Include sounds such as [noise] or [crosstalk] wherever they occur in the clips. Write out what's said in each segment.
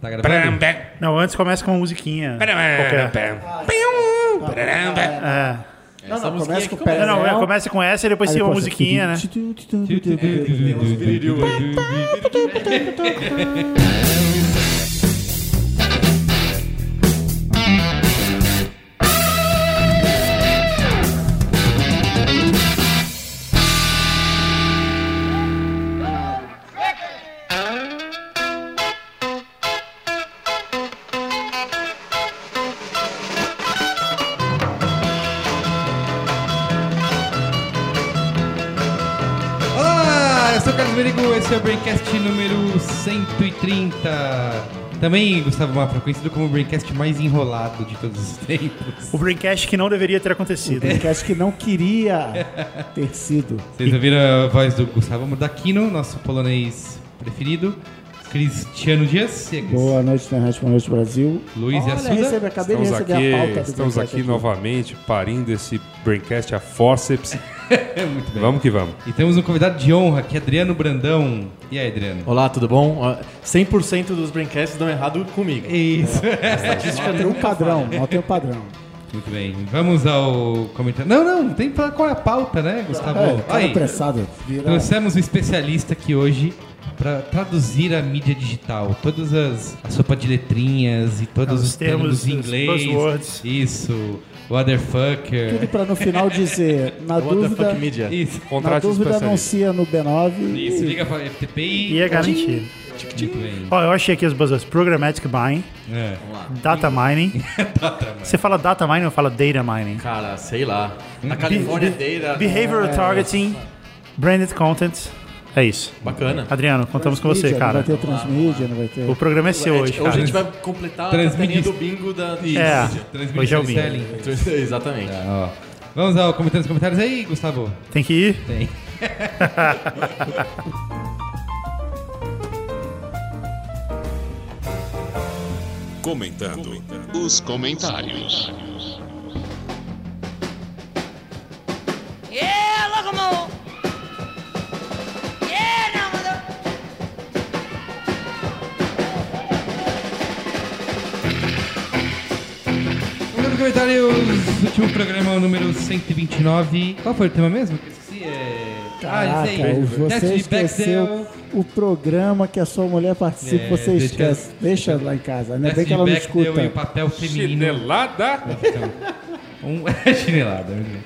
Tá gravando? Não, antes começa com uma musiquinha. qualquer. É. Não, não, começa com o Não, pé. não, é, começa com essa e depois Aí tem uma musiquinha, né? Olá, Também, Gustavo Mafra, conhecido como o Braincast mais enrolado de todos os tempos. O Braincast que não deveria ter acontecido. Que acho que não queria ter sido. Vocês ouviram a voz do Gustavo Mudakino, nosso polonês preferido. Cristiano Dias, Ciegas. Boa noite, internet, boa noite, Brasil. Luiz Olha, Yassuda. recebe, acabei de Estamos receber aqui, a pauta do estamos Braincast aqui novamente parindo esse Braincast a forceps. [laughs] Muito bem. Vamos que vamos. E temos um convidado de honra, que é Adriano Brandão. E aí, Adriano? Olá, tudo bom? Ó, 100% dos braincasts dão errado comigo. Isso. Mal tem um padrão, mal tem um padrão. Muito bem. Vamos ao comentário. Não, não, tem que falar qual é a pauta, né, Gustavo? É, cara aí, apressado. Vira... trouxemos um especialista aqui hoje para traduzir a mídia digital. Todas as a sopa de letrinhas e todos Os os, termos, termos, em os inglês. Isso. Motherfucker. Tudo pra no final dizer, na What the dúvida, fuck media? Isso. na Contrate dúvida anuncia no B9 Isso, e liga pra FTP e... E é garantido. Muito bem. Ó, eu achei aqui os buzzwords. Programmatic Buying, É. [laughs] Data Mining. Você fala Data Mining ou fala Data Mining? Cara, sei lá. Na Califórnia Data. Behavioral Targeting, Branded Content. É isso. Bacana. Adriano, contamos com você, Transmídia, Não cara. vai ter transmídia, não vai ter... O programa é seu hoje, Hoje a gente cara. vai completar a do bingo da... É, hoje é o bingo. selling. Exatamente. Tá, ó. Vamos ao comentário nos comentários aí, Gustavo. Tem que ir? Tem. [laughs] Comentando os comentários. Yeah, locomotive. Comentários comentários, último programa, o número 129. Qual foi o tema mesmo? Que eu esqueci. É... Caraca, sei. você Teste esqueceu o programa que a sua mulher participa, É, você deixa- esquece. Deixa lá em casa, ainda bem que ela não escuta. e o papel feminino. Chinelada? Um... [laughs] Chinelada, muito bem.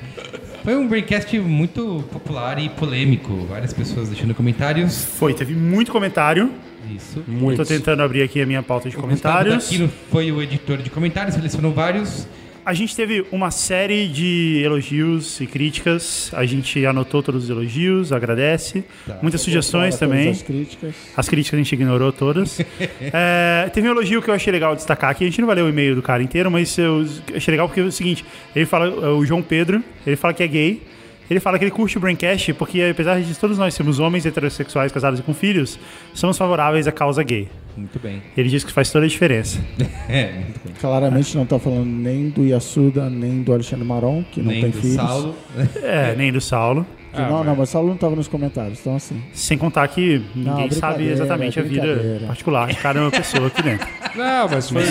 Foi um breakcast muito popular e polêmico. Várias pessoas deixando comentários. Foi, teve muito comentário. Isso. Tô tentando abrir aqui a minha pauta de Gustavo comentários. Daquino foi o editor de comentários, selecionou vários. A gente teve uma série de elogios e críticas. A gente anotou todos os elogios, agradece. Muitas sugestões também. As críticas. As críticas a gente ignorou todas. [laughs] É, teve um elogio que eu achei legal destacar aqui. A gente não vai ler o e-mail do cara inteiro, mas eu achei legal porque é o seguinte: ele fala, o João Pedro, ele fala que é gay. Ele fala que ele curte o Braincast porque, apesar de todos nós sermos homens heterossexuais casados e com filhos, somos favoráveis à causa gay. Muito bem. Ele diz que faz toda a diferença. [laughs] É, muito bem. Claramente não tá falando nem do Yasuda, nem do Alexandre Maron, que não Nem tem do filhos. Saulo. É, nem do Saulo. [laughs] Que não, não, mas Saulo não tava nos comentários, então assim. Sem contar que ninguém sabe brincadeira, exatamente a vida particular de cada pessoa aqui dentro. [laughs] Não, mas foi.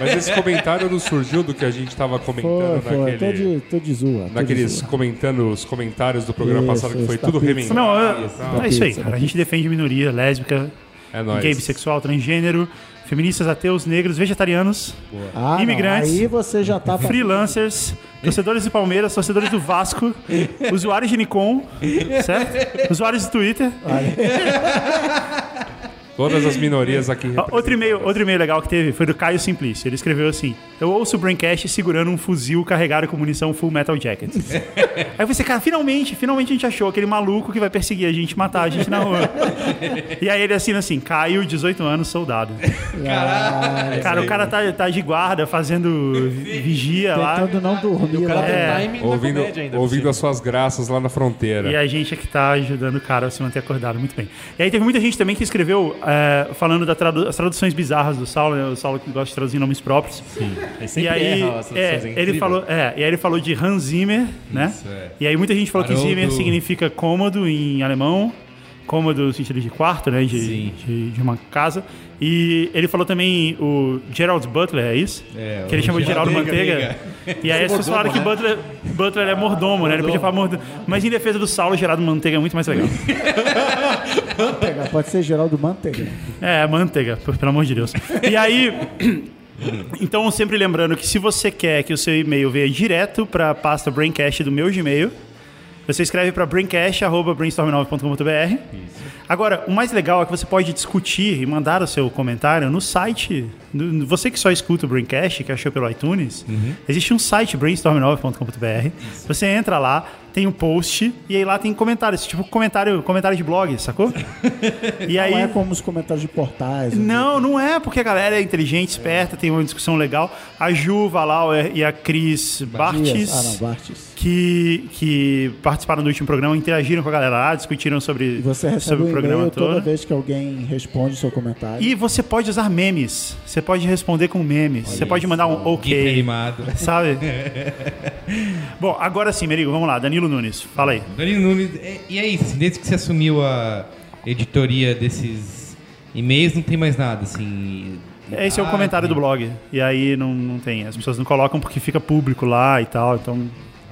mas esse comentário não surgiu do que a gente tava Foi, comentando foi, tô naquele. de, tô de zoa. tô de Naqueles zoa. comentando os comentários do programa Isso, passado que foi tudo da pizza. remendado. Não, é, é isso aí, cara. da A gente defende minoria lésbica, É gay, bissexual, transgênero, feministas, ateus, negros, vegetarianos, Ah, não, imigrantes, Aí você já tá. freelancers, torcedores do Palmeiras, torcedores do Vasco, [laughs] usuários de Nikon, certo? Usuários do Twitter. Todas as minorias aqui. Outro e-mail, outro e-mail legal que teve foi do Caio Simplício. Ele escreveu assim: Eu ouço o Braincast segurando um fuzil carregado com munição Full Metal Jacket. [laughs] Aí eu pensei, cara, finalmente, finalmente a gente achou aquele maluco que vai perseguir a gente, matar a gente na rua. [laughs] e aí ele assina assim: Caio, 18 anos, soldado. Caralho. Cara, o cara tá, tá de guarda, fazendo vi- vigia lá. Tentando não dormir. O cara lá. tem É. Ouvindo, ainda. ouvindo as suas graças lá na fronteira. E a gente é que tá ajudando o cara a se manter acordado. Muito bem. E aí teve muita gente também que escreveu é, falando das tradu traduções bizarras do Saulo, né? o Saulo que gosta de traduzir nomes próprios. cima. Ele E sempre aí, erra as é, traduções, é ele falou, é, e aí ele falou de Hans Zimmer, né? Isso, é. E aí muita gente falou que Haroldo. Zimmer significa cômodo em alemão. Cômodo no sentido de quarto, né? De, de, de uma casa. E ele falou também o Gerald Butler, é isso? É, que ele chamou de Geraldo Geraldo Manteiga. E aí as pessoas falaram que Butler, Butler é mordomo, né? Ele podia falar mordomo. Mas em defesa do Saulo, Geraldo Manteiga é muito mais legal. [laughs] Manteiga, pode ser Geraldo Manteiga. É, manteiga, pelo amor de Deus. E aí. [coughs] Então, sempre lembrando que se você quer que o seu e-mail venha direto para a pasta Braincast do meu Gmail, você escreve para braincast.brainstorm9.com.br. Agora, o mais legal é que você pode discutir e mandar o seu comentário no site. Você que só escuta o Braincast, que achou pelo iTunes, existe um site brainstorm9.com.br. Você entra lá, tem um post e aí lá tem comentários, tipo comentário, comentário de blog, sacou? [laughs] E aí Não é como os comentários de portais. não, não é, porque a galera é inteligente, esperta, tem uma discussão legal. A Ju Valau e a Cris Bartes, Ah, não, Bartes. Que, que participaram do último programa, interagiram com a galera lá, discutiram sobre, você recebe sobre um o programa e-mail toda todo. vez que alguém responde o seu comentário. E você pode usar memes. Você pode responder com memes. você pode mandar um ok. animado. Sabe? [laughs] Bom, agora sim, Merigo, vamos lá. Danilo Nunes, fala aí. Danilo Nunes, é- e é isso, desde que você assumiu a editoria desses e-mails, não tem mais nada, assim. Esse é o Ah, comentário do sim. blog. E aí não, não tem. As pessoas não colocam porque fica público lá e tal. Então.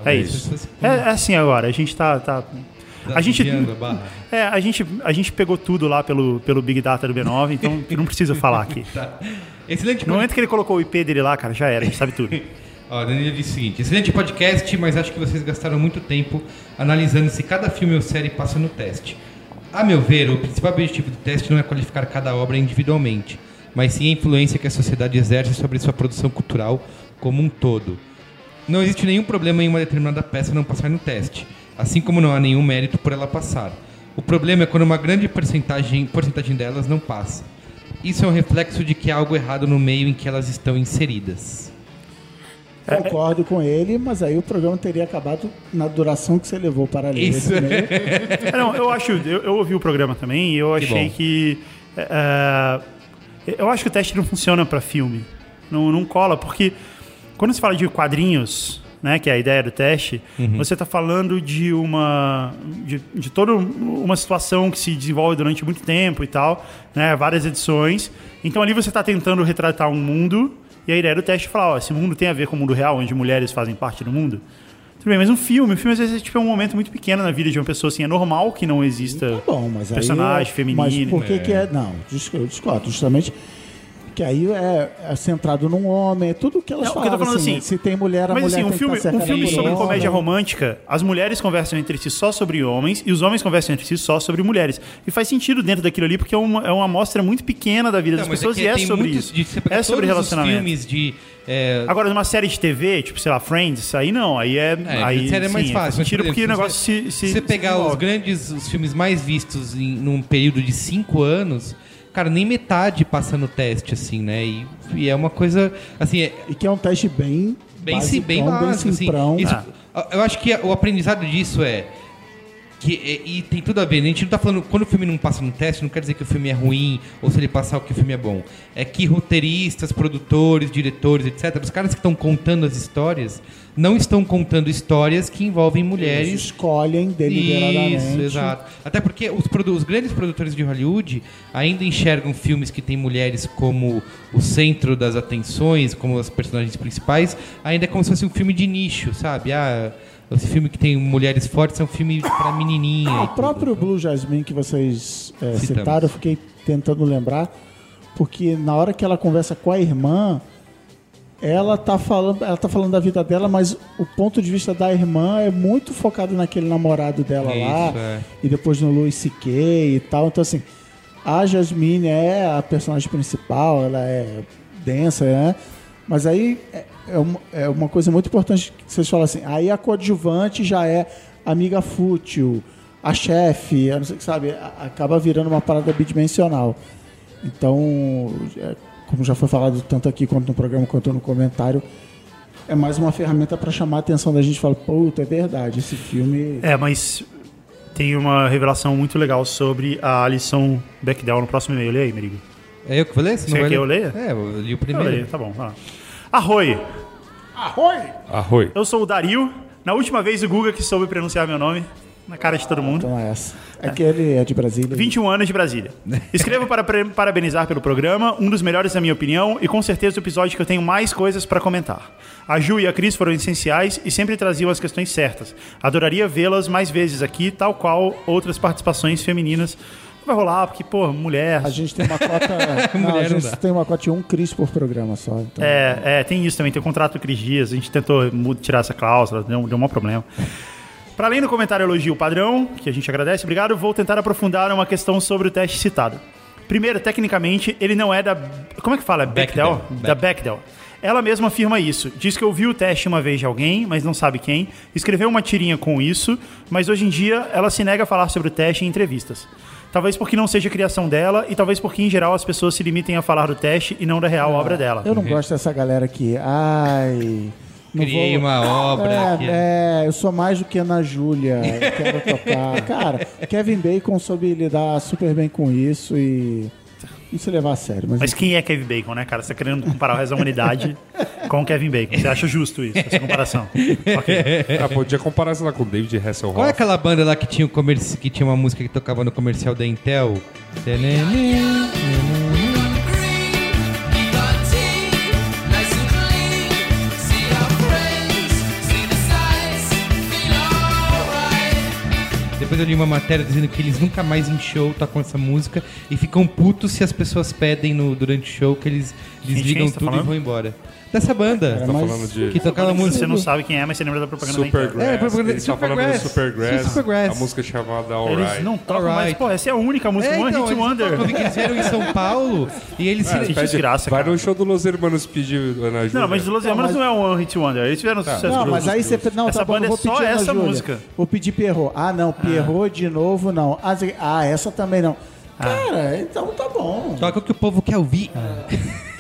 É isso. É, é assim agora. A gente tá. tá- Tá a gente, é, a gente, a gente pegou tudo lá pelo, pelo Big Data do B9, [laughs] então não precisa falar aqui. Tá. Excelente No momento que ele colocou o IP dele lá, cara, já era, a gente sabe tudo. [laughs] Ó, Danilo disse o seguinte: excelente podcast, mas acho que vocês gastaram muito tempo analisando se cada filme ou série passa no teste. A meu ver, o principal objetivo do teste não é qualificar cada obra individualmente, mas sim a influência que a sociedade exerce sobre sua produção cultural como um todo. Não existe nenhum problema em uma determinada peça não passar no teste, assim como não há nenhum mérito por ela passar. O problema é quando uma grande porcentagem, porcentagem delas não passa. Isso é um reflexo de que há algo errado no meio em que elas estão inseridas. Concordo com ele, mas aí o programa teria acabado na duração que você levou para ler Isso. esse [laughs] e-mail. É, não, eu acho. Eu, eu ouvi o programa também e eu achei que. é, é, eu acho que o teste não funciona pra filme. Não, não cola, porque quando se fala de quadrinhos, né, que é a ideia do teste, você está falando de uma. De, de toda uma situação que se desenvolve durante muito tempo e tal, né? Várias edições. Então ali você está tentando retratar um mundo. E a ideia do teste é falar, ó, esse mundo tem a ver com o mundo real, onde mulheres fazem parte do mundo. Tudo bem, mas um filme, um filme às vezes é, tipo, é um momento muito pequeno na vida de uma pessoa, assim, é normal que não exista Tá bom, mas aí. personagem é- feminino. Mas por que, que é. Não, dis- eu discordo. Justamente que aí é, é centrado num homem, é tudo que elas Não, porque eu tô falam. falando assim, assim, se tem mulher, a Mas mulher assim, um tem filme, que estar um filme sobre homem. comédia romântica, as mulheres conversam entre si só sobre homens e os homens conversam entre si só sobre mulheres. E faz sentido dentro daquilo ali, porque é uma, é uma amostra muito pequena da vida das Não, mas pessoas que e é sobre isso. de- É sobre os relacionamento. filmes de. é, Agora, numa série de TV, tipo, sei lá, Friends, aí não, aí é. é, aí, série é mais sim, fácil. Por porque o negócio se. se Se você se pegar os desenvolve. grandes, os filmes mais vistos em, num período de cinco anos, cara, nem metade passa no teste, assim, né? E, e é uma coisa. Assim, é, E que é um teste bem. bem, sim, bem basicão, básico, assim. simprão. Isso- Ah. Eu acho que o aprendizado disso é que é- e tem tudo a ver. né? A gente não tá falando quando o filme não passa no teste, não quer dizer que o filme é ruim ou se ele passar que o filme é bom. É que roteiristas, produtores, diretores, etc. Os caras que estão contando as histórias não estão contando histórias que envolvem Eles mulheres escolhem deliberadamente. isso, exato. Até porque os, produ- os grandes produtores de Hollywood ainda enxergam filmes que têm mulheres como o centro das atenções, como as personagens principais, ainda é como se fosse um filme de nicho, sabe? Ah, esse filme que tem mulheres fortes é um filme pra menininha. Ah, o próprio Blue Jasmine que vocês é, citaram, eu fiquei tentando lembrar, porque na hora que ela conversa com a irmã, ela tá falando, ela tá falando da vida dela, mas o ponto de vista da irmã é muito focado naquele namorado dela lá, Isso, é. e depois no Louis C.K. e tal. Então assim, a Jasmine é a personagem principal, ela é densa, né? Mas aí é, é uma, é uma coisa muito importante que vocês falam assim. Aí a coadjuvante já é amiga fútil, a chefe, não sei o que sabe, acaba virando uma parada bidimensional. Então, é, como já foi falado tanto aqui quanto no programa quanto no comentário, é mais uma ferramenta para chamar a atenção da gente e falar, puta, é verdade, esse filme. É, mas tem uma revelação muito legal sobre a lição Bechdel no próximo e-mail. Lê aí, Merigo. É eu que vou ler? Você não vai quer ler? eu leia? É, eu li o Eu primeiro. leio, tá bom, vai lá. Arroi, Arroi! Arroi. eu sou o Dario. Na última vez o Guga que soube pronunciar meu nome. Na cara de todo mundo. Então é essa. É que ele é de Brasília. 21 anos de Brasília. [laughs] Escrevo para parabenizar pelo programa, um dos melhores na minha opinião, e com certeza o episódio que eu tenho mais coisas para comentar. A Ju e a Cris foram essenciais e sempre traziam as questões certas. Adoraria vê-las mais vezes aqui, tal qual outras participações femininas. Não vai rolar, porque, pô, mulher. A gente tem uma cota. [laughs] não, a Mulher não gente dá. tem uma cota de um Cris por programa só. Então. É, é, tem isso também, tem o contrato do Cris Dias, a gente tentou tirar essa cláusula, deu, deu um maior problema. Para além do comentário elogio padrão, que a gente agradece, obrigado, vou tentar aprofundar uma questão sobre o teste citado. Primeiro, tecnicamente, ele não é da. Como é que fala? É Bechdel? Bechdel. Da Bechdel. Ela mesma afirma isso. Diz que ouviu o teste uma vez de alguém, mas não sabe quem. Escreveu uma tirinha com isso, mas hoje em dia ela se nega a falar sobre o teste em entrevistas. Talvez porque não seja criação dela e talvez porque, em geral, as pessoas se limitem a falar do teste e não da real obra dela. Eu não gosto dessa galera que. Ai. Não Criei vou- uma obra É, que- é, eu sou mais do que Ana Júlia. Eu quero tocar. [laughs] Cara, Kevin Bacon soube lidar super bem com isso e. Não se levar a sério. Mas, Mas quem é Kevin Bacon, né, cara? Você tá querendo comparar o resto da humanidade [laughs] com Kevin Bacon. Você acha justo isso, essa comparação? Ok. Ah, podia comparar, sei lá, com o David Hasselhoff. Qual é aquela banda lá que tinha, o comerci... que tinha uma música que tocava no comercial da Intel? Depois eu li uma matéria dizendo que eles nunca mais em show tocam essa música e ficam putos se as pessoas pedem no, durante o show que eles desligam você tá tudo e falando? vão embora. Dessa banda. Tá falando de Que tocava a música. Você não sabe quem é, mas você lembra da propaganda da. Supergrass. É, propaganda- Ele tá falando do Supergrass. Supergrass. Sim, Supergrass. A música chamada Eles Alright. não tocam Alright. mais. Pô, essa é a única música, É, One então, Hit eles Wonder. tocam, que eles vieram em São Paulo e eles se... Que desgraça, Vai cara. no show do Los Hermanos pedir Ana Júlia. Não, mas os Los Hermanos mas- não é um One Hit Wonder. Eles tiveram sucesso. Não, mas aí você. Não, Essa tá bom, banda eu vou é só pedir Ana essa Júlia. música. Vou pedir Pierrot. Ah, não, Pierrot de novo não. Ah, você- ah, essa também não. Cara, então tá bom. Toca o que o povo quer ouvir.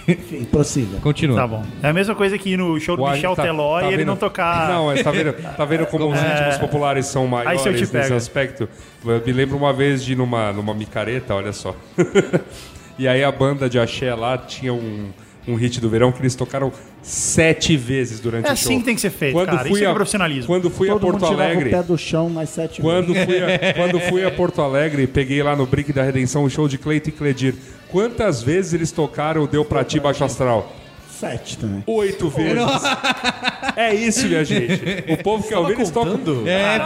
Enfim, prossiga. Continua. Tá bom. É a mesma coisa que ir no show do O- Michel tá- Teló tá e ele não tocar. Não, mas tá vendo, tá vendo como os ritmos populares são maiores nesse pego. aspecto? Eu me lembro uma vez de ir numa, numa micareta, olha só. [laughs] e aí a banda de axé lá tinha um, um hit do verão que eles tocaram sete vezes durante É o show. assim que tem que ser feito, quando cara. Fui Isso é a, profissionalismo. Quando fui a Todo Porto mundo tirava Alegre... o pé do chão nas sete Quando vezes. fui, a, [laughs] quando fui a Porto Alegre, peguei lá no Brick da Redenção o show de Cleiton e Cledir. Quantas vezes eles tocaram o Deu Pra Ti Baixo Astral? Sete também. Oito vezes. É isso, minha gente. O povo quer ouvir, eles tocam. É,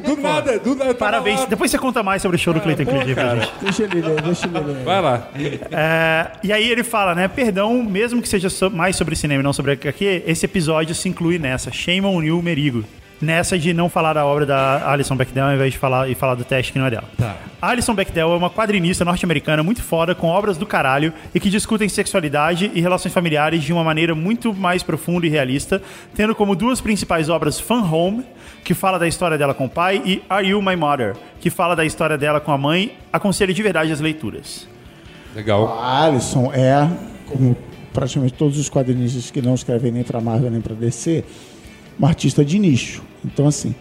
Do nada, do nada. tava Parabéns. lá. Depois você conta mais sobre o show do pra cara. gente. Deixa ele ler, deixa ele ler. Vai lá. É, e aí ele fala, né? Perdão, mesmo que seja so- mais sobre cinema e não sobre HQ, esse episódio se inclui nessa. Shame on you, Merigo. Nessa de não falar da obra da Alison Bechdel ao invés de falar e falar do teste que não é dela. Tá. Alison Bechdel é uma quadrinista norte-americana muito foda, com obras do caralho e que discutem sexualidade e relações familiares de uma maneira muito mais profunda e realista, tendo como duas principais obras Fun Home, que fala da história dela com o pai, e Are You My Mother, que fala da história dela com a mãe. Aconselho de verdade as leituras. Legal. A Alison é, como praticamente todos os quadrinistas que não escrevem nem pra Marvel nem pra DC, uma artista de nicho. Então, assim,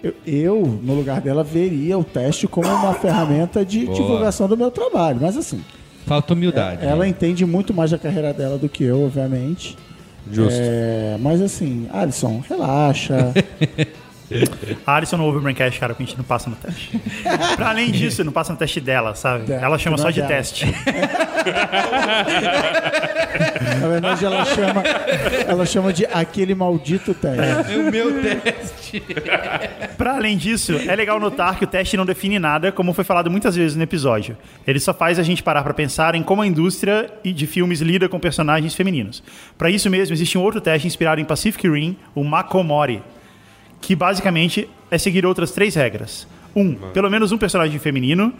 eu, eu, no lugar dela, veria o teste como uma ferramenta de Boa. divulgação do meu trabalho. Mas, assim, Falta humildade. ela né? entende muito mais da carreira dela do que eu, obviamente. Justo. É, mas, assim, Alison, relaxa. [laughs] A Alison não ouve o Braincast, cara, porque a gente não passa no teste. [laughs] pra além disso, não passa no teste dela, sabe? Ela chama só é de dela. teste. Na verdade, ela chama, ela chama de aquele maldito teste. É o meu teste. Pra além disso, é legal notar que o teste não define nada, como foi falado muitas vezes no episódio. Ele só faz a gente parar pra pensar em como a indústria e de filmes lida com personagens femininos. Pra isso mesmo, existe um outro teste inspirado em Pacific Rim, o Makomori, que basicamente é seguir outras três regras. Um, pelo menos um personagem feminino.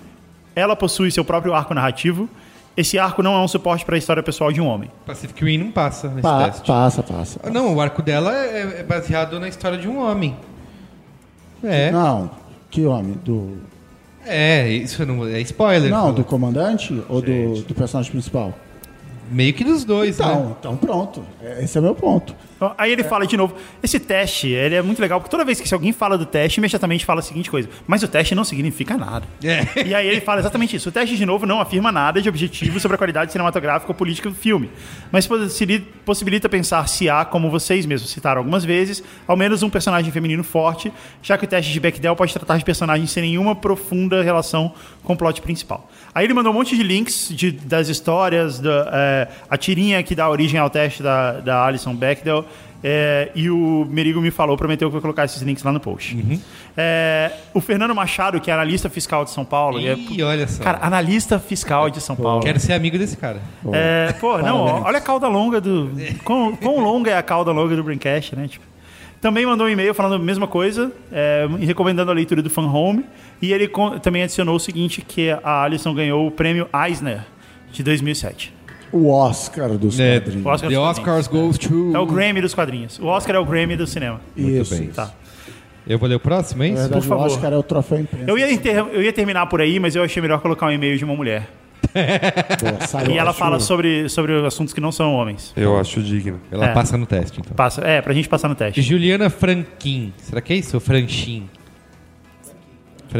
Ela possui seu próprio arco narrativo. Esse arco não é um suporte pra história pessoal de um homem. Pacific Rim não passa nesse Pa- teste. passa, passa. Não, o arco dela é, é baseado na história de um homem. É, Não, que homem? Do, é, isso não é spoiler. não, fala. do comandante ou do, do personagem principal? Meio que dos dois, né? Então, então pronto. É, Esse é o meu ponto. Então, Aí ele fala de novo, esse teste, ele é muito legal, porque toda vez que se alguém fala do teste, imediatamente fala a seguinte coisa, mas o teste não significa nada. É. E aí ele fala exatamente isso. O teste, de novo, não afirma nada de objetivo sobre a qualidade cinematográfica ou política do filme, mas possibilita pensar se há, como vocês mesmos citaram algumas vezes, ao menos um personagem feminino forte, já que o teste de Bechdel pode tratar de personagens sem nenhuma profunda relação com o plot principal. Aí ele mandou um monte de links de- das histórias, da, é, a tirinha que dá origem ao teste da, da Alison Bechdel, é, e o Merigo me falou, prometeu que eu ia colocar esses links lá no post. É, o Fernando Machado, que é analista fiscal de São Paulo. e é- Ih, olha só. cara, analista fiscal de São Paulo. Quero ser amigo desse cara. É, pô, não, ó, olha a cauda longa do. Quão, quão longa é a cauda longa do Braincast, né? Tipo, também mandou um e-mail falando a mesma coisa, é, e recomendando a leitura do Fan Home. E ele também adicionou o seguinte: que a Alison ganhou o prêmio Eisner de 2007. O Oscar dos É, quadrinhos. O Oscar The dos Oscars goes to... É o Grammy dos quadrinhos. O Oscar é o Grammy do cinema. Isso. bem. Tá. Eu vou ler o próximo, é Na isso? verdade, Por favor. o Oscar é o troféu imprensa. Eu ia, inter- eu ia terminar por aí, mas eu achei melhor colocar um e-mail de uma mulher. [laughs] Sabe, E ela acho- fala sobre, sobre assuntos que não são homens. Eu acho digno. Ela É. passa no teste, então. Passa, é, pra gente passar no teste. Juliana Franquin. Será que é isso? Ou Franchin?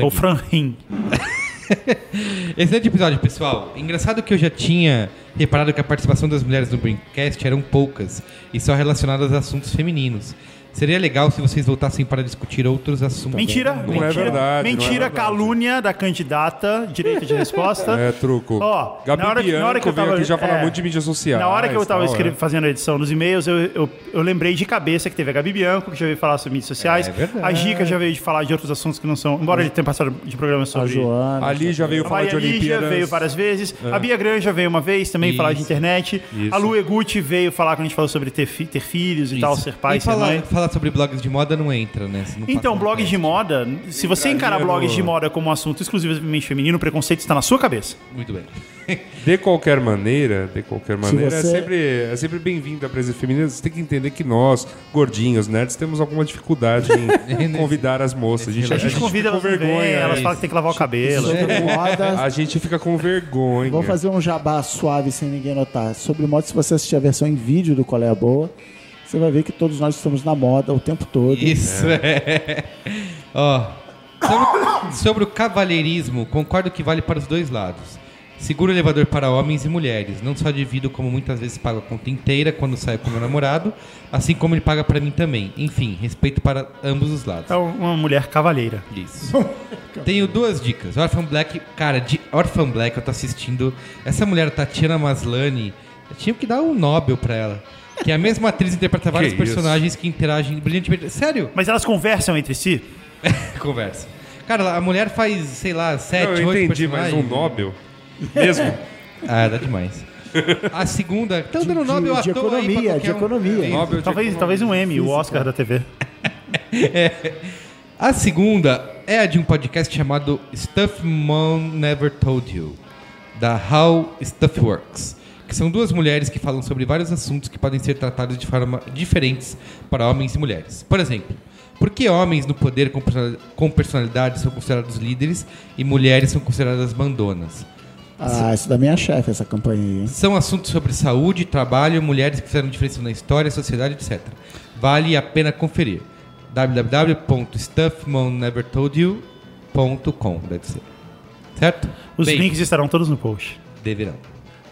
Ou Franrim. [laughs] [laughs] Excelente episódio, pessoal. Engraçado que eu já tinha reparado que a participação das mulheres no Braincast eram poucas e só relacionadas a assuntos femininos. Seria legal se vocês voltassem para discutir outros assuntos. Mentira, Não mentira. é verdade, não é Mentira, verdade. calúnia da candidata, direito de resposta. [laughs] É, truco. Ó, Gabi na hora que- na hora que eu Bianco tava- aqui já falar é, muito de mídias sociais. Na hora que eu tava tal, escreve- é. fazendo a edição dos e-mails, eu, eu, eu lembrei de cabeça que teve a Gabi Bianco, que já veio falar sobre mídias sociais. É verdade. a Gica já veio de falar de outros assuntos que não são. Embora ele tenha passado de programa A sobre. Joana. Ali já veio A falar de Olimpíadas. veio várias vezes. A Bia Granja veio uma vez também falar de Isso. internet. Isso. A Lu Eguchi veio falar quando a gente falou sobre ter, fi- ter filhos e tal, ser pai, e ser falar, mãe. Falar sobre blogs de moda não entra, né? Se não Então, blogs de moda, se você encarar Entraria blogs no- de moda como um assunto exclusivamente feminino, o preconceito está na sua cabeça. Muito bem. [laughs] De qualquer maneira, de qualquer maneira, você- é sempre, é sempre bem-vindo a presença feminina. Você tem que entender que nós, gordinhos, nerds, temos alguma dificuldade em [laughs] convidar as moças. A gente, A gente convida elas com vergonha. elas é falam que tem que lavar o cabelo. Sobre moda. A gente fica com vergonha. Vou fazer um jabá suave sem ninguém notar. Sobre moda, se você assistir a versão em vídeo do Qual é a Boa, você vai ver que todos nós estamos na moda o tempo todo. Isso é. Ó. Sobre, sobre o cavalheirismo, concordo que vale para os dois lados. Seguro elevador para homens e mulheres. Não só divido como muitas vezes pago a conta inteira quando saio com meu namorado, assim como ele paga para mim também. Enfim, respeito para ambos os lados. É uma mulher cavalheira. Isso. Tenho duas dicas. Orphan Black, cara, de Orphan Black eu tô assistindo. Essa mulher, Tatiana Maslany, eu tinha que dar um Nobel pra ela. Que a mesma atriz interpreta vários personagens que interagem brilhantemente. Sério? Mas elas conversam entre si? [laughs] Conversa. Cara, a mulher faz, sei lá, sete, Não, eu oito entendi, mas personagens. um Nobel? Mesmo? [laughs] Ah, dá demais. A segunda. Estão dando De- Nobel à de toa aí pra economia, qualquer de um. economia. Isso. Nobel de Talvez, economia. talvez um M, o Oscar da TV. [laughs] A segunda é a de um podcast chamado Stuff Mom Never Told You, da How Stuff Works, que são duas mulheres que falam sobre vários assuntos que podem ser tratados de forma diferentes para homens e mulheres. Por exemplo, por que homens no poder com personali- com personalidade são considerados líderes e mulheres são consideradas mandonas? Ah, isso da minha chefe, essa campanha aí, hein? São assuntos sobre saúde, trabalho, mulheres que fizeram diferença na história, sociedade, etc. Vale a pena conferir. www.stuffmonnevertoldyou.com deve ser. Certo? Os Bem, links estarão todos no post. Deverão.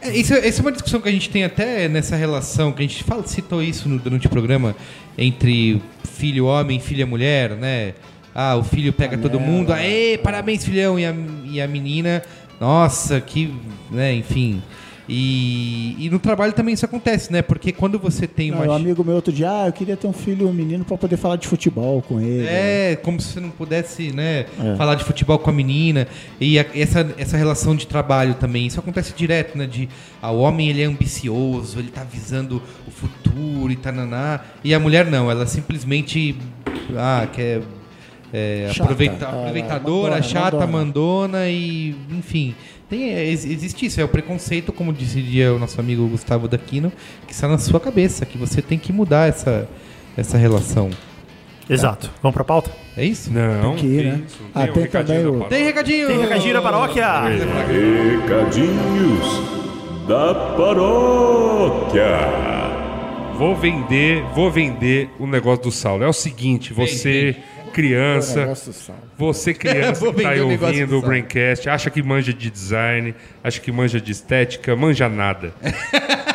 É, isso, essa é uma discussão que a gente tem até nessa relação, que a gente fala, citou isso no- durante o programa, entre filho homem e filha mulher, né? Ah, o filho pega todo mundo, aê, parabéns, filhão, e a, e a menina, nossa, que, né, enfim. E, e no trabalho também isso acontece, né? Porque quando você tem Não, uma. um amigo meu outro dia, ah, eu queria ter um filho, um menino, pra poder falar de futebol com ele. É, como se você não pudesse, né, É. falar de futebol com a menina. E a- essa, essa relação de trabalho também. Isso acontece direto, né? De ah, o homem ele é ambicioso, ele tá visando o futuro e tananá. E a mulher não, ela simplesmente ah, quer é, Chata. aproveita- é aproveitadora, mandona, chata, mandona. mandona e enfim. Tem, é, ex- existe isso, é o preconceito, como dizia o nosso amigo Gustavo Daquino, que está na sua cabeça, que você tem que mudar essa, essa relação. Exato. Vamos pra pauta? É isso? Não, Tem que ir, né? isso. Ah, um tem também o-? Tem recadinho! Tem recadinho da paróquia? Recadinhos da paróquia. Vou vender, vou vender o negócio do Saulo. É o seguinte, você, criança, Negócio salvo. você criança [laughs] que tá aí ouvindo do o. Braincast, acha que manja de design, acha que manja de estética, manja nada. [laughs]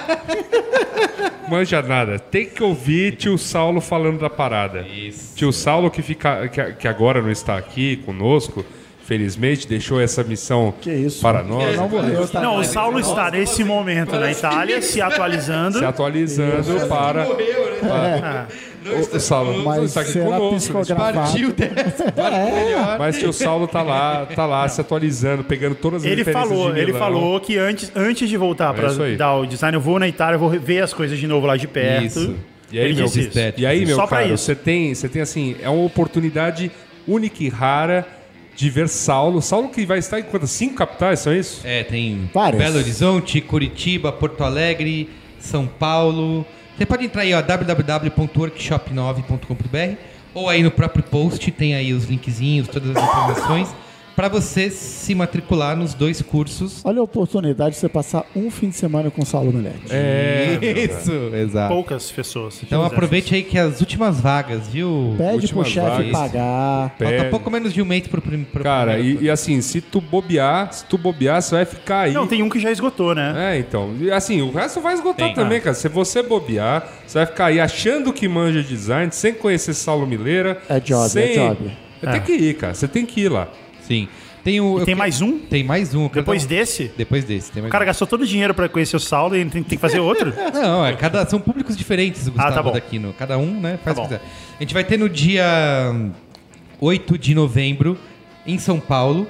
manja nada. Tem que ouvir tio Saulo falando da parada. Isso. Tio Saulo que, fica, que, que agora não está aqui conosco, felizmente, deixou essa missão Que isso? para nós. Não morreu, tá? Não, o Saulo está nesse momento na Itália, se atualizando. Se atualizando para. para- O, o Saulo não Mas está aqui será conosco. Partiu dessa. É, Mas tio Saulo tá lá, tá lá se atualizando, pegando todas as Ele referências falou, de ele falou que antes, antes de voltar É para dar o design, eu vou na Itália, eu vou ver as coisas de novo lá de perto. Isso. E aí, Ele meu, isso. e aí, meu Só isso. você tem, você tem assim, é uma oportunidade única e rara de ver Saulo. Saulo que vai estar em quantas? Cinco capitais, são isso? É, tem Várias. Belo Horizonte, Curitiba, Porto Alegre, São Paulo. Você pode entrar aí, ó, www.workshop9.com.br ou aí no próprio post tem aí os linkzinhos, todas as informações para você se matricular nos dois cursos. Olha a oportunidade de você passar um fim de semana com o Saulo Milete. É. Isso, exato. Poucas pessoas. Então aproveite aí que as últimas vagas, viu? Pede pro chefe pagar. Falta Pede. pouco menos de um mês pro, prim- pro Cara, primeiro. e, e assim, se tu bobear, se tu bobear, você vai ficar aí. Não, tem um que já esgotou, né? É, então. E, assim, o resto vai esgotar Tem. também, cara. Se você bobear, você vai ficar aí achando que manja design, sem conhecer Saulo Mileira. É job, sem... é job. Tem que ir, cara. Você tem que ir lá. Sim. Tem, o, tem mais um? Tem mais um. Depois um- desse? Depois desse. Tem mais O cara gastou todo o dinheiro pra conhecer o Saulo e ele tem, tem que fazer outro? [laughs] Não, é cada, são públicos diferentes, Gustavo tá bom. Daquino. Cada um, né, faz Tá o que bom. quiser. A gente vai ter no dia hum, 8 de novembro, em São Paulo,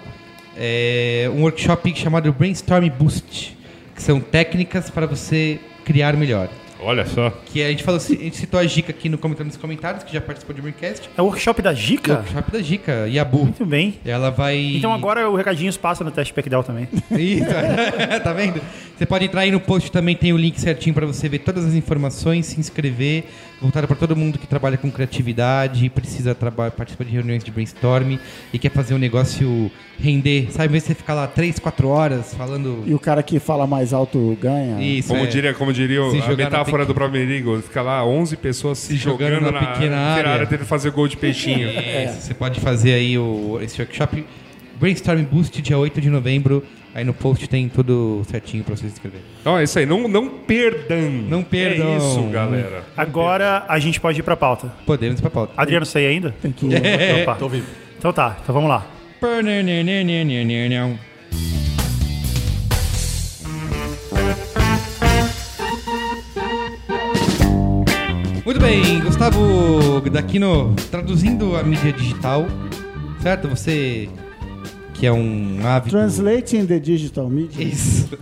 é, um workshop chamado Brainstorm Boost, que são técnicas para você criar melhor. Olha só. Que a gente falou, a gente citou a Gica aqui no comentário nos comentários, que já participou de Braincast. É o workshop da Gica? Workshop da Gica, Yabu. Muito bem. Ela vai. Então agora o recadinhos passa no teste PECDAL também. [laughs] Isso, [laughs] tá vendo? Você pode entrar aí no post também, tem o link certinho para você ver todas as informações, se inscrever, voltado para todo mundo que trabalha com criatividade, precisa participar de reuniões de brainstorm e quer fazer um negócio render. Sabe, mesmo você ficar lá 3, 4 horas falando. E o cara que fala mais alto ganha. Isso, Como é. diria, como diria Se a metáfora pequ- do Promerigo, fica lá 11 pessoas se, jogando jogando, na na, pequena pequena área. dele fazer gol de peixinho. [laughs] É, Você pode fazer aí o, esse workshop Brainstorm Boost, dia 8 de novembro. Aí no post tem tudo certinho para você se inscrever. Então é isso aí, não, não perdam. Não perdam. É isso, galera. Agora a gente pode ir pra pauta. Podemos ir pra pauta. Adriano, você aí ainda? Tem que ir. É. Opa. [laughs] Tô vivo. Então tá, então vamos lá. Muito bem, Gustavo Daquino, traduzindo a mídia digital, certo? Você que é um ávido... Translating the digital media. Isso. [laughs]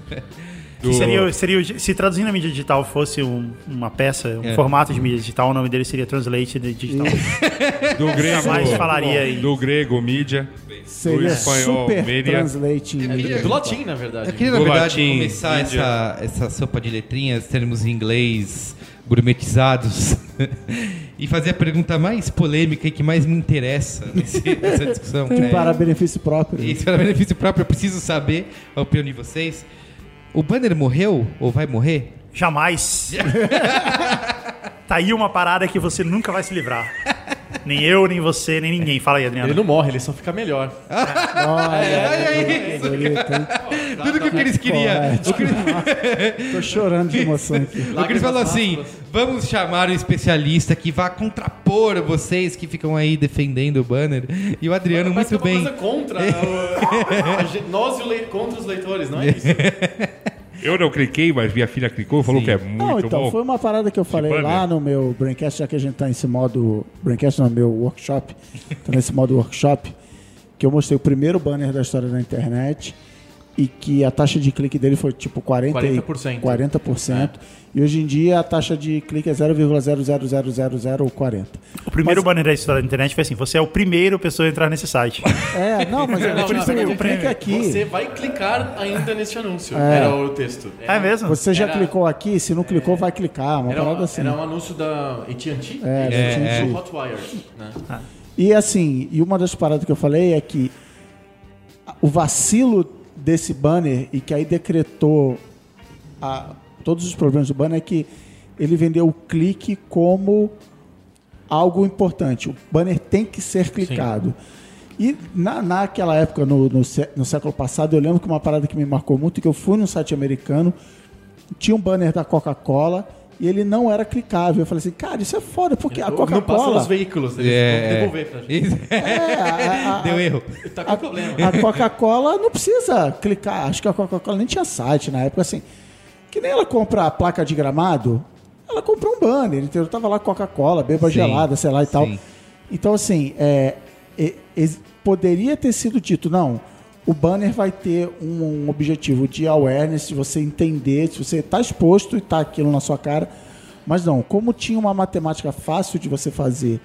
Que seria, seria, se traduzindo a mídia digital fosse um- uma peça, um É. formato de mídia digital, o nome dele seria Translate the Digital. [laughs] Do grego, Jamais falaria em- do grego, mídia. Seria espanhol, super media. translating media. Do latim, na verdade. Eu queria, na Do verdade, latim, começar mídia. essa, essa sopa de letrinhas, termos em inglês gourmetizados, e fazer a pergunta mais polêmica e que mais me interessa nesse- [laughs] nessa discussão. Que É, para benefício próprio. Isso para benefício próprio, eu preciso saber a opinião de vocês. O Banner morreu ou vai morrer? Jamais. [laughs] tá aí uma parada que você nunca vai se livrar. Nem eu, nem você, nem ninguém. Fala aí, Adriano. Ele não morre, ele só fica melhor. [laughs] Olha, É isso. bonito, hein? Tudo que o Cris queria. O Cris, Tô chorando de emoção aqui. [laughs] o Cris falou assim: vamos chamar um especialista que vá contrapor vocês que ficam aí defendendo o banner. E o Adriano, Mas muito tem uma bem. coisa contra [laughs] o- nós e o lei- contra os leitores, não é isso? [laughs] Eu não cliquei, mas minha filha clicou e falou Sim. que é muito Não, então, bom. foi uma parada que eu falei banner. lá no meu Braincast, já que a gente tá nesse modo. Braincast no meu workshop. tá nesse modo workshop. Que eu mostrei o primeiro banner da história da internet. E que a taxa de clique dele foi tipo 40 e- 40%. 40%. E hoje em dia a taxa de clique é 0,0000040. O primeiro banner da história da internet foi assim: você é o primeiro pessoa a entrar nesse site. É, não, mas [laughs] é Não, por na isso que verdade, eu clique aqui. Você vai clicar ainda neste anúncio. É. Era o texto. É mesmo? Você já Era- clicou aqui, se não clicou, vai clicar. Uma Era, parada um- assim. era um anúncio da AT&T? É, da É, AT&T. o Hotwire. Né? E assim, e uma das paradas que eu falei é que o vacilo desse banner e que aí decretou a- todos os problemas do banner é que ele vendeu o clique como algo importante. O banner tem que ser clicado. E na, naquela época, no, no, no século passado, eu lembro que uma parada que me marcou muito, que eu fui num site americano, tinha um banner da Coca-Cola e ele não era clicável. Eu falei assim, cara, isso é foda, porque a Não passa Coca-Cola... nos veículos, eles É, vão devolver pra gente. É, a- a- Deu erro. Tá com problema. A Coca-Cola não precisa clicar. Acho que a Coca-Cola nem tinha site na época, assim. Que nem ela compra a placa de gramado, ela comprou um banner, entendeu? Tava lá Coca-Cola, beba Sim, gelada, sei lá e tal. sim. Então, assim, é, e- ex- poderia ter sido dito, não, o banner vai ter um, objetivo de awareness, de você entender, se você está exposto e está aquilo na sua cara. Mas não, como tinha uma matemática fácil de você fazer,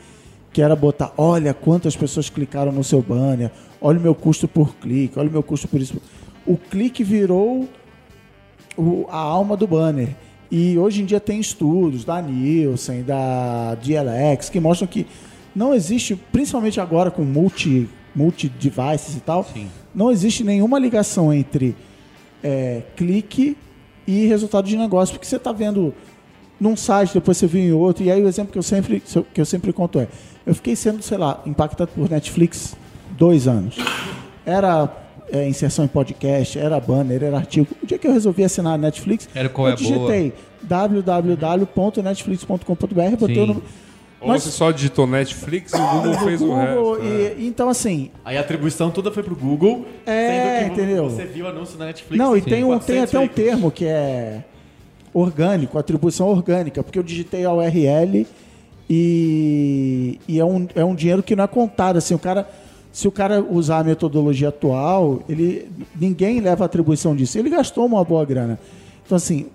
que era botar, olha quantas pessoas clicaram no seu banner, olha o meu custo por clique, olha o meu custo por isso. O clique virou o- a alma do banner. E hoje em dia tem estudos da Nielsen, da DLX, que mostram que não existe, principalmente agora com multi, multi-devices e tal, Sim. Não existe nenhuma ligação entre é, clique e resultado de negócio, porque você está vendo num site, depois você viu em outro, e aí o exemplo que eu sempre, que eu sempre conto é, eu fiquei sendo, sei lá, impactado por Netflix dois anos. Era é, inserção em podcast, era banner, era artigo. O dia que eu resolvi assinar a Netflix, Era qual é eu a boa. digitei www.netflix.com.br, botei o nome- Ou Mas- você só digitou Netflix e o Google no fez o Google, resto. né? e- Então, assim, Aí a atribuição toda foi pro Google, É, sendo que entendeu? você viu o anúncio na Netflix. Não, e em tem, um, tem 400 até um termo que é orgânico, atribuição orgânica, porque eu digitei a URL e, e é, um, é um dinheiro que não é contado. Assim, o cara, se o cara usar a metodologia atual, ele, ninguém leva a atribuição disso. Ele gastou uma boa grana. Então, assim,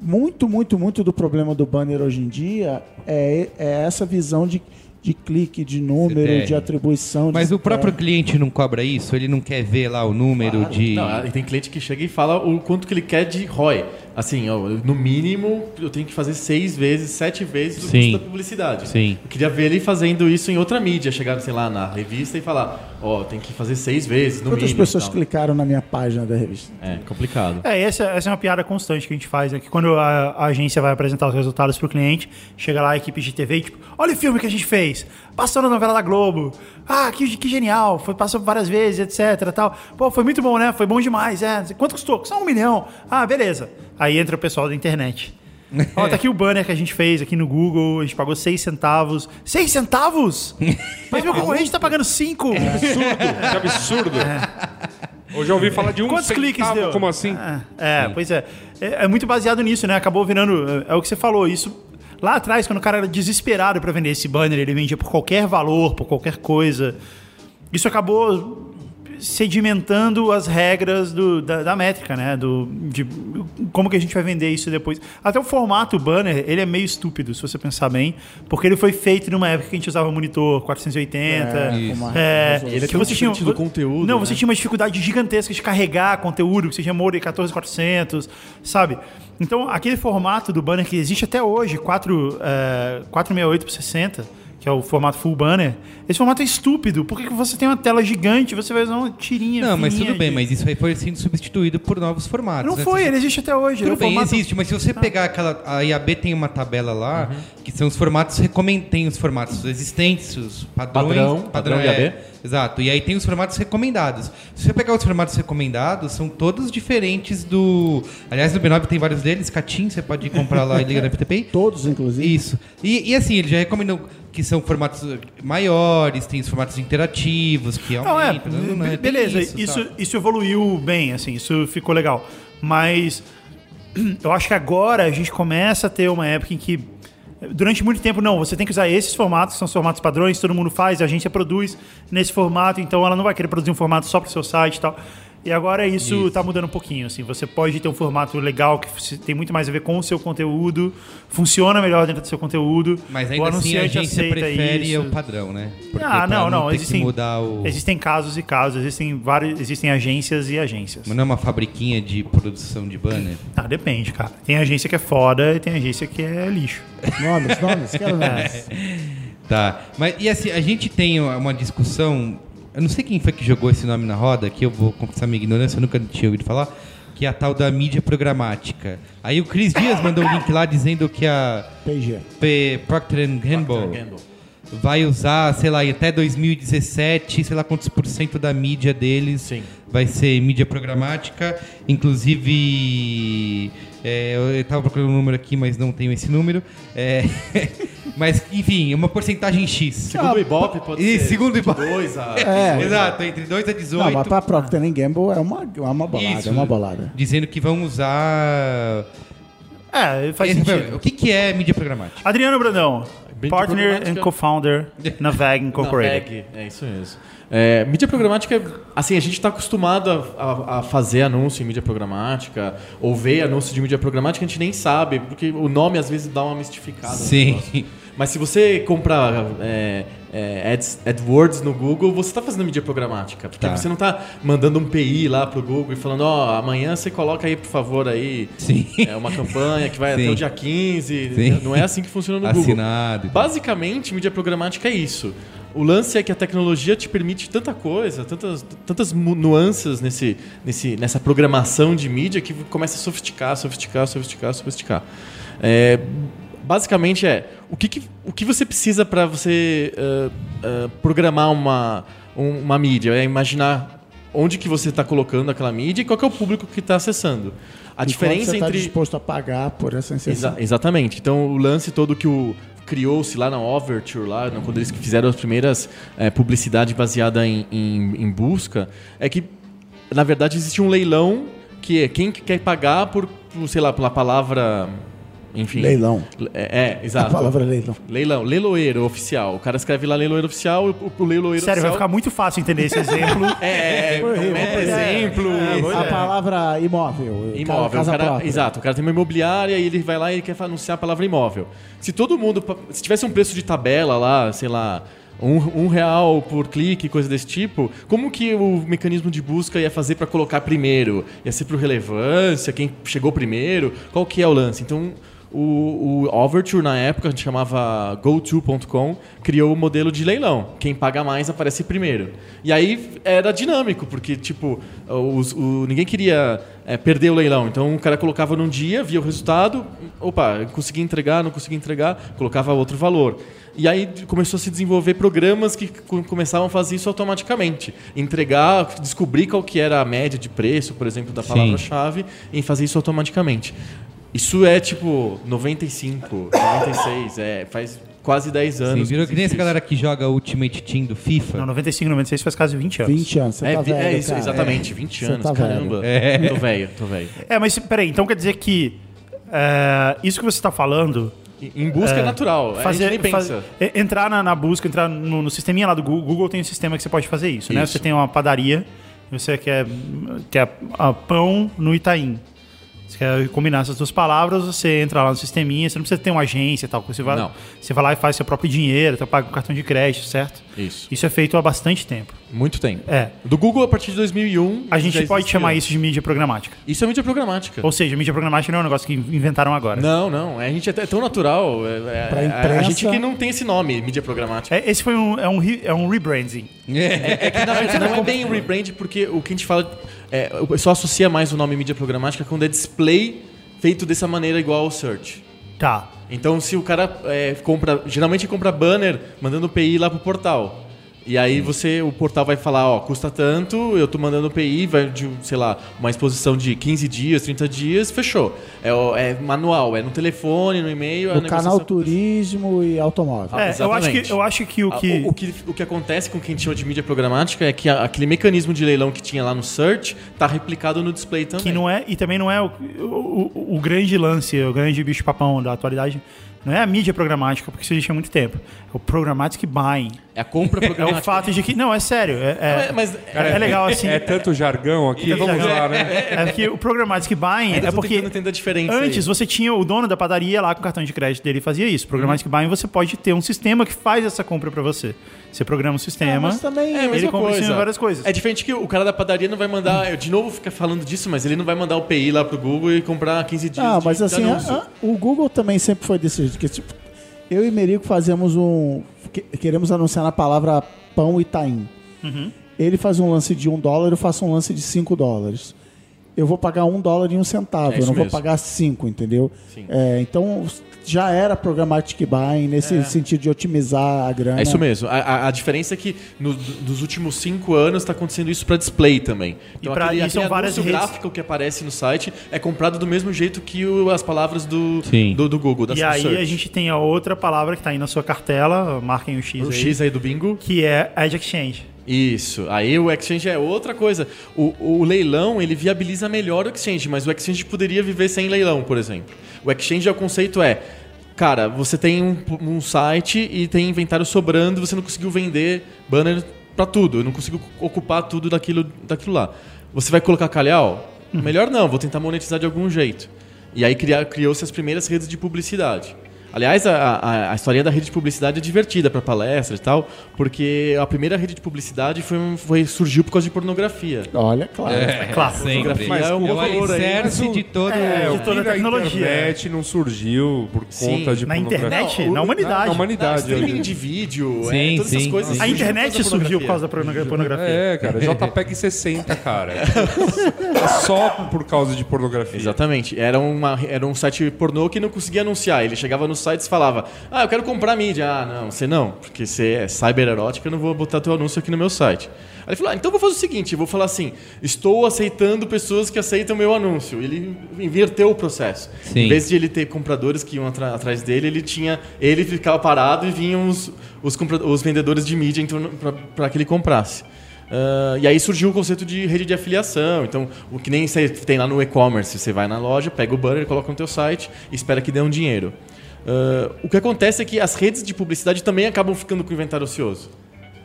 muito, muito, muito do problema do banner hoje em dia é, é essa visão de, de clique, de número, CTR. de atribuição. Mas de o próprio CTR. cliente não cobra isso? Ele não quer ver lá o número de. Não, tem cliente que chega e fala o quanto que ele quer de ROI. Assim, ó, no mínimo, eu tenho que fazer seis vezes, sete vezes o Sim. custo da publicidade. Sim. Eu queria ver ele fazendo isso em outra mídia, chegar, sei lá, na revista e falar, ó, tem que fazer seis vezes, no Quantas mínimo. pessoas tal. clicaram na minha página da revista? É, complicado. É, essa, essa é uma piada constante que a gente faz, né? Que quando a, a agência vai apresentar os resultados pro cliente, chega lá a equipe de TV e tipo, olha o filme que a gente fez, passou na novela da Globo, ah, que, que genial, foi, passou várias vezes, etc, tal. Pô, foi muito bom, né? Foi bom demais, é. Quanto custou? Só um milhão. Ah, beleza. Aí entra o pessoal da internet. [laughs] Ó, tá aqui o banner que a gente fez aqui no Google, a gente pagou 6 centavos. 6 centavos? [laughs] Mas meu concorrente tá pagando 5. Que absurdo. Hoje eu ouvi falar de um Quantos centavo, cliques deu? como assim? É, é, pois é. é. é muito baseado nisso, né? Acabou virando. É, é o que você falou, isso. Lá atrás, quando o cara era desesperado pra vender esse banner, ele vendia por qualquer valor, por qualquer coisa. Isso acabou sedimentando as regras do- da, da métrica, né? Do, de como que a gente vai vender isso depois. Até o formato banner, ele é meio estúpido, se você pensar bem, porque ele foi feito numa época que a gente usava monitor 480. É, uma É. Ele é que tão você tinha diferente do conteúdo, Não, né? você tinha uma dificuldade gigantesca de carregar conteúdo, que você tinha Mori 14400, sabe? Então, aquele formato do banner que existe até hoje, 4, é, 468 por 60, que é o formato full banner, esse formato é estúpido. Por que você tem uma tela gigante e você vai usar uma tirinha Não, mas tudo bem, de- mas isso aí foi sendo substituído por novos formatos. Não né? foi, ele existe até hoje. é Tudo um bem, formato- existe, mas se você pegar aquela. A IAB tem uma tabela lá que são os formatos recomend... tem os formatos existentes, os padrões. Padrão, padrão é, IAB. Exato. E aí tem os formatos recomendados. Se você pegar os formatos recomendados, são todos diferentes do. Aliás, no B9 tem vários deles, Catim, você pode comprar lá e liga na FTP. [laughs] Todos, inclusive. Isso. E, e assim, ele já recomendou que são formatos maiores, tem os formatos interativos, que Não, é, aumentam. não, não, tem beleza, isso, isso, isso, evoluiu bem, assim, isso ficou legal. Mas [clears throat] eu acho que agora a gente começa a ter uma época em que, durante muito tempo, não, você tem que usar esses formatos, são os formatos padrões, todo mundo faz, a agência produz nesse formato, então ela não vai querer produzir um formato só para o seu site e tal. E agora isso, tá mudando um pouquinho, assim. Você pode ter um formato legal que tem muito mais a ver com o seu conteúdo, funciona melhor dentro do seu conteúdo. Mas o ainda assim a agência aceita prefere isso. o padrão, né? Porque Ah, não, não. que Existem, mudar o... existem casos e casos, existem vários, existem agências e agências. Mas não é uma fabriquinha de produção de banner? Ah, depende, cara. Tem agência que é foda e tem agência que é lixo. Nomes, nomes, quero [laughs] nomes. Tá. Mas e assim, a gente tem uma discussão. Eu não sei quem foi que jogou esse nome na roda, que eu vou confessar minha ignorância, eu nunca tinha ouvido falar. que é a tal da mídia programática. Aí o Cris Dias mandou um link lá dizendo que a PG. P. Procter Gamble Gamble. vai usar, sei lá, até 2017, sei lá quantos por cento da mídia deles Sim. vai ser mídia programática. Inclusive, é, eu estava procurando um número aqui, mas não tenho esse número. É, [laughs] mas, enfim, uma porcentagem X. Segundo o Ibope, pode Isso, ser. segundo o Ibope. 2 a... É. Exato, entre 2 a 18. Não, mas pra Procter Gamble é uma, é uma bolada, Isso. é uma bolada. Dizendo que vão usar. É, faz Esse- [laughs] sentido. O que, que é mídia programática? Adriano Brandão, Mídia partner and co-founder na VAG [laughs] Na Incorporated. VEG, é isso mesmo. É, mídia programática, assim, a gente está acostumado a, a- a fazer anúncio em mídia programática, ou ver anúncio de mídia programática, a gente nem sabe, porque o nome às vezes dá uma mistificada. no Sim. Mas se você comprar é, é, Ads, AdWords no Google, você está fazendo mídia programática. Porque Tá. você não está mandando um PI lá pro Google e falando, ó, amanhã você coloca aí, por favor, aí Sim. é uma campanha que vai Sim. [laughs] até o dia 15. Sim. Não é assim que funciona no Google. Assinado. e tal. Basicamente, mídia programática é isso. O lance é que a tecnologia te permite tanta coisa, tantas, tantas nuances nesse, nesse, nessa programação de mídia que começa a sofisticar, sofisticar, sofisticar, sofisticar. É, basicamente é o que, que- o que você precisa para você ah, ah, programar uma, um- uma mídia? É imaginar onde que você está colocando aquela mídia e qual é o público que está acessando. A E diferença você tá entre disposto a pagar por essa inserção. Exa- exatamente. Então o lance todo que o criou-se lá na Overture, lá no- quando eles fizeram as primeiras eh, publicidade baseada em, em- em busca, é que na verdade existe um leilão que é quem que quer pagar por, por, sei lá, pela palavra, enfim. Leilão. É, é, A exato. palavra é leilão. Leilão, leiloeiro oficial. O cara escreve lá leiloeiro oficial, o, o leiloeiro Sério, vai oficial. ficar muito fácil entender esse exemplo. [laughs] É, é, Foi horrível, um meta foi exemplo. A palavra imóvel. Imóvel. Casa o cara, própria. exato. O cara tem uma imobiliária e ele vai lá e quer anunciar a palavra imóvel. Se todo mundo. Se tivesse um preço de tabela lá, sei lá. Um, um real por clique, coisa desse tipo, como que o mecanismo de busca ia fazer para colocar primeiro? Ia ser por relevância, quem chegou primeiro? Qual que é o lance? Então, o, o Overture, na época, a gente chamava GoTo.com, criou o modelo de leilão. Quem paga mais aparece primeiro. E aí era dinâmico, porque, tipo, os- o- ninguém queria é, perder o leilão. Então o cara colocava num dia, via o resultado, opa, consegui entregar, não consegui entregar, colocava outro valor. E aí começou a se desenvolver programas que co- começavam a fazer isso automaticamente. Entregar, descobrir qual que era a média de preço, por exemplo, da palavra-chave, e fazer isso automaticamente. Isso é tipo 95, 96, é, faz quase 10 Sim, anos. virou que nem essa galera que joga Ultimate Team do FIFA. Não, 95, 96 faz quase 20 anos. 20 anos. Você É, tá vi- velho, é isso, cara. exatamente, 20 Você anos, tá caramba. Tô velho, tô velho. É, mas peraí, então quer dizer que é, isso que você está falando Em busca é, natural, fazer, a gente nem faz- pensa. e- entrar na, na busca, entrar no, no sisteminha lá do Google, Google tem um sistema que você pode fazer isso, né? Isso. Você tem uma padaria, você quer, quer ah, pão no Itaim. Você quer combinar essas duas palavras, você entra lá no sisteminha, você não precisa ter uma agência e tal. Você vai, Não. você vai lá e faz seu próprio dinheiro, então paga com cartão de crédito, certo? Isso. Isso é feito há bastante tempo. Muito tempo. É. Do Google a partir de 2001. A gente pode existia. chamar isso de mídia programática. Isso é mídia programática. Ou seja, mídia programática não é um negócio que inventaram agora. Não, não. A gente é t- tão natural. é- é- Pra a- a, imprensa- gente que não tem esse nome, mídia programática. É, esse foi um, é um, re- é um rebranding. É que na verdade não é bem rebrand, porque o que a gente fala. É, o pessoal associa mais o nome mídia programática quando é display feito dessa maneira igual ao search. Tá. Então, se o cara é, compra, geralmente compra banner mandando PI lá pro portal. E aí você, o portal vai falar, ó, custa tanto, eu tô mandando PI, vai de, sei lá, uma exposição de 15 dias, 30 dias, fechou. É, o- é manual, é no telefone, no e-mail, é No canal turismo e automóvel. É, eu acho, exatamente. que, eu acho que o que. O, o que o que acontece com quem chama de mídia programática é que a- aquele mecanismo de leilão que tinha lá no search tá replicado no display também. que não é e também não é o, o, o- o grande lance, o grande bicho papão da atualidade. Não é a mídia programática, porque isso existe há muito tempo. É o programmatic buying. É a compra [laughs] É programática. o fato de que. Não, é sério. É, é, É, mas é- é legal assim. É tanto jargão aqui, É vamos jargão. lá, né? É porque o programmatic buying Ainda é porque tentando diferença antes aí. você tinha o dono da padaria lá com o cartão de crédito dele fazia isso. Programmatic Uhum. buying você pode ter um sistema que faz essa compra para você. Você programa o sistema. Mas também É, a ele mesma compra coisa. várias coisas. É diferente que o cara da padaria não vai mandar, eu de novo fica falando disso, mas ele não vai mandar o PI lá pro Google e comprar 15 dias Não, de, mas assim, a- a- o Google também sempre foi desse jeito. Que, tipo, eu e Merico fazemos um. que- queremos anunciar na palavra pão Itaim. Uhum. Ele faz um lance de um dólar, eu faço um lance de cinco dólares. eu vou pagar um dólar e um centavo, É eu não vou mesmo. pagar cinco, entendeu? Sim. É, então já era programmatic buying nesse sentido de otimizar a grana. É isso mesmo. A, a- a diferença é que no- dos últimos cinco anos está acontecendo isso para display também. Então pra- aquele, e são aquele várias anúncio redes- gráfico que aparece no site é comprado do mesmo jeito que o- as palavras do, do, do Google, da E aí search. a gente tem a outra palavra que tá aí na sua cartela, marquem o X O aí, X aí do bingo. que é Edge Exchange. Isso. Aí o exchange é outra coisa. O, o leilão, ele viabiliza melhor o exchange, mas o exchange poderia viver sem leilão, por exemplo. O exchange, o conceito é, cara, você tem um, um site e tem inventário sobrando, você não conseguiu vender banner pra tudo, eu não consigo ocupar tudo daquilo, daquilo lá. Você vai colocar calhau? Melhor não, vou tentar monetizar de algum jeito. E aí criou-se as primeiras redes de publicidade. Aliás, a, a, a historinha da rede de publicidade é divertida para palestras e tal, porque a primeira rede de publicidade foi, foi- surgiu por causa de pornografia. Olha, claro. É, claro. sempre. Fotografia Mas é um o valor aí. alicerce de todo... É, o de toda a na tecnologia. internet não surgiu por Sim. conta de Na pornografia. internet? Não, o- na humanidade. Na humanidade. eu streaming de vídeo, é, Sim, todas essas sim. coisas. A internet surgiu por causa pornografia. da pornogra- pornografia. É, cara, JPEG [laughs] 60, cara. É só por causa de pornografia. Exatamente. Era, uma, era um site pornô que não conseguia anunciar. Ele chegava no site e falava: Ah, eu quero comprar mídia. Ah, não, você não, porque você é cyber erótica, eu não vou botar teu anúncio aqui no meu site. Aí ele falou: ah, então vou fazer o seguinte: vou falar assim, estou aceitando pessoas que aceitam meu anúncio. Ele inverteu o processo. Sim. Em vez de ele ter compradores que iam atrás dele, ele tinha. Ele ficava parado e vinham os, os, os vendedores de mídia para que ele comprasse. Ah, e aí surgiu o conceito de rede de afiliação. Então, o que nem você tem lá no e-commerce, você vai na loja, pega o banner, coloca no teu site e espera que dê um dinheiro. Ah, o que acontece é que as redes de publicidade também acabam ficando com o inventário ocioso.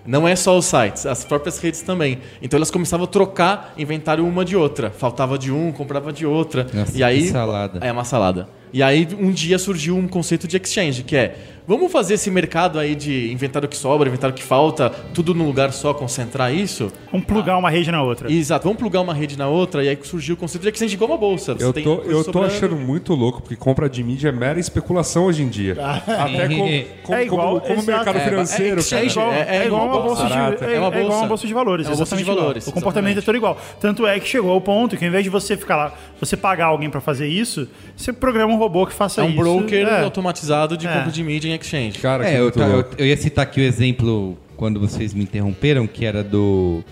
Não é só os sites, as próprias redes também. Então elas começavam a trocar inventário uma de outra. Faltava de um, comprava de outra. Nossa, e aí salada. É uma salada. E aí um dia surgiu um conceito de exchange, que é vamos fazer esse mercado aí de inventário que sobra, inventário que falta, tudo num lugar só, concentrar isso. Vamos plugar uma rede na outra. Exato, vamos plugar uma rede na outra e aí surgiu o conceito de exchange igual uma bolsa. Você Eu tô, eu tô achando muito louco, porque compra de mídia é mera especulação hoje em dia. Até sim. como, como, É igual- como, como mercado É, financeiro, é exchange, cara. é- É, igual uma bolsa de, é, É uma é igual bolsa. uma bolsa de valores. É bolsa de igual. valores, O comportamento é todo igual. Tanto é que chegou ao ponto que, ao invés de você ficar lá, você pagar alguém pra fazer isso, você programa um robô que faça É um isso. broker É. automatizado de É. compra de mídia em exchange. Cara, É, eu, tá- eu, eu ia citar aqui o exemplo quando vocês me interromperam, que era do.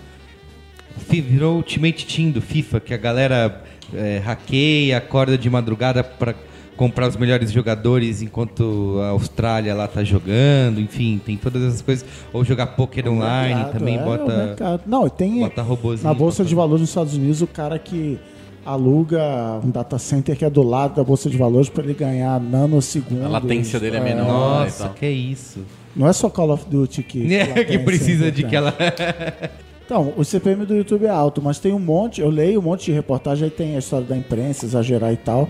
Virou Ultimate Team do FIFA, que a galera é, hackeia, acorda de madrugada pra comprar os melhores jogadores enquanto a Austrália lá tá jogando, enfim, tem todas essas coisas. Ou jogar poker online Mercado, também é, o bota. Não, tem bota na bolsa de valores nos Estados Unidos o cara que aluga um data center que é do lado da bolsa de valores para ele ganhar nanosegundos. A latência dele é menor. e Nossa, que isso. Não é só Call of Duty que É, que latência precisa é de que ela. [laughs] Então, o CPM do YouTube é alto, mas tem um monte, eu leio um monte de reportagem, aí tem a história da imprensa, exagerar e tal,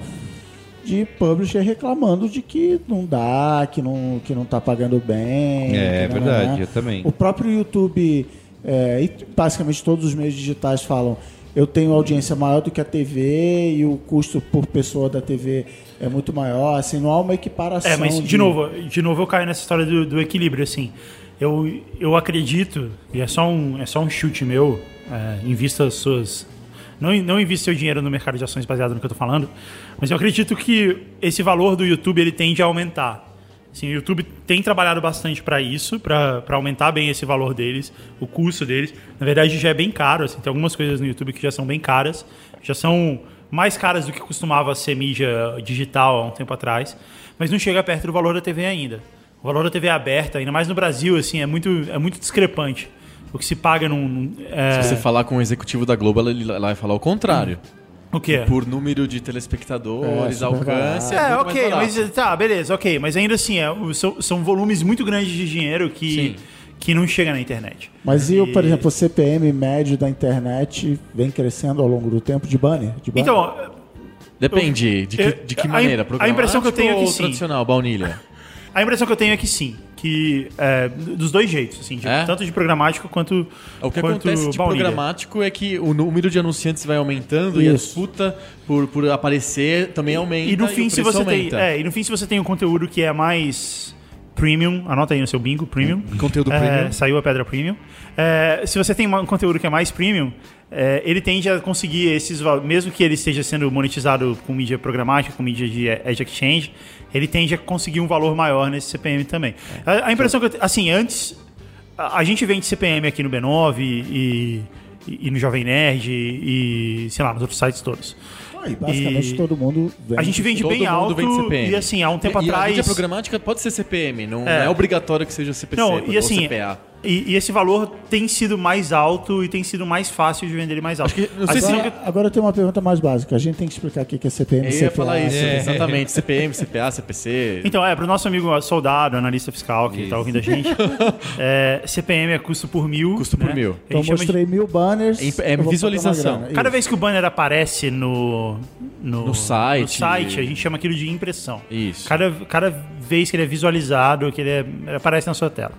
de publisher reclamando de que não dá, que não, que não tá pagando bem. É, não, verdade, né? eu também. O próprio YouTube, é, e basicamente todos os meios digitais falam, eu tenho audiência maior do que a TV e o custo por pessoa da TV é muito maior, assim, não há uma equiparação. É, mas de novo, de novo eu caio nessa história do, do equilíbrio, assim. Eu, eu acredito, e é só um, é só um chute meu, é, invista as suas. Não, não invista seu dinheiro no mercado de ações baseado no que eu tô falando, mas eu acredito que esse valor do YouTube ele tende a aumentar. Assim, o YouTube tem trabalhado bastante para isso, para aumentar bem esse valor deles, o custo deles. Na verdade, já é bem caro. Assim, tem algumas coisas no YouTube que já são bem caras, já são mais caras do que costumava ser mídia digital há um tempo atrás, mas não chega perto do valor da TV ainda. O valor da TV aberta, ainda mais no Brasil, assim, é muito, é muito discrepante. O que se paga num. num- é, Se você falar com o executivo da Globo, ele vai falar o contrário. O quê? Por número de telespectadores, É, alcance. É, mais ok, mas tá, beleza, ok. Mas ainda assim, é, são, são volumes muito grandes de dinheiro que, Sim. que não chega na internet. Mas e, o, por exemplo, o CPM médio da internet vem crescendo ao longo do tempo de banner? De banner? Então, Depende de que, Eu- de que maneira. a impressão que eu tenho é que sim. tradicional, baunilha. A impressão que eu tenho é que sim. Que é, dos dois jeitos, assim, de- É? tanto de programático quanto. O que quanto acontece de baunilha. programático é que o número de anunciantes vai aumentando e a Isso. disputa por, por aparecer também aumenta. E no fim, o se você tem. É, e no fim, se você tem um conteúdo que é mais premium, anota aí no seu bingo, premium. Conteúdo É, premium. Saiu a pedra premium. É, se você tem um conteúdo que é mais premium, é, ele tende a conseguir esses mesmo que ele esteja sendo monetizado com mídia programática, com mídia de Edge Exchange, ele tende a conseguir um valor maior nesse CPM também. A, a impressão que eu assim, antes a, a gente vende CPM aqui no B9 e, e, e no Jovem Nerd e, e, sei lá, nos outros sites todos. Aí, basicamente E- todo mundo vende. A gente vende Todo bem mundo alto vende CPM. e assim, há um tempo e, E a atrás mídia programática pode ser CPM, não É. é, obrigatório que seja CPC Não, ou e assim, CPA. E, e esse valor tem sido mais alto e tem sido mais fácil de vender ele mais alto. Acho que- não sei A se- Agora, agora eu tenho uma pergunta mais básica. A gente tem que explicar o que é CPM Eu e ia CPA. falar isso, É. exatamente. CPM, CPA, CPC. Então, é, para o nosso amigo soldado, analista fiscal que está ouvindo a gente, [laughs] é, CPM é custo por mil. Custo por né? mil. A Então gente chama de- mostrei mil banners. É é visualização. Cada Isso. vez que o banner aparece no, no, No site. no site, a gente chama aquilo de impressão. Isso. Cada, cada vez que ele é visualizado, que ele, é- ele aparece na sua tela.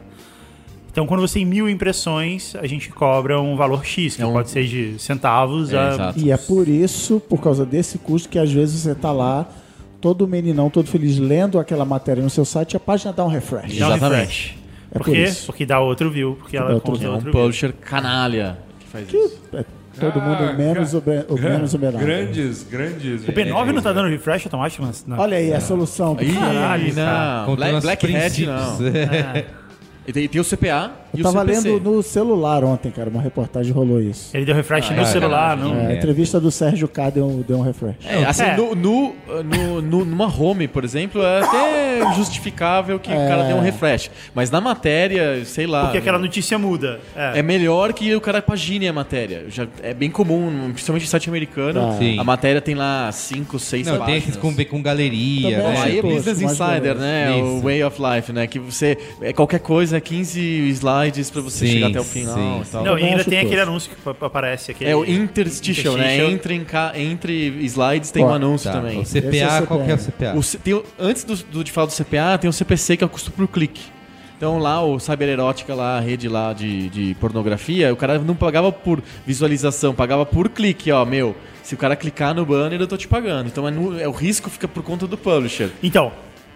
Então, quando você tem mil impressões, a gente cobra um valor X, que É um- pode ser de centavos É, a. E é por isso, por causa desse custo, que às vezes você tá lá, todo meninão, todo feliz, lendo aquela matéria no seu site, a página dá um refresh. dá um Exatamente. refresh. É por por quê? isso. Porque dá outro view, porque ela outro conta É um outro view. publisher canalha que faz isso. É todo mundo Ah, menos, gra- o, menos o menor. Grandes, grandes. O B9 não tá dando refresh automático? Mas, não. Olha aí a solução. Ih, Caralho, cara. não. Contando Black, Black Hat não. E tem, tem o CPA Eu o tava lendo no celular ontem, cara, uma reportagem rolou isso. Ele deu refresh no Ah, celular, não. É, a É. entrevista do Sérgio K deu, um- deu um refresh. É, assim, É. No, no, no- no- numa home, por exemplo, é até justificável que o cara dê um refresh. Mas na matéria, sei lá. Porque aquela notícia muda. É. É melhor que o cara pagine a matéria. Já é bem comum, principalmente em site americano. Ah. Sim. A matéria tem lá 5, 6 Não, tem páginas. esses com, com galeria, Também né? Aí é Tosco, Business Insider, né? Isso. O Way of Life, né? Que você. É, qualquer coisa é 15 slides pra você Sim, chegar até o final sim, e tal. Não, e ainda tem aquele anúncio que pa- aparece. Aquele É o interstitial, né? interstitial. Entre, em ca- entre slides tem Ó, um anúncio Tá, também. O Esse é CPA, o qual que é o CPA? CPA? O C- tem o- antes do, do- de falar do CPA, tem o CPC, que é o custo por clique. Então lá, o Cyber Erótica, lá, a rede lá de, de pornografia, o cara não pagava por visualização, pagava por clique, ó, meu. Se o cara clicar no banner, eu tô te pagando. Então é, no- é o risco fica por conta do publisher. Então,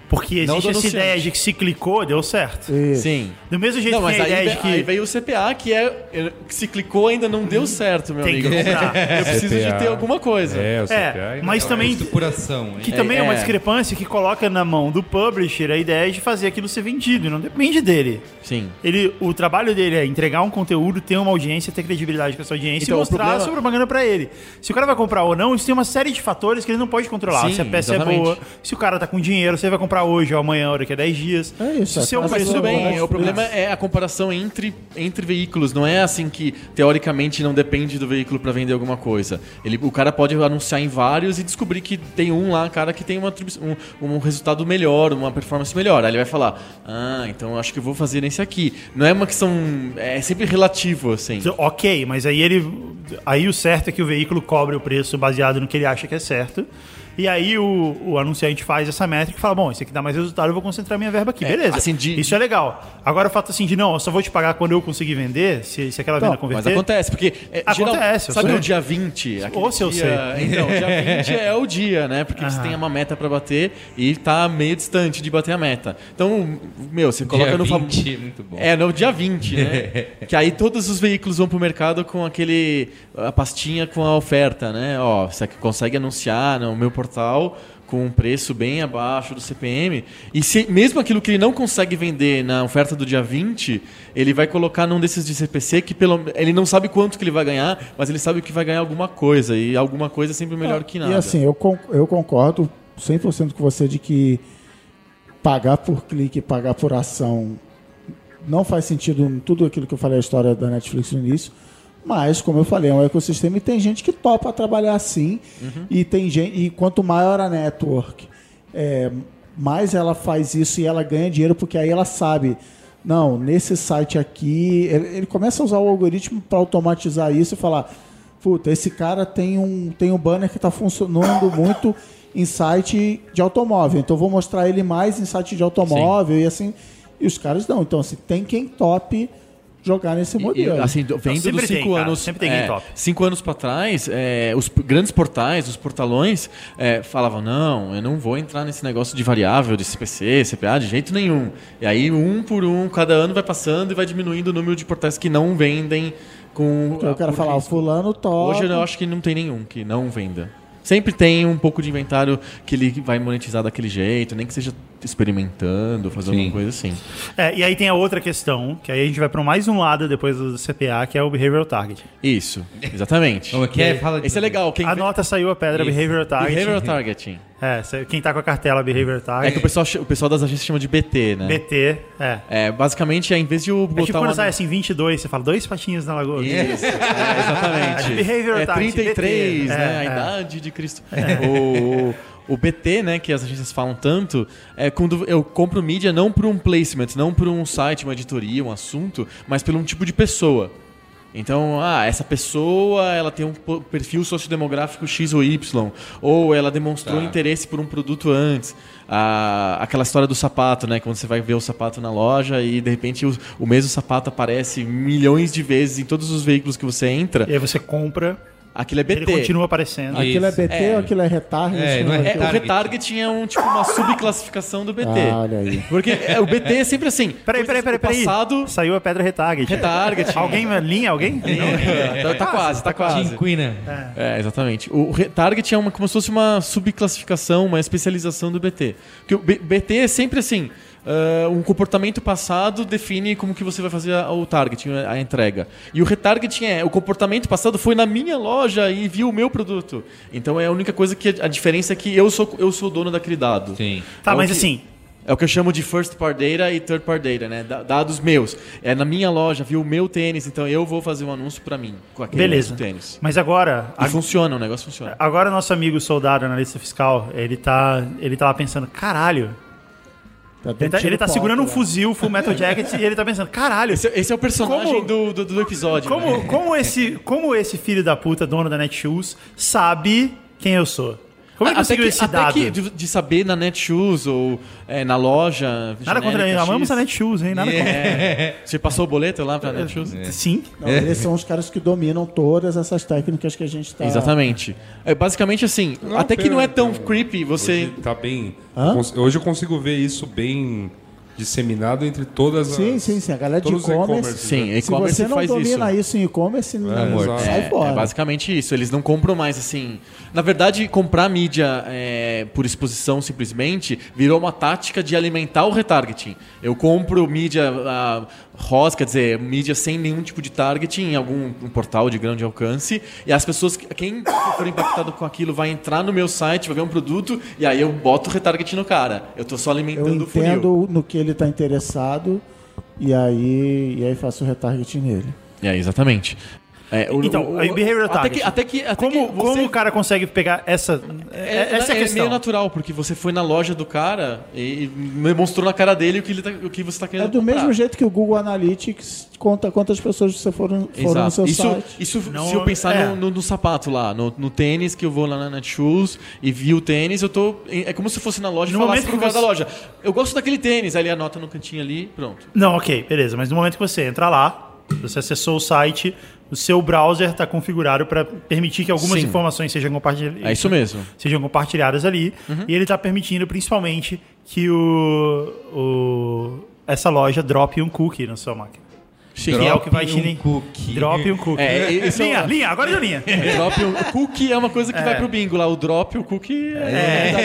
porque existe essa anunciante. ideia de que se clicou, deu certo. Isso. Sim. Do mesmo jeito Não, que mas tem a aí, ideia de que aí veio o CPA, que é. é, que Se clicou ainda não deu certo, meu tem que amigo. comprar. [laughs] Eu preciso de CPA. ter alguma coisa. É, o CPA. É, ainda mas também Custo por ação. que também é, uma é. discrepância que coloca na mão do publisher a ideia de fazer aquilo ser vendido, e não depende dele. Sim. Ele, o trabalho dele é entregar um conteúdo, ter uma audiência, ter credibilidade com essa audiência Então, e mostrar problema- a sua propaganda pra ele. Se o cara vai comprar ou não, isso tem uma série de fatores que ele não pode controlar. Sim, se a peça exatamente. é boa, se o cara tá com dinheiro, se ele vai comprar hoje ou amanhã ou daqui a 10 dias. É isso, Se é. Mas tudo bem, Netflix. o problema é a comparação entre, entre veículos. Não é assim que, teoricamente, não depende do veículo para vender alguma coisa. Ele, o cara pode anunciar em vários e descobrir que tem um lá, cara, que tem uma, um, um resultado melhor, uma performance melhor. Aí ele vai falar, ah, então acho que eu vou fazer nesse aqui. Não é uma questão... É sempre relativo, assim. Ok, mas aí ele. Aí o certo é que o veículo cobre o preço baseado no que ele acha que é certo. E aí o, o anunciante faz essa métrica e fala: bom, esse aqui dá mais resultado, eu vou concentrar minha verba aqui. É, Beleza. assim, de- Isso é legal. Agora o fato assim de não, eu só vou te pagar quando eu conseguir vender, se, se aquela venda Não, converter. Mas acontece, porque. é, Acontece, eu sabe sei. o dia 20? aquele Ou se eu dia- Então, dia 20 é o dia, né? Porque você Aham. tem uma meta pra bater e tá meio distante de bater a meta. Então, meu, você coloca Dia no fam- 20, muito bom. É, no dia 20, né? [laughs] que aí todos os veículos vão pro mercado com aquele. a pastinha com a oferta, né? Ó, você consegue anunciar no meu com um preço bem abaixo do CPM. E se mesmo aquilo que ele não consegue vender na oferta do dia 20, ele vai colocar num desses de CPC que pelo ele não sabe quanto que ele vai ganhar, mas ele sabe que vai ganhar alguma coisa. E alguma coisa é sempre melhor que nada. E assim, eu, eu concordo 100% com você de que pagar por clique, pagar por ação não faz sentido em tudo aquilo que eu falei a história da Netflix no início. Mas, como eu falei, é um ecossistema e tem gente que topa trabalhar assim. E tem gente. E quanto maior a network, é, mais ela faz isso e ela ganha dinheiro, porque aí ela sabe. Não, nesse site aqui. Ele, ele começa a usar o algoritmo para automatizar isso e falar: puta, esse cara tem um, tem um banner que está funcionando [coughs] muito em site de automóvel. Então vou mostrar ele mais em site de automóvel e assim. E os caras não. Então, assim, tem quem tope jogar nesse modelo. e, assim, vendo sempre dos tem, cinco cara, anos. sempre tem é, top. Cinco anos pra trás, é, os grandes portais, os portalões, é, falavam: não, eu não vou entrar nesse negócio de variável, de CPC, CPA, de jeito nenhum. E aí, um por um, cada ano vai passando e vai diminuindo o número de portais que não vendem com. Então eu quero falar, o risco. fulano top. Hoje eu acho que não tem nenhum que não venda. Sempre tem um pouco de inventário que ele vai monetizar daquele jeito, nem que seja experimentando, fazendo Sim. alguma coisa assim. É, e aí tem a outra questão, que aí a gente vai para mais um lado depois do CPA, que é o Behavioral Target. Isso, exatamente. Como é que é? Fala Esse é legal. Quem A nota saiu a pedra Isso. Behavioral Target. Behavioral targeting. É, quem tá com a cartela Behavioral É que o pessoal, o pessoal das agências chama de BT, né? BT, é. É, basicamente, é, em vez de É botar tipo quando uma... sai assim 22, você fala dois patinhos na lagoa. Isso, é, [laughs] exatamente. Behavioral é target, 33, BT. né? É, a é. idade de Cristo. [laughs] O, o, o BT, né, que as agências falam tanto, é quando eu compro mídia não por um placement, não por um site, uma editoria, um assunto, mas por um tipo de pessoa. Então, ah, essa pessoa, ela tem um perfil sociodemográfico X ou Y, ou ela demonstrou Tá. interesse por um produto antes. Ah, aquela história do sapato, né? Quando você vai ver o sapato na loja e de repente o, o mesmo sapato aparece milhões de vezes em todos os veículos que você entra, E aí você compra, aquilo é BT. ele continua aparecendo. Aquilo é. BT É. ou aquilo é retarget? É, não é É, o Retarget. retargeting é um, tipo, uma subclassificação do BT. Ah, olha aí. Porque é, o BT é sempre assim. Peraí, peraí, peraí, peraí. do Passado, Saiu a pedra retarget. retargeting. Alguém, linha, alguém? tá, tá quase, tá quase. Tinquina. É, exatamente. O retarget é uma, como se fosse uma subclassificação, uma especialização do BT. Porque o B- BT é sempre assim. Ah, um comportamento passado define como que você vai fazer a- o targeting, a entrega. E o retargeting é o comportamento passado foi na minha loja e viu o meu produto. Então é a única coisa que a diferença é que eu sou eu sou o dono daquele dado. Sim. Tá, É o mas que- assim, É o que eu chamo de first part data e third part data, né? Da- Dados meus. É na minha loja, viu o meu tênis, então eu vou fazer um anúncio pra mim com aquele beleza. mesmo tênis. Mas agora, E funciona, o negócio funciona. agora nosso amigo soldado analista fiscal, ele tá, ele tá lá pensando, caralho. Tá Ele tá, ele tá segurando um né? fuzil Full Metal [laughs] Jacket e ele tá pensando, caralho. Esse, esse é o personagem Como- do, do, do episódio. Como, né? como, esse, como esse filho da puta, dono da Netshoes, sabe quem eu sou? Como ele até conseguiu que, esse até dado? que de, de saber na Netshoes ou é, na loja. Nada contra ele, amamos a Netshoes, hein? Nada É. [laughs] Você passou o boleto lá pra Netshoes? contra. Sim. Não, eles são os caras que dominam todas essas técnicas que a gente tá. Exatamente. É basicamente assim, Não, até que pera, não é tão então, creepy você. Hoje tá bem. Hã? Hoje eu consigo ver isso bem disseminado entre todas Sim, as. sim, sim. A galera de e-commerce. e-commerces, Sim, né? Se e-commerce você não domina isso. isso, em e-commerce, não exato. sai É, fora. é basicamente isso. Eles não compram mais assim. Na verdade, comprar mídia é, por exposição simplesmente virou uma tática de alimentar o retargeting. Eu compro mídia ah, rosa, quer dizer, mídia sem nenhum tipo de targeting em algum um portal de grande alcance. E as pessoas, quem for impactado com aquilo, vai entrar no meu site, vai ver um produto e aí eu boto o retargeting no cara. Eu tô só Eu alimentando o funil. entendo no que ele está interessado e aí, e aí faço o retargeting nele. É, exatamente. É, o- Então, o- aí behavioral até que, até que, até Como, que você- como o cara consegue pegar essa. É, essa é a é questão. meio natural, porque você foi na loja do cara e e demonstrou na cara dele o que, ele tá- o que você está querendo É do comprar. mesmo jeito que o Google Analytics conta quantas pessoas você foram, foram no Exato. seu Isso, site. isso Não, se eu pensar é. no, no- no sapato lá, no, no tênis, que eu vou lá na Netshoes e vi o tênis, eu tô. É como se fosse na loja No e falasse momento pro que cara você- da loja. Eu gosto daquele tênis, aí ele anota no cantinho ali, pronto. Não, ok, beleza. Mas no momento que você entra lá, você acessou o site, o seu browser está configurado para permitir que algumas Sim. informações sejam compartilhadas. É isso mesmo. Sejam compartilhadas ali. Uhum. E ele está permitindo principalmente que o, o- essa loja drope um cookie na sua máquina. Sim. Que é o que vai um cookie. Drop um cookie. É, esse é linha, o- linha, agora deu linha. [laughs] Drop, o cookie é uma coisa que vai pro bingo lá. O drop, o cookie é.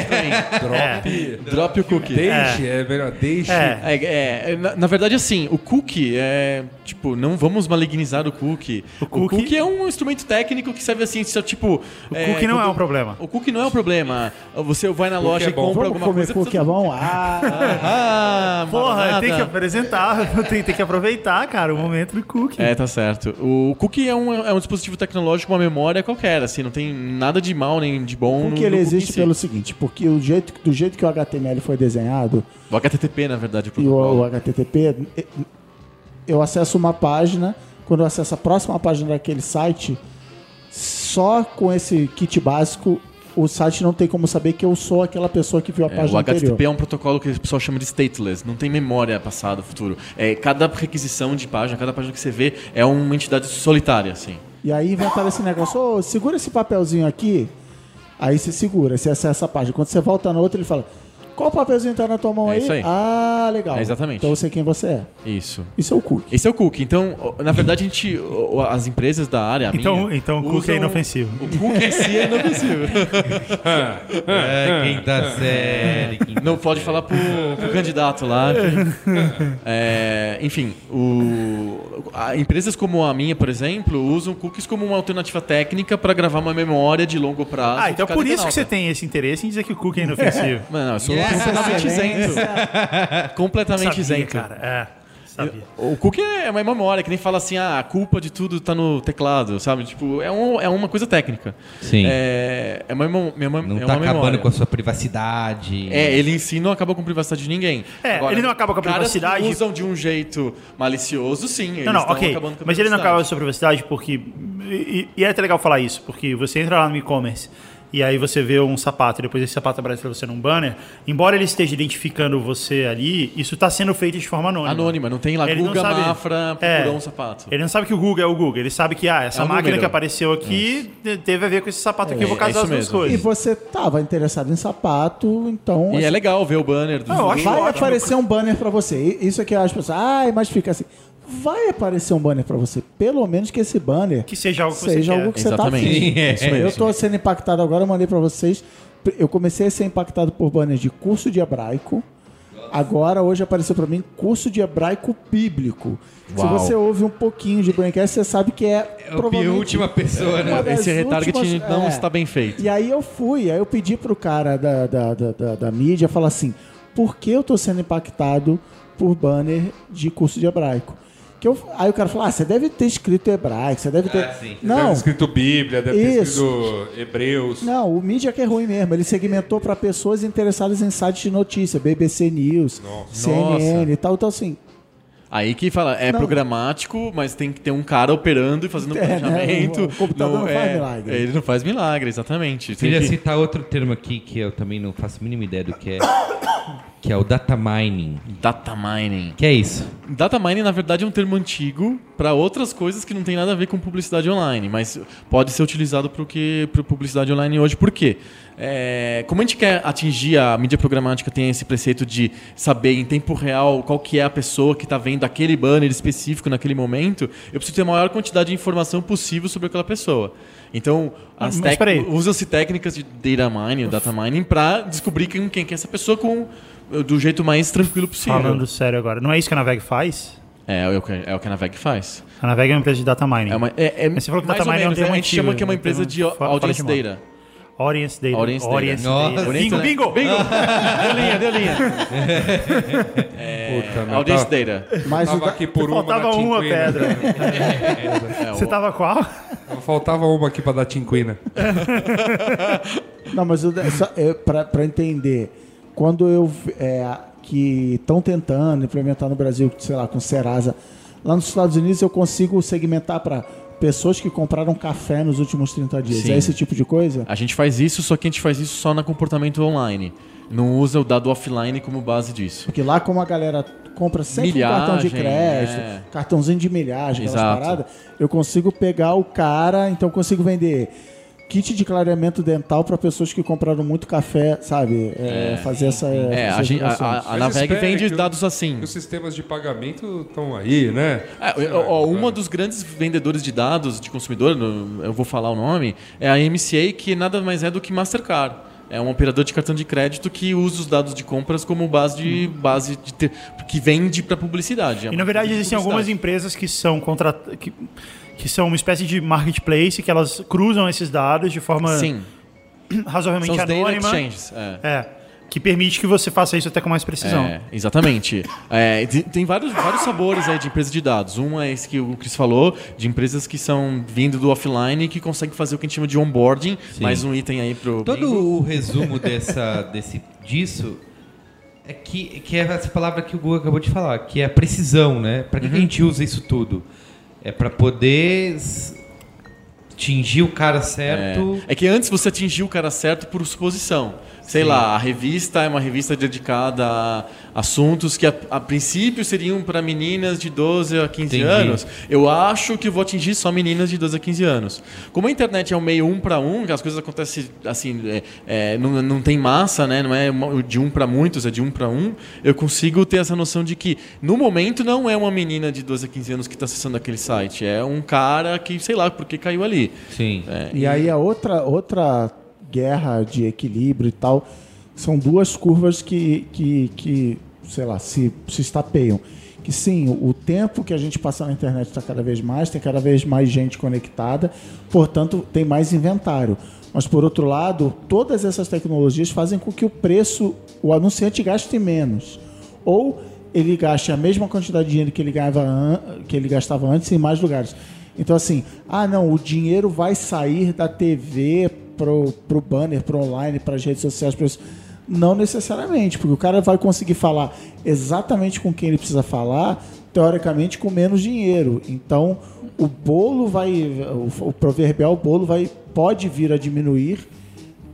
É. [laughs] Drop o cookie. Deixe, é, melhor, deixe. É. É, é, na, na verdade, assim, o cookie é. Tipo, não vamos malignizar o cookie. O cookie- é um instrumento técnico que serve assim, só, tipo. O cookie não é um problema. O cookie não é um problema. Você vai na loja é e compra Vamos alguma comer coisa. cookie é bom? Ah, Ah, Porra, maranata. tem que apresentar, [laughs] tem, tem que aproveitar, cara, o momento do cookie. É, tá certo. O cookie é um, é um dispositivo tecnológico, uma memória qualquer, assim, não tem nada de mal nem de bom. no- porque ele no cookie existe si. pelo seguinte, porque o jeito, do jeito que o HTML foi desenhado O HTTP, na verdade, o e o, o HTTP, e- eu acesso uma página, quando eu acesso a próxima página daquele site, só com esse kit básico o site não tem como saber que eu sou aquela pessoa que viu a É, página o anterior. HTTP é um protocolo que o pessoal chama de stateless, não tem memória passado, futuro. É, cada requisição de página, cada página que você vê é uma entidade solitária, assim. E aí inventaram esse negócio, ô, segura esse papelzinho aqui. Aí você segura, você acessa a página. Quando você volta na outra, ele fala, qual papelzinho tá na tua mão É aí? isso aí. Ah, legal. É exatamente. Então eu sei quem você é. Isso. Isso é o cookie. Esse é o cookie. Então, na verdade, a gente, as empresas da área, a Então, minha, então o cookie usam- é inofensivo. O cookie em si é inofensivo. É, quinta [laughs] série. Quinta Não pode falar pro, pro candidato lá. [laughs] É, enfim, o, a- empresas como a minha, por exemplo, usam cookies como uma alternativa técnica para gravar uma memória de longo prazo. Ah, então de por isso que você tem esse interesse em dizer que o cookie é inofensivo. [laughs] Mano, não, eu sou Yes! Completamente isento. completamente Sabia, isento. cara. É, sabia. O cookie é uma memória, que nem fala assim, ah, a culpa de tudo tá no teclado, sabe? Tipo, é, um, é uma coisa técnica. Sim. É, é uma, é uma, Não é tá acabando memória. com a sua privacidade. É, ele em si não acaba com a privacidade de ninguém. É, ele não acaba com a privacidade- usam de um jeito malicioso, sim. eles Não, não, ok. acabando com a Mas ele não acaba com a sua privacidade porque. E, e é até legal falar isso, porque você entra lá no e-commerce e aí você vê um sapato e depois esse sapato aparece pra você num banner. Embora ele esteja identificando você ali, isso está sendo feito de forma anônima. Anônima, não tem lá Ele Guga sabe- Mafra É. procurou um sapato. Ele não sabe que o Google é o Google, ele sabe que ah, essa É máquina número. que apareceu aqui te- teve a ver com esse sapato aqui, eu vou É, casar é as isso duas mesmo. E coisas. você tava interessado em sapato, então... E assim, é legal ver o banner do Não, Vai ótimo. aparecer um banner pra você. Isso aqui as pessoas, ai, mas fica assim. Vai aparecer um banner pra você. Pelo menos que esse banner Que seja algo que você seja quer. algo que você Exatamente. tá afim. Sim, é. Eu tô sendo impactado agora, eu mandei pra vocês. Eu comecei a ser impactado por banners de curso de hebraico. Agora, hoje apareceu pra mim curso de hebraico bíblico. Uau. Se você ouve um pouquinho de Braincast, você sabe que é, É a última [laughs] pessoa, né? Esse retargeting últimas- não é. está bem feito. E aí eu fui, aí eu pedi pro cara da, da, da, da, da mídia falar assim: por que eu tô sendo impactado por banner de curso de hebraico? Que eu, aí o cara falou: ah, você deve ter escrito hebraico, você deve ter. Ah, sim. Não, Deve ter escrito Bíblia, deve ter Isso. escrito Hebreus. não, o mídia que é ruim mesmo. Ele segmentou para pessoas interessadas em sites de notícia, BBC News, CNN Nossa. e tal. Então, assim, Aí que fala, é Não. programático, mas tem que ter um cara operando e fazendo [laughs] É, né? planejamento. O computador não faz milagre. Ele não faz milagre, exatamente. Queria que- citar outro termo aqui que eu também não faço a mínima ideia do que é, [coughs] que é o data mining. Data mining. Que é isso? Data mining, na verdade, é um termo antigo para outras coisas que não tem nada a ver com publicidade online, mas pode ser utilizado para para publicidade online hoje. Por quê? É, como a gente quer atingir a mídia programática, tem esse preceito de saber em tempo real qual que é a pessoa que está vendo aquele banner específico naquele momento, eu preciso ter a maior quantidade de informação possível sobre aquela pessoa. Então, peraí. usam-se técnicas de data mining, data mining, para descobrir quem, quem que é essa pessoa com do jeito mais tranquilo possível. Falando sério agora, não é isso que a Naveg faz? É, é o que, é o que a Naveg faz. A Naveg é uma empresa de data mining. É uma, é, é Mas você falou que data mining é um menos, termo A gente chama que é uma um empresa de audience data. Audience Data. Audience Data. Audience Nossa. Data. Audience Bingo, Data. bingo! Bingo! [laughs] deu linha, deu linha. [laughs] É, Puta, meu, audience tava- data. mas o Tava aqui por uma Faltava uma Tinquina. pedra. É, Você o- tava qual? Faltava uma aqui pra dar Tinquina. [laughs] Não, mas é, pra entender, quando eu. É, que estão tentando implementar no Brasil, sei lá, com Serasa, lá nos Estados Unidos eu consigo segmentar para pessoas que compraram café nos últimos 30 dias. Sim. É esse tipo de coisa? A gente faz isso, só que a gente faz isso só no comportamento online. Não usa o dado offline como base disso. Porque lá, como a galera compra sempre um cartão de Milhagem, crédito, é. cartãozinho de milhagem, aquelas Exato. paradas, eu consigo pegar o cara, então eu consigo vender kit de clareamento dental para pessoas que compraram muito café, sabe? É, fazer essa. É, a, gente, a, a, a Naveg vende dados assim. Os sistemas de pagamento estão aí, né? É, ó, uma dos grandes vendedores de dados de consumidor, eu vou falar o nome, é a MCA, que nada mais é do que Mastercard. É um operador de cartão de crédito que usa os dados de compras como base de base de ter, que vende para publicidade. É E na verdade existem algumas empresas que são contra... que, são uma espécie de marketplace que elas cruzam esses dados de forma Sim, [clears throat] razoavelmente são os data anônima. exchanges. É. É. Que permite que você faça isso até com mais precisão. É, exatamente. [laughs] É, tem vários, vários sabores aí de empresas de dados. Um é esse que o Chris falou, de empresas que são vindo do offline e que conseguem fazer o que a gente chama de onboarding. Mais um item aí pro. Todo bingo. o resumo dessa, [laughs] desse, disso é que, que é essa palavra que o Google acabou de falar, que é a precisão, né? Para que, que a gente usa isso tudo? É para poder atingir o cara certo. É que antes você atingia o cara certo por suposição. Sei lá, a revista é uma revista dedicada a assuntos que a, a princípio seriam para meninas de 12 a 15 Entendi. anos. Eu acho que vou atingir só meninas de 12 a 15 anos. Como a internet é um meio um para um, que as coisas acontecem assim, é, é, não, não tem massa, né? Não é de um para muitos, é de um para um. Eu consigo ter essa noção de que no momento não é uma menina de 12 a 15 anos que está acessando aquele site, é um cara que sei lá porque caiu ali. Sim. É, E aí a outra, outra guerra de equilíbrio e tal, são duas curvas que, que, que sei lá, se, se estapeiam. Que sim, o tempo que a gente passa na internet está cada vez mais, tem cada vez mais gente conectada, portanto tem mais inventário. Mas por outro lado, todas essas tecnologias fazem com que o preço, o anunciante gaste menos. Ou ele gaste a mesma quantidade de dinheiro que ele, ganhava an- que ele gastava antes em mais lugares. Então, assim, ah, não, o dinheiro vai sair da TV pro, pro banner, pro online, para as redes sociais. Pro... Não necessariamente, porque o cara vai conseguir falar exatamente com quem ele precisa falar, teoricamente com menos dinheiro. Então, o bolo vai, o, o proverbial bolo vai, pode vir a diminuir.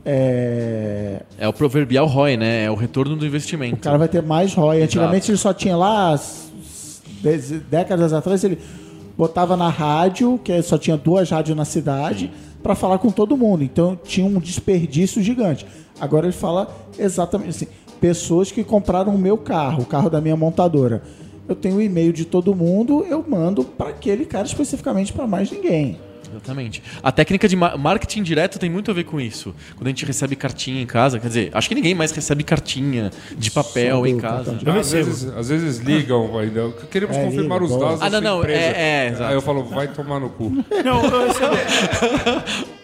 É, é o proverbial ROI, né? É o retorno do o investimento. cara vai ter mais ROI. Antigamente ele só tinha lá, décadas atrás, ele botava na rádio, que só tinha duas rádios na cidade, para falar com todo mundo. Então tinha um desperdício gigante. Agora ele fala exatamente assim: pessoas que compraram o meu carro, o carro da minha montadora. Eu tenho o e-mail de todo mundo, eu mando para aquele cara especificamente para mais ninguém. Exatamente. A técnica de ma- marketing direto tem muito a ver com isso. Quando a gente recebe cartinha em casa, quer dizer, acho que ninguém mais recebe cartinha de papel do em casa. Eu às, vezes, às vezes ligam [laughs] ainda. Queremos É, confirmar liga, os dados Ah, da não, não, empresa. é- é. Aí eu falo, vai tomar no cu. Não, eu recebo. [laughs]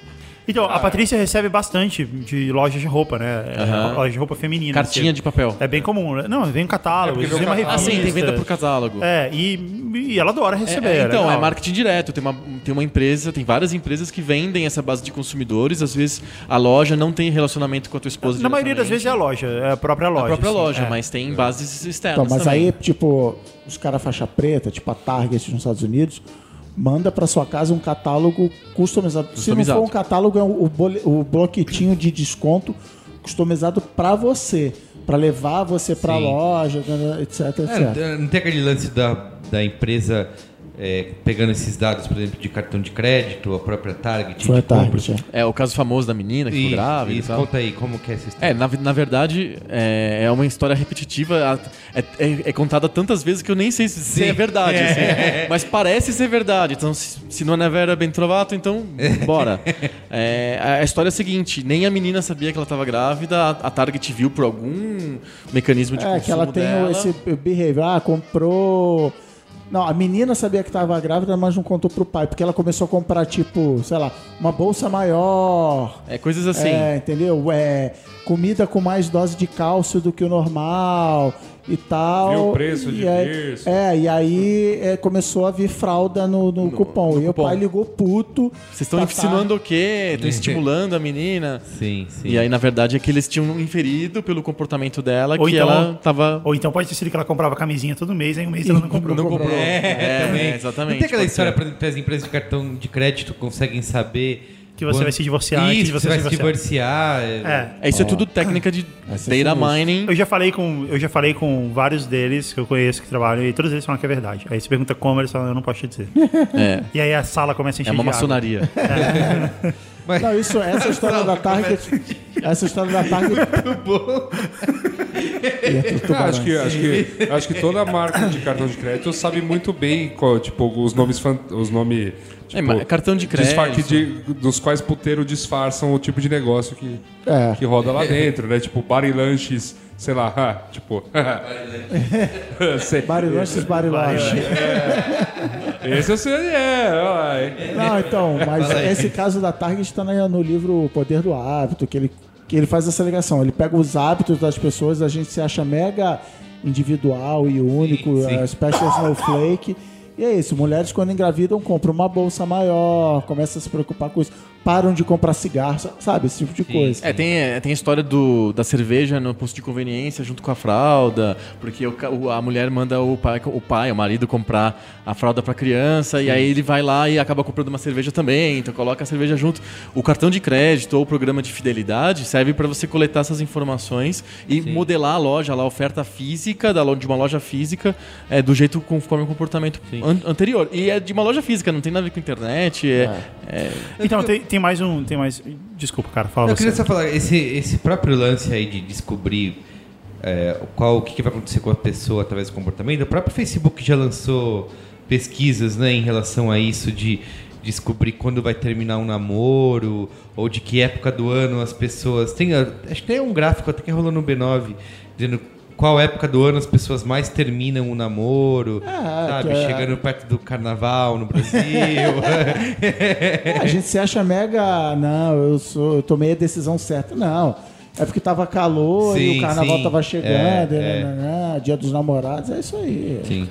Então, a Patrícia recebe bastante de lojas de roupa, né? É, Aham. Loja de roupa feminina. Cartinha Você- de papel. É bem comum. né? Não, vem um catálogo, É vem uma um Ah, revista. sim, tem venda por catálogo. É, e, e ela adora É, receber. é, então, legal. é marketing direto. Tem uma, tem uma empresa, tem várias empresas que vendem essa base de consumidores. Às vezes a loja não tem relacionamento com a tua esposa. Na maioria das vezes é a loja, é a própria loja. a própria assim, loja, é. mas tem bases externas. Então, mas também. aí, tipo, os caras faixa preta, tipo a Target nos Estados Unidos, manda pra sua casa um catálogo customizado. Se não Customizado. for um catálogo, é o, o bloquetinho de desconto customizado pra você, Pra levar você pra Sim. loja, etc, etc. É, não tem aquele lance da, da empresa é, pegando esses dados, por exemplo, de cartão de crédito, a própria Target. Foi a. Target. é. É o caso famoso da menina que ficou Isso, grávida e isso. tal. Conta aí, como que é essa história? É, na, na verdade, é, é uma história repetitiva. a- É, é- é contada tantas vezes que eu nem sei se, se é verdade. É. assim. mas parece ser verdade. Então, se, se não é Vera bem trovato, então bora. [laughs] É, a, a história é a seguinte: nem a menina sabia que ela estava grávida, a, a Target viu por algum mecanismo de É, consumo que ela tem dela. esse behavior. Ah, comprou. Não, a menina sabia que estava grávida, mas não contou pro pai, porque ela começou a comprar, tipo, sei lá, uma bolsa maior. É coisas assim. É, entendeu? É, comida com mais dose de cálcio do que o normal e tal. Viu o preço e de aí, berço. É, e aí é, começou a vir fralda no, no cupom. e o pai ligou puto. Vocês estão pra insinuando o quê? Estão estimulando a menina? Sim, sim. E aí, na verdade, é que eles tinham inferido pelo comportamento dela Ou que então- ela tava. Ou então pode ter sido que ela comprava camisinha todo mês, aí um mês ela não comprou. Não comprou. É, também. é, exatamente. Não tem aquela história, que as empresas de cartão de crédito conseguem saber Que você vai se divorciar antes Isso, de que você você vai se se divorciar. é- É. É, isso é tudo técnica de é data mining. Eu já falei com eu já falei com vários deles que eu conheço que trabalham e todos eles falam que é verdade. Aí você pergunta como eles falam, eu não posso te dizer. [laughs] É, E aí a sala começa a encher é uma de água. maçonaria. [laughs] Mas- Não, isso, essa história da Target. Essa história da Target. E é tudo Ah, acho, que, acho, que, acho que toda marca de cartão de crédito sabe muito bem qual, tipo, os nomes. fan- Os nomes É, mas é cartão de crédito. de, dos quais puteiro disfarçam o tipo de negócio que, É. que roda lá dentro, né? Tipo, bar e lanches, sei lá, ah, [laughs] tipo. [laughs] Sei- Barilanches, barilanches. Esse eu sei, é. é. Não, então, [laughs] mas esse caso da Target está no livro O Poder do Hábito, que ele, que ele faz essa ligação. Ele pega os hábitos das pessoas, a gente se acha mega individual e único, Sim, sim. a special snowflake. E é isso, mulheres quando engravidam compram uma bolsa maior, começam a se preocupar com isso. Param de comprar cigarro, sabe? Esse tipo de coisa. É, tem, é, tem a história do, da cerveja no posto de conveniência junto com a fralda, porque o a mulher manda o pai, o pai, o marido, comprar a fralda pra criança, e aí ele vai lá e acaba comprando uma cerveja também, então coloca a cerveja junto. O cartão de crédito ou o programa de fidelidade serve para você coletar essas informações e modelar a loja, lá, a oferta física da, de uma loja física é, do jeito conforme o comportamento an- anterior. E é de uma loja física, não tem nada a ver com internet, é- é Então, tem, tem mais um. Tem mais. Desculpa, cara, fala Eu você. queria só falar, esse, esse próprio lance aí de descobrir é, qual, o que, que vai acontecer com a pessoa através do comportamento, o próprio Facebook já lançou pesquisas né, em relação a isso de descobrir quando vai terminar um namoro, ou de que época do ano as pessoas. Tem, acho que tem um gráfico até que rolou no B9, dizendo qual época do ano as pessoas mais terminam o namoro, Ah, sabe? que é- Chegando perto do carnaval no Brasil. [laughs] A gente se acha mega. Não, eu, sou, eu tomei a decisão certa. Não. É porque tava calor e Sim, o carnaval sim. tava chegando, É, e é. nananã, dia dos namorados, é isso aí. Sim.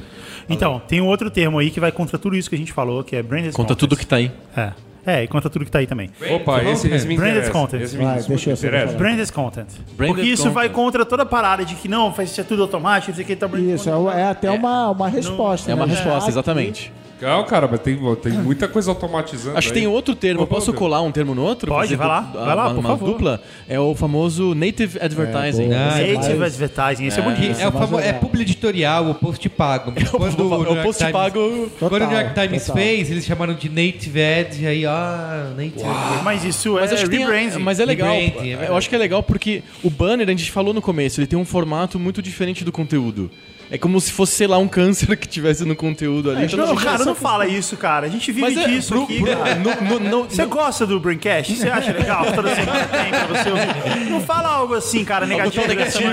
Então, tem um outro termo aí que vai contra tudo isso que a gente falou, que é branded conta content. tudo que tá aí. É. É, e conta tudo que tá aí também. Opa, esse, esse me Branded interessa. content. Esse me, Vai, deixa eu interessa. falar. Branded content. Branded Porque isso vai content. contra toda a parada de que não, faz ser tudo automático, não sei o que, tá Isso, é, é até uma, uma resposta. É uma né? resposta, Aqui- exatamente. Não, cara, mas tem, tem muita coisa automatizando. Acho que tem outro termo. Vamos Posso colar um termo no outro? Pode, Fazer vai lá. Vai lá, uma, por uma favor. dupla. É o famoso native advertising. boa. Ah, Native mais- advertising, esse é, Que bonito. é, o mais famo- é legal. publi editorial, o post pago. Quando [laughs] É o New York post Times- pago. Quando o New York Total, Times total. fez, eles chamaram de native ads, e aí, ah, native ads. Mas isso Mas é acho que tem, rebranding. mas é legal. É eu acho que é legal porque o banner, a gente falou no começo, ele tem um formato muito diferente do conteúdo. É como se fosse, sei lá, um câncer que tivesse no conteúdo ali. Então, Não, cara, não fala isso, cara. A gente vive Mas é, disso pro- aqui, cara. no- no- no- Você no- gosta do Braincast? Você acha [laughs] legal? Toda semana tem pra você ouvir. Não fala algo assim, cara, negativo, negativo.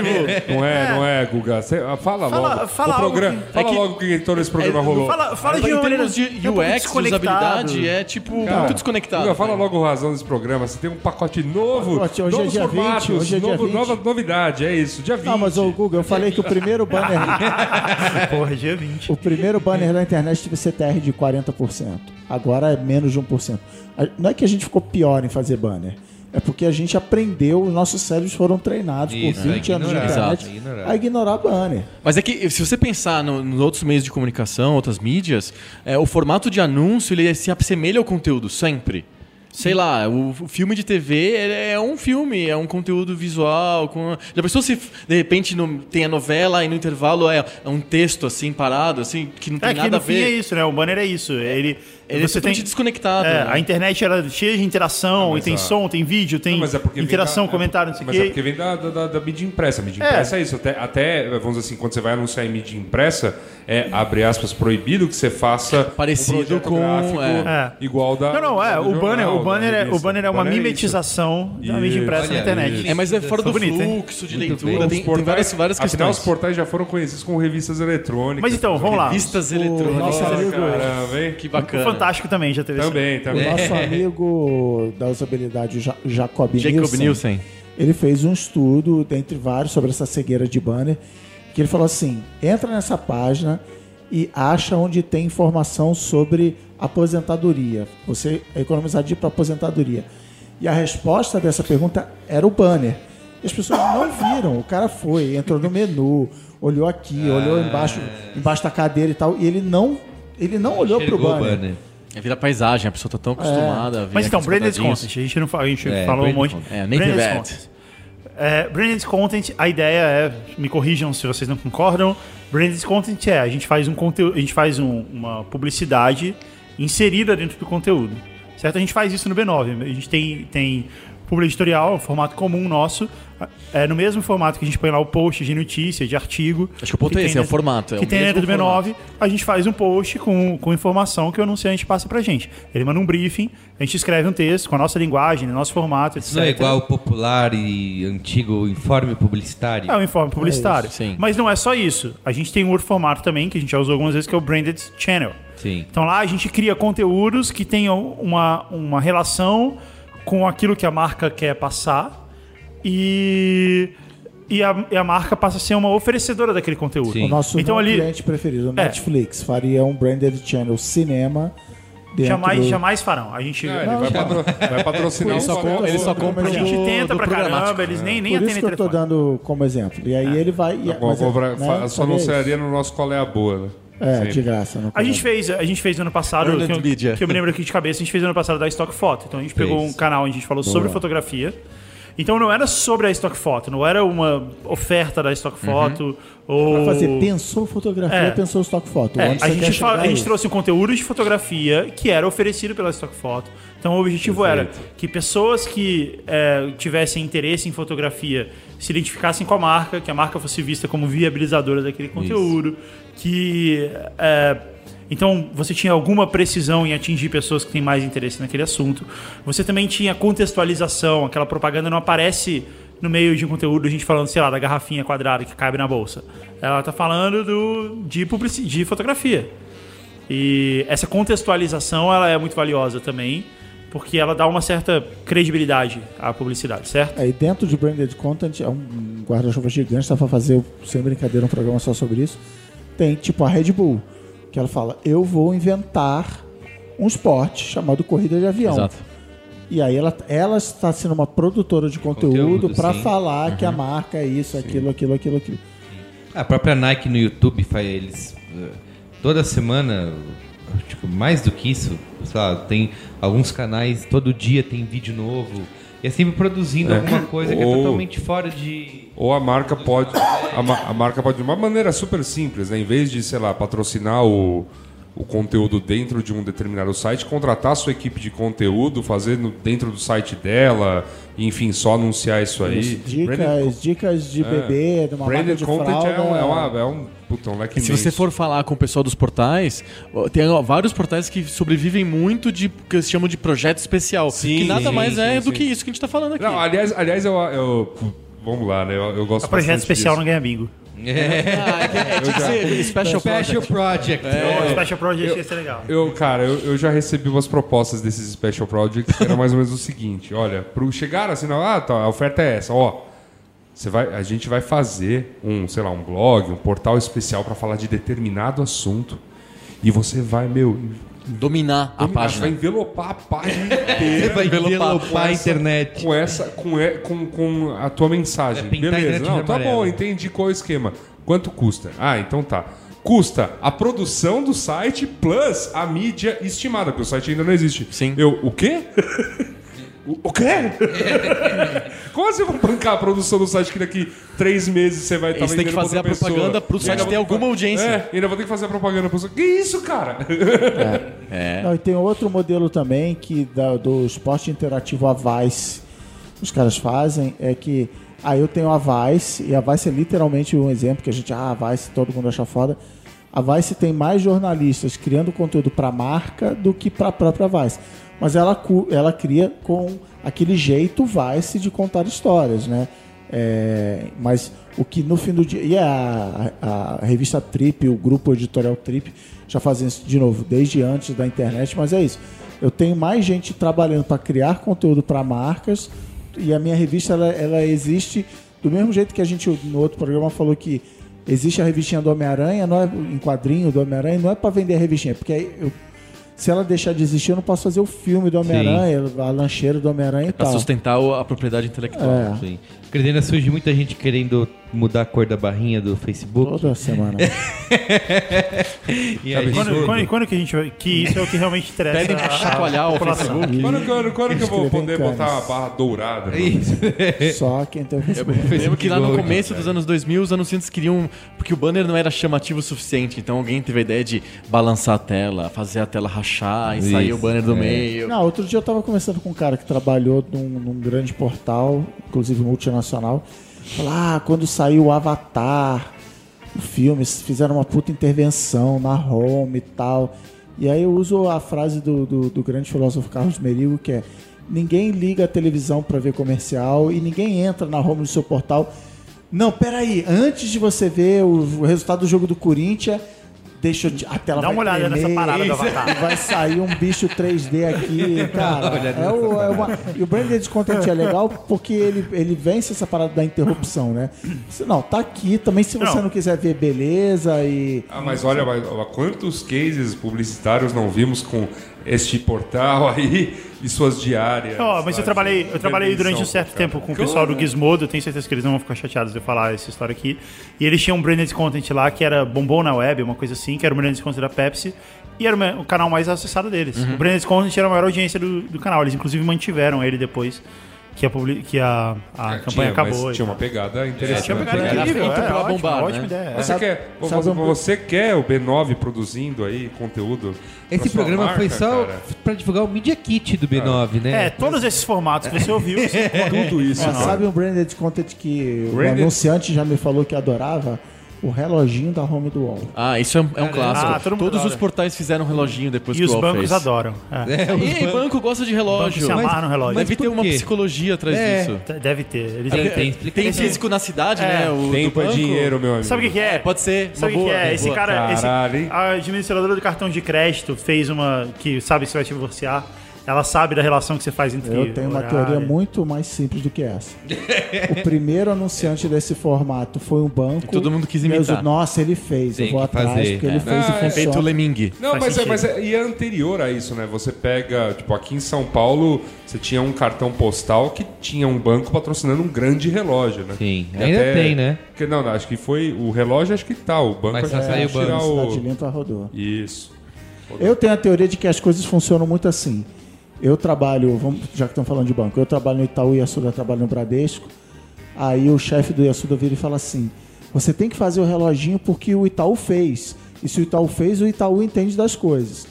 Não é, É. não é, Guga? Cê- ah, fala, Fala- logo. fala o programa, algo que- fala é que- logo que todo esse programa é, rolou. Fala, fala de uma maneira termos de pouco UX, usabilidade, é tipo Cara, muito desconectado. Guga, fala logo a razão desse programa. Você tem um pacote novo, Pacote, hoje é novos dia 20, formatos, hoje é dia novo- 20. nova novidade, é isso, dia 20. Não, mas o Google, eu falei que o primeiro banner, [laughs] [laughs] Porra, dia 20. o primeiro banner da internet teve CTR de 40%. Agora é menos de 1%. A- Não é que a gente ficou pior em fazer banner. É porque a gente aprendeu, os nossos cérebros foram treinados Isso, por a 20 anos de internet a ignorar. a ignorar banner. Mas é que se você pensar no- nos outros meios de comunicação, outras mídias, é, o formato de anúncio ele se assemelha ao conteúdo sempre. Sei lá, o, o filme de TV ele é um filme, é um conteúdo visual. Com... Já pensou se de repente no- tem a novela e no intervalo é, é um texto assim parado, assim, que não tem É que nada a fim é ver? isso, né? O banner é isso. Ele, Ele é você tem totalmente desconectado. É, né? a internet era cheia de interação, e tem a- som, tem vídeo, tem Não, mas é interação, da- comentário, não sei o Mas é quê. porque vem da, da, da- da mídia impressa. A mídia É. impressa é isso. Até, até, vamos dizer assim, quando você vai anunciar em mídia impressa, é, abre aspas, proibido que você faça Parecido um com, gráfico é. igual da. Não, não, é. O banner, jornal, o banner, da é, o banner é uma Banner isso. mimetização da mídia Isso. impressa na internet. É, mas é fora do Foi bonito, fluxo de leitura, bem. tem, Os tem várias, várias Afinal, questões. os portais já foram conhecidos como revistas eletrônicas. Mas então, vamos lá. Revistas eletrônicas. Nossa, hein? Que bacana. Fantástico também já teve esse- Também, O também. nosso amigo da usabilidade, Ja- Jacob, Jacob Nielsen, Nielsen. ele fez um estudo, dentre vários, sobre essa cegueira de banner, que ele falou assim: entra nessa página e acha onde tem informação sobre aposentadoria. Você economizar dinheiro para aposentadoria. E a resposta dessa pergunta era o banner. E as pessoas não viram. O cara foi, entrou no menu, olhou aqui, olhou embaixo, embaixo da cadeira e tal, e ele não, ele não olhou pro Enxergou o banner. É vira paisagem, a pessoa tá tão acostumada a ver Mas então, branded quadradinhos. content, a gente não a gente É, falou um monte. content. É, native Branded content. É, branded content, a ideia é, me corrijam se vocês não concordam. Branded content é, a gente faz um conteúdo, a gente faz um- uma publicidade inserida dentro do conteúdo. Certo? A gente faz isso no B9. A gente tem tem publi editorial, um formato comum nosso, é no mesmo formato que a gente põe lá o post de notícia, de artigo. Acho que o ponto é esse, é o formato, é que o tem dentro do B9, formato. a gente faz um post com, com informação que o anunciante passa pra gente. Ele manda um briefing, a gente escreve um texto com a nossa linguagem, no nosso formato, etc. Isso não é igual o popular e antigo informe publicitário? É um informe publicitário. isso, sim. Mas não é só isso. A gente tem um outro formato também, que a gente já usou algumas vezes, que é o Branded Channel. Sim. Então lá a gente cria conteúdos que tenham uma, uma relação com aquilo que a marca quer passar e, e, a, e a marca passa a ser uma oferecedora daquele conteúdo. Sim. O nosso Então não ali- cliente preferido, o É. Netflix, faria um branded channel cinema Jamais, do- jamais farão. A gente, Ah, ele vai, patro- vai patrocinar Flamengo. que eu Ele só compra a gente tenta do pra caramba, eles nem, nem Por atendem isso que eu tô dando como exemplo. E aí ele vai. E, Vou- mas, vou- né, Só anunciaria no nosso Qual é a Boa, né? É, Sempre. de graça. Não A gente fez, a gente fez ano passado, que eu, que eu me lembro aqui de cabeça, a gente fez ano passado da Stock Photo. Então a gente pegou Fez. um canal onde a gente falou sobre fotografia. Então não era sobre a Stock Photo, não era uma oferta da Stock Photo ou Pra fazer, pensou fotografia, É. pensou stock foto. É, a, gente quer fa- chegar a gente trouxe um conteúdo de fotografia que era oferecido pela Stock Photo. Então o objetivo era que pessoas que é, tivessem interesse em fotografia se identificassem com a marca, que a marca fosse vista como viabilizadora daquele conteúdo, que é, então você tinha alguma precisão em atingir pessoas que têm mais interesse naquele assunto. Você também tinha contextualização, aquela propaganda não aparece no meio de um conteúdo a gente falando, sei lá, da garrafinha quadrada que cabe na bolsa. Ela tá falando do, de, de fotografia. E essa contextualização ela é muito valiosa também, porque ela dá uma certa credibilidade à publicidade, certo? Aí dentro de branded content, é um guarda-chuva gigante, dá pra fazer, sem brincadeira, um programa só sobre isso. Tem tipo a Red Bull, que ela fala: Eu vou inventar um esporte chamado corrida de avião. Exato. E aí ela, ela está sendo uma produtora de conteúdo, sim. falar que a marca é isso, aquilo, aquilo, aquilo, aquilo. A própria Nike no YouTube faz eles eh, toda semana, tipo, mais do que isso, sei lá, tem alguns canais, todo dia tem vídeo novo. E é sempre produzindo alguma coisa que é totalmente fora de. Ou a marca pode. A, a marca pode, de uma maneira super simples, né? Em vez de, sei lá, patrocinar o, o conteúdo dentro de um determinado site, contratar a sua equipe de conteúdo, fazer no- dentro do site dela, enfim, só anunciar isso aí. Dicas, Branded- dicas de bebê, de uma marca Branded de content fralda. é um, é, uma, é um, puta, um leque Se você for falar com o pessoal dos portais, tem ó, vários portais que sobrevivem muito de que eles chamam de projeto especial. Sim, que nada sim, mais sim, é do sim. que isso que a gente tá falando aqui. Não, aliás, aliás eu, eu- Vamos lá, né? Eu, eu gosto O projeto especial não disso. ganha bingo. Ah, é, que- é, tinha que ser Special Special Project. Special Project ia ser legal. Eu, cara, eu, eu já recebi umas propostas desses special projects que era mais ou menos o seguinte: olha, pro chegar assim, não, ah, tá, a oferta é essa, ó. Você vai, a gente vai fazer um, sei lá, um blog, um portal especial para falar de determinado assunto. E você vai, meu, Dominar a dominar, página. Você vai envelopar a página [laughs] Você inteira vai envelopar a essa- internet. com essa, com, e- com, com a tua mensagem. É Beleza, não, tá amarelo. bom, entendi qual é o esquema. Quanto custa? Ah, então tá. Custa a produção do site plus a mídia estimada, porque o site ainda não existe. Sim. Eu, o quê? [laughs] o, o quê? [laughs] Como você vai bancar a produção do site que daqui três meses você vai estar E você tem que fazer a propaganda pro site ter alguma audiência. É, ainda vou ter que fazer a propaganda pro site. Que isso, cara? É. Não, e tem outro modelo também que da- do esporte interativo a Vice, os caras fazem, é que aí eu tenho a Vice, e a Vice é literalmente um exemplo que a gente, ah, a Vice todo mundo acha foda. A Vice tem mais jornalistas criando conteúdo para marca do que para a própria Vice. Mas ela, ela cria com aquele jeito Vice de contar histórias, né? É, mas o que no fim do dia. E a, a- revista Trip, o grupo editorial Trip, já fazem isso de novo, desde antes da internet, mas é isso. Eu tenho mais gente trabalhando para criar conteúdo para marcas e a minha revista ela, ela existe do mesmo jeito que a gente no outro programa falou que existe a revistinha do Homem-Aranha, não é em quadrinho do Homem-Aranha, não é para vender a revistinha, porque eu- se ela deixar de existir, eu não posso fazer o filme do Homem-Aranha, a lancheira do Homem-Aranha e Pra tal. sustentar o- a propriedade intelectual. É. Sim. Ainda surge muita gente querendo mudar a cor da barrinha do Facebook. Toda semana. [laughs] [laughs] E aí, Quando, quando- quando que a gente vai. Que isso é o que realmente interessa. Pedem pra chacoalhar o. Facebook. Quando, quando, quando que eu vou poder canes. botar uma barra dourada? no- Isso. [laughs] Só quem tem o Eu Facebook. lembro que lá no começo dos anos 2000, os anunciantes queriam. Porque o banner não era chamativo o suficiente. Então alguém teve a ideia de balançar a tela, fazer a tela rachar e sair o banner do é. meio. Não, outro dia eu tava conversando com um cara que trabalhou num, num grande portal, inclusive multinacional. Falou, ah, quando saiu o Avatar, o filme, fizeram uma puta intervenção na home e tal. E aí eu uso a frase do, do, do grande filósofo Carlos Merigo, que é ninguém liga a televisão para ver comercial e ninguém entra na home do seu portal. Não, peraí, antes de você ver o, o resultado do jogo do Corinthians, deixa eu te- a tela Dá vai uma olhada tremer, nessa parada do Avatar. vai sair um bicho 3D aqui, [laughs] cara. É o, é uma- e o branded content é legal porque ele, ele vence essa parada da interrupção, né? Não, tá aqui também se você Não. não, quiser ver beleza e Ah, mas olha, mas, quantos cases publicitários não vimos com este portal aí e suas diárias? Ó, mas eu trabalhei, eu trabalhei durante um certo tempo com o pessoal do Gizmodo, eu tenho certeza que eles não vão ficar chateados de eu falar essa história aqui. E eles tinham um branded content lá que era bombom na web, uma coisa assim, que era o branded content da Pepsi. E era o canal mais acessado deles. Uhum. O branded content era a maior audiência do, do canal. Eles inclusive mantiveram ele depois que a, publi- que a, a É, campanha tinha, acabou. Tinha uma pegada interessante. Tinha uma pegada Era incrível, feito é, pra ótimo, bombar, ótima né? ideia. Você, Sabe- quer, sabe vo- um- você quer o B9 produzindo aí conteúdo? pra Esse sua programa foi marca, só cara? pra divulgar o Media Kit do B9, né? É, todos esses formatos que você ouviu. [laughs] você- Tudo isso. Né? sabe um branded content que Branded- o anunciante já me falou que adorava? O reloginho da Home do Wall. Ah, isso é um, é um clássico. Ah, todo mundo Todos adora. os portais fizeram um reloginho depois E que os o UOL bancos fez. adoram. é. É, os E bancos- banco gosta de Banco relógio. se amarra no mas- relógio. Deve ter uma psicologia atrás É. disso. Deve ter. Eles Tem, tem Tem físico na cidade, É. né? O Tempo do é banco. dinheiro, meu amigo. Sabe o que, que é? É, pode ser. Sabe o que, que é? Esse boa. cara, esse- Caralho, hein? a administradora do cartão de crédito fez uma que sabe se vai te divorciar. Ela sabe da relação que você faz entre Eu tenho uma horário. teoria muito mais simples do que essa. o primeiro anunciante desse formato foi um banco. E todo mundo quis eu imitar. digo, Nossa, ele fez. Tem eu vou que atrás fazer. porque ele É. fez Ah, e é Feito o funciona. Lemingue. Não, Faz mas é, mas é, e é anterior a isso, né? Você pega, tipo, aqui em São Paulo, você tinha um cartão postal que tinha um banco patrocinando um grande relógio, né? Sim, E ainda tem, né? Que, não, não, acho que foi o relógio, acho que tá. O banco Mas acho só que saiu o tirar banco. Cidade Limpa rodou. Isso. Eu tenho a teoria de que as coisas funcionam muito assim. Eu trabalho, vamos, já que estão falando de banco, eu trabalho no Itaú e Yasuda trabalho no Bradesco. Aí o chefe do Yasuda vira e fala assim: você tem que fazer o reloginho porque o Itaú fez. E se o Itaú fez, o Itaú entende das coisas.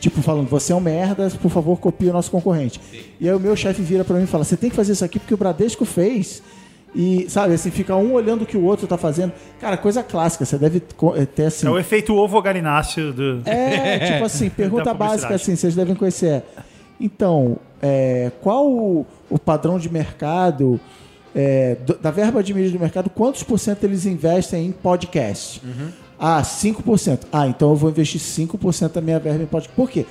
Tipo, falando, você é um merda, por favor, copie o nosso concorrente. E aí o meu chefe vira pra mim e fala: você tem que fazer isso aqui porque o Bradesco fez. E, sabe, assim, fica um olhando o que o outro tá fazendo. Cara, coisa clássica, você deve eh, ter assim. É o efeito ovo galináceo do. É, tipo assim, [laughs] pergunta básica assim, vocês devem conhecer. Então, é, qual o, o padrão de mercado, é, do- da verba de mídia do mercado, quantos por cento eles investem em podcast? Ah, 5%. Ah, então eu vou investir 5% da minha verba em podcast. Por quê?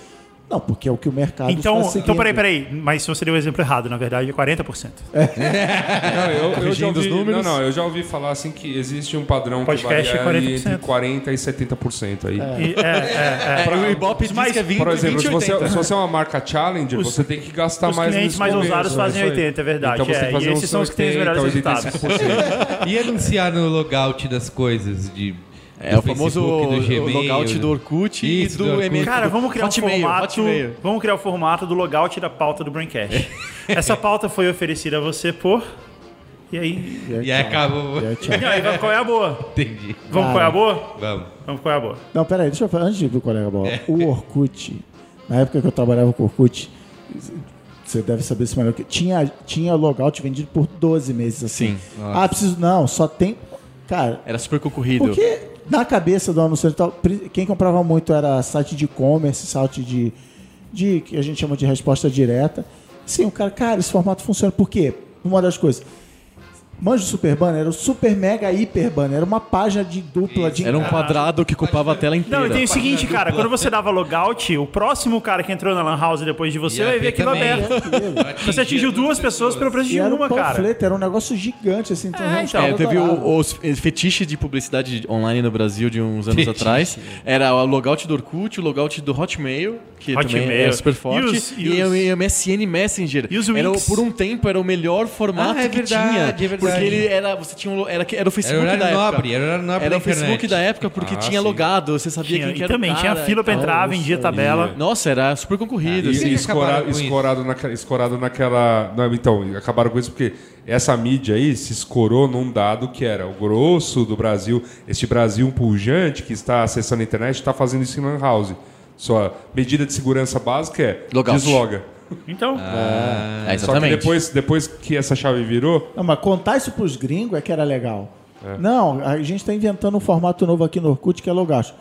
Não, porque é o que o mercado Então, está seguindo. então peraí, peraí. Mas você deu o exemplo errado, na verdade, é 40%. [laughs] Não, eu, eu já os ouvi, números. Não, não, eu já ouvi falar assim que existe um padrão Podcast que é varia ali 40%. entre 40% e 70% aí. E, é, é, é. É, o Ibope diz Mas, que é 20, Por exemplo, 20 se você, 80. se você é uma marca Challenger, Os- você tem que gastar os mais clientes nesse mais ousados é fazem isso aí. 80, é verdade, Então você é, tem que fazer e esses são os que têm os 80, melhores 85%. E anunciar no logout das coisas de É do o famoso Facebook, do Gmail, o logout do Orkut Isso, e do do, Orkut. e-mail. Cara, vamos criar um formato. Hotmail. Vamos criar o formato do logout da pauta do Braincast. [laughs] Essa pauta foi oferecida a você por. E aí. E aí acabou. É, tchau. E aí, [laughs] vamos qual é a boa? Entendi. Vamos qual é a boa? Vamos. Vamos qual é a boa? Não, peraí, deixa eu falar, antes de ir pro colega bola. O Orkut, na época que eu trabalhava com o Orkut, você deve saber isso melhor que tinha tinha logout vendido por 12 meses assim. Sim. Ah, preciso não, só tem Cara, Era super concorrido. porque na cabeça do anunciante, pri- quem comprava muito era site de e-commerce, site de, de que a gente chama de resposta direta. Sim, o cara, cara, esse formato funciona. Por quê? Uma das coisas. Manja o Super Banner, era o Super Mega Hiper Banner, era uma página de dupla de Era um quadrado que ocupava a tela inteira. Não, e tem o seguinte, cara, quando você dava logout, o próximo cara que entrou na Lan House depois de você Ia vai ver aquilo também. aberto. [laughs] Você atingiu duas pessoas pelo preço de era uma, um cara. era um negócio gigante, assim. Então, É, então. eu É, teve adorava. o- os fetiches de publicidade online no Brasil de uns anos Fetiche. atrás. Era o logout do Orkut, o logout do Hotmail, que também Hotmail. é super forte. E os- e E, os- o MSN Messenger. E os era, o- por um tempo era o melhor formato Ah, é que verdade, tinha. é verdade. Porque ele era. Você tinha um, era, era o Facebook Era da época. nobre, era horário nobre Era o Facebook da época porque Ah, tinha sim. logado, você sabia Tinha, quem que e era também o tinha cara fila pra tal. entrar, vendia tabela. Nossa, era super concorrido. E, assim. e isso. escorado, naquela, escorado naquela. Não, então, acabaram com isso porque essa mídia aí se escorou num dado que era o grosso do Brasil, este Brasil pujante que está acessando a internet, está fazendo isso em Lan House. Sua medida de segurança básica é Logout. desloga. Então, É, Só que depois, depois que essa chave virou, Não, mas contar isso pros gringos é que era legal. Não, a gente tá inventando um formato novo aqui no Orkut que é logout.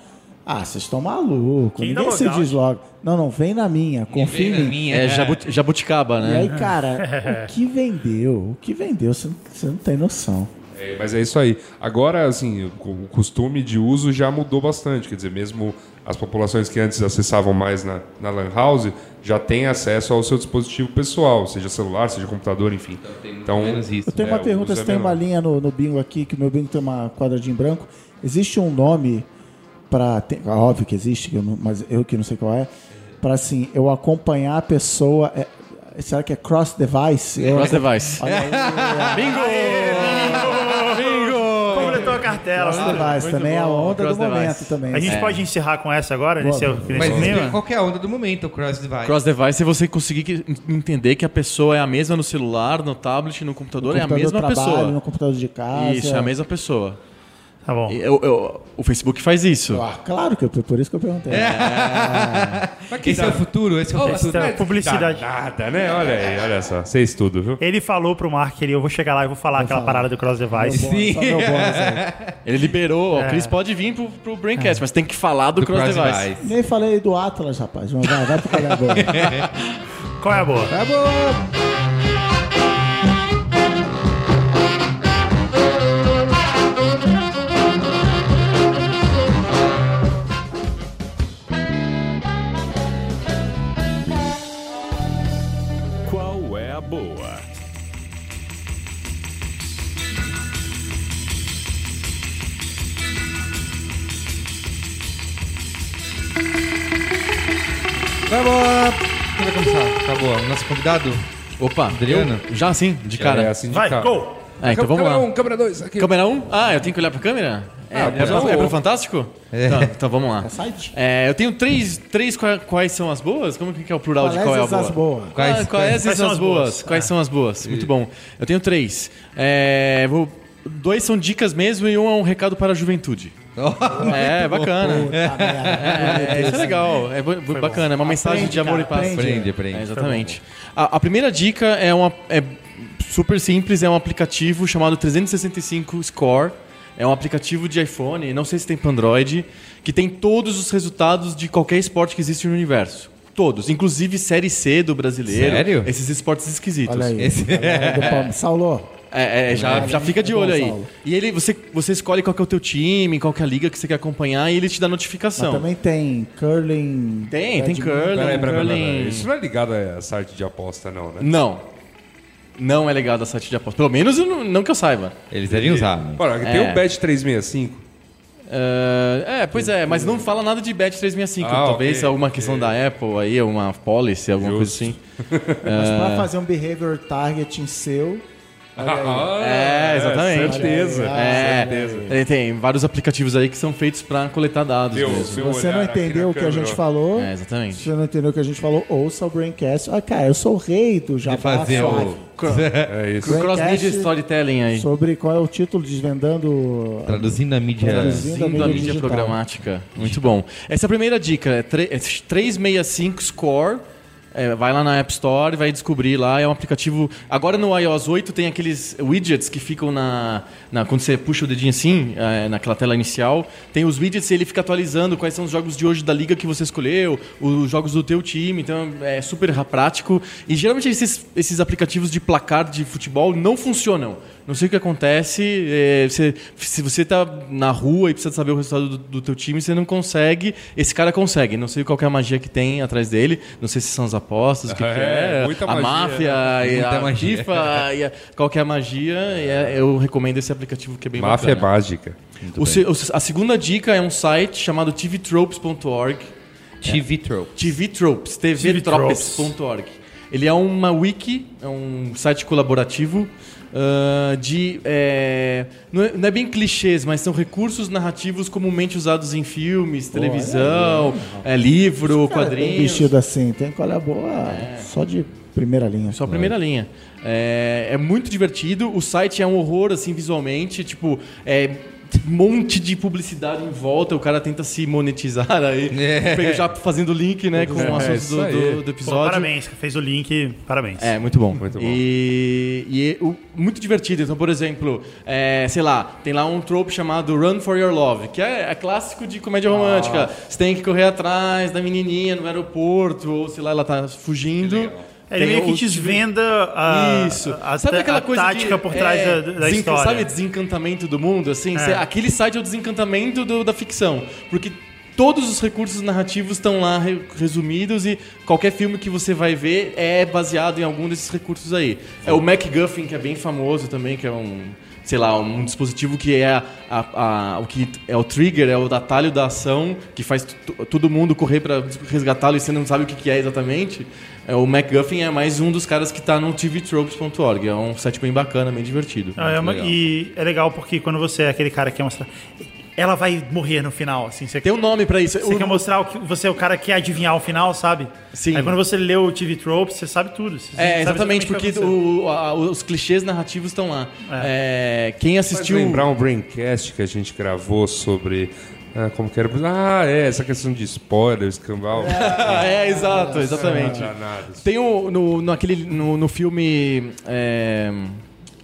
Ah, vocês estão malucos. Quem Ninguém se desloga. Não, não, vem na minha, confia em mim. minha. É jabu- jabuticaba, E né? aí, cara, o que vendeu? O que vendeu? Você não, você não tem noção. É, mas é isso aí. Agora, assim, o costume de uso já mudou bastante. Quer dizer, mesmo as populações que antes acessavam mais na, na Lan House já têm acesso ao seu dispositivo pessoal, seja celular, seja computador, enfim. Então, menos isso. Eu tenho É, uma o pergunta, se é tem uma menor. linha no, no bingo aqui, que o meu bingo tem uma quadradinho branco. Existe um nome para. Óbvio que existe, que eu não- mas eu que não sei qual é. Para assim, eu acompanhar a pessoa. é- será que é cross device? Eu- [laughs] Cross device. Também é a onda Cross do momento device. também. A gente pode encerrar com essa agora, nesse, Boa. nesse Mas qual que é a onda do momento, o Cross Device? Cross device é você conseguir que- entender que a pessoa é a mesma no celular, no tablet, no computador, é a computador mesma trabalho, pessoa. no computador de casa. Isso, é a mesma pessoa. Tá bom. Eu- eu- o Facebook faz isso. Ah, claro que eu, por isso que eu perguntei. [laughs] Que esse é o futuro, esse é o futuro. Essa publicidade. nada, né? Olha aí, olha só. Você estudo, viu? Ele falou pro Mark que ele, eu vou chegar lá e vou falar aquela falar. parada do cross Meu device. meu bônus. [laughs] Ele liberou, É. o Chris pode vir pro, pro Braincast, mas tem que falar do, Do cross, Cross device. Device. Nem falei do Atlas, rapaz. Vai, vai pro calhar [laughs] agora. Qual é a boa? Tá bom. Tá bom. Quem vai começar? Tá bom. Nosso convidado? Opa, Adriano? eu- Já sim, de cara. É assim de Vai, cara. go! É, então vamos câmera lá. um, câmera 2, aqui. Câmera 1? Ah, eu tenho que olhar pra câmera? É, é, pra, ser. é pro Fantástico? Tá, então vamos lá. Site? É, eu tenho três, três qua- quais são as boas? Como que é o plural de qual é a Quais boa? as boas? Quais- ah, quais, quais são as boas? Ah. Quais são as boas? Muito bom. Eu tenho três. É, vou- dois são dicas mesmo e um é um recado para a juventude. [laughs] é, bacana. Puta merda. É, isso é legal, é bacana, é uma mensagem de amor cara, e paz. aprende. Aprende, aprende. É, exatamente. A, a primeira dica é uma é super simples, é um aplicativo chamado 365 Score. É um aplicativo de iPhone, não sei se tem para Android, que tem todos os resultados de qualquer esporte que existe no universo. Todos, inclusive série C do brasileiro. Sério? Esses esportes esquisitos. Olha aí. Esse- Saulo, É, é, já, já fica de olho aí. E ele, você, você escolhe qual que é o teu time, qual que é a liga que você quer acompanhar e ele te dá mas notificação. também tem curling. Tem, tem curling. Peraí, peraí, peraí, curling. Isso não é ligado a site de aposta, não, né? Não. Não é legal a site de aposta. Pelo menos não, não que eu saiba. Eles devem usar. Bora, tem É. o Bet 365. É, é, pois é, mas não fala nada de Bet 365. Ah, Talvez ok, alguma questão da Apple aí, uma policy, alguma coisa Justo. assim. Mas pra fazer um behavior targeting seu. Ah, É, exatamente. Certeza. É, certeza. tem, tem vários aplicativos aí que são feitos pra coletar dados Deu, mesmo. Você não entendeu o que a gente falou? É, Se exatamente. você não entendeu o que a gente falou, ouça o Braincast. Ah, cara, eu sou o rei do De Jabá fazer o... [laughs] É isso. O Cross Braincast Media Storytelling aí. Sobre qual é o título, desvendando... Traduzindo a mídia... Traduzindo. Da mídia mídia programática. Muito bom. Essa é a primeira dica. É tre- é 365 Score. É, vai lá na App Store vai descobrir lá. É um aplicativo. Agora no iOS 8 tem aqueles widgets que ficam na. na- quando você puxa o dedinho assim, é, naquela tela inicial. Tem os widgets e ele fica atualizando quais são os jogos de hoje da liga que você escolheu, os jogos do teu time. Então é super prático. E geralmente esses, esses aplicativos de placar de futebol não funcionam. Não sei o que acontece. é, você- se você tá na rua e precisa saber o resultado do, do teu time, você não consegue. Esse cara consegue. Não sei qual que é a magia que tem atrás dele. Não sei se são as apostas, o que, É, que é. muita a magia. máfia, e Muita a magia. FIFA, e a- qual que é a magia. e é- eu recomendo esse aplicativo que é bem Máfia é bacana. mágica. O se- o- a segunda dica é um site chamado tvtropes.org. TV Trope. tvtropes, tvtropes.org. Ele é uma wiki, é um site colaborativo ah, de. é, não, é, não é bem clichês, mas são recursos narrativos comumente usados em filmes, televisão, é, livro, Cara, tem quadrinhos. vestido assim, tem colher boa só de primeira linha. Só a primeira linha. É, é muito divertido. O site é um horror, assim, visualmente. Tipo, é monte de publicidade em volta. O cara tenta se monetizar aí. [laughs] É. Já fazendo link, né, com o assunto isso do, do- do Pô, episódio. parabéns, fez o link, parabéns. É, muito bom. Muito bom. E, e o- muito divertido. Então, por exemplo, é, sei lá, tem lá um trope chamado Run for Your Love, que é, é clássico de comédia romântica. Você tem que correr atrás da menininha no aeroporto, ou sei lá, ela tá fugindo. É, ele Tem meio que o- desvenda a, Isso. a, sabe a aquela coisa tática de, por trás é, da, da desenca- história. Sabe desencantamento do mundo? Assim, É. aquele site é o desencantamento do- da ficção. Porque todos os recursos narrativos estão lá re- resumidos e qualquer filme que você vai ver é baseado em algum desses recursos aí. É o MacGuffin, que é bem famoso também, que é um sei lá, um dispositivo que é a, a- o que é o trigger, é o atalho da ação que faz todo mundo correr para resgatá-lo e você não sabe o que, que é exatamente. É, o MacGuffin é mais um dos caras que tá no tvtropes.org. É um site bem bacana, bem divertido. Ah, é uma- e é legal porque quando você é aquele cara que quer mostrar. Ela vai morrer no final, assim. Você, Tem um nome pra isso. você O- quer mostrar o que você é o cara que quer adivinhar o final, sabe? Sim. Aí quando você lê o TV Tropes, você sabe tudo. Você sabe É, exatamente, que vai porque o- a- os clichês narrativos estão lá. É, quem Faz assistiu. lembrar um Braincast que a gente gravou sobre. ah, como que era? Ah, é, essa questão de spoilers, cambal. [laughs] Ah, é, exato, exatamente. Tem o, no, no, aquele, no, no filme. é,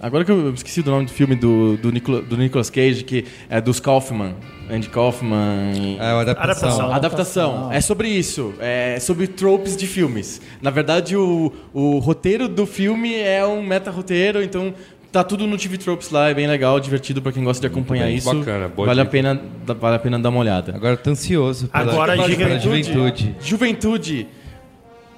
agora que eu esqueci do nome do filme do, do, Nicola- do Nicolas Cage, que é dos Kaufman. Andy Kaufman. É adaptação. Adaptação. Adaptação. É sobre isso. É sobre tropes de filmes. Na verdade, o, o roteiro do filme é um meta-roteiro, então tá tudo no TV Tropes lá. É bem legal, divertido pra quem gosta de acompanhar bem, isso. bacana, boa vale, a pena, vale a pena dar uma olhada. Agora eu tô ansioso pela, Agora, pela diga- juventude. Juventude.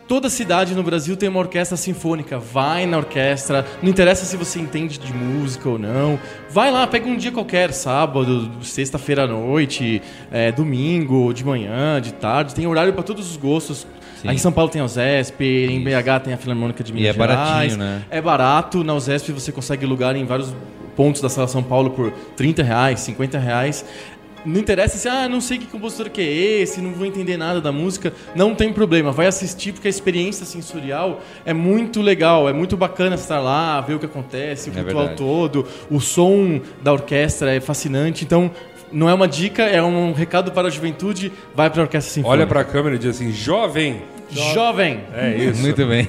Toda cidade no Brasil tem uma orquestra sinfônica. Vai na orquestra. Não interessa se você entende de música ou não. Vai lá, pega um dia qualquer, sábado, sexta-feira à noite, é, domingo, de manhã, de tarde. Tem horário para todos os gostos. Sim. Aí em São Paulo tem a USESP, em BH tem a Filarmônica de Minas é baratinho, Gerais. né? É barato. Na USESP você consegue lugar em vários pontos da Sala São Paulo por 30 reais, 50 reais. Não interessa se, ah, não sei que compositor que é esse, não vou entender nada da música. Não tem problema, vai assistir porque a experiência sensorial é muito legal, é muito bacana estar lá, ver o que acontece, o É ritual verdade. todo, o som da orquestra é fascinante. Então, não é uma dica, é um recado para a juventude, vai para a orquestra sinfônica. Olha pra câmera e diz assim: jovem! Jovem! É isso. [laughs] Muito bem.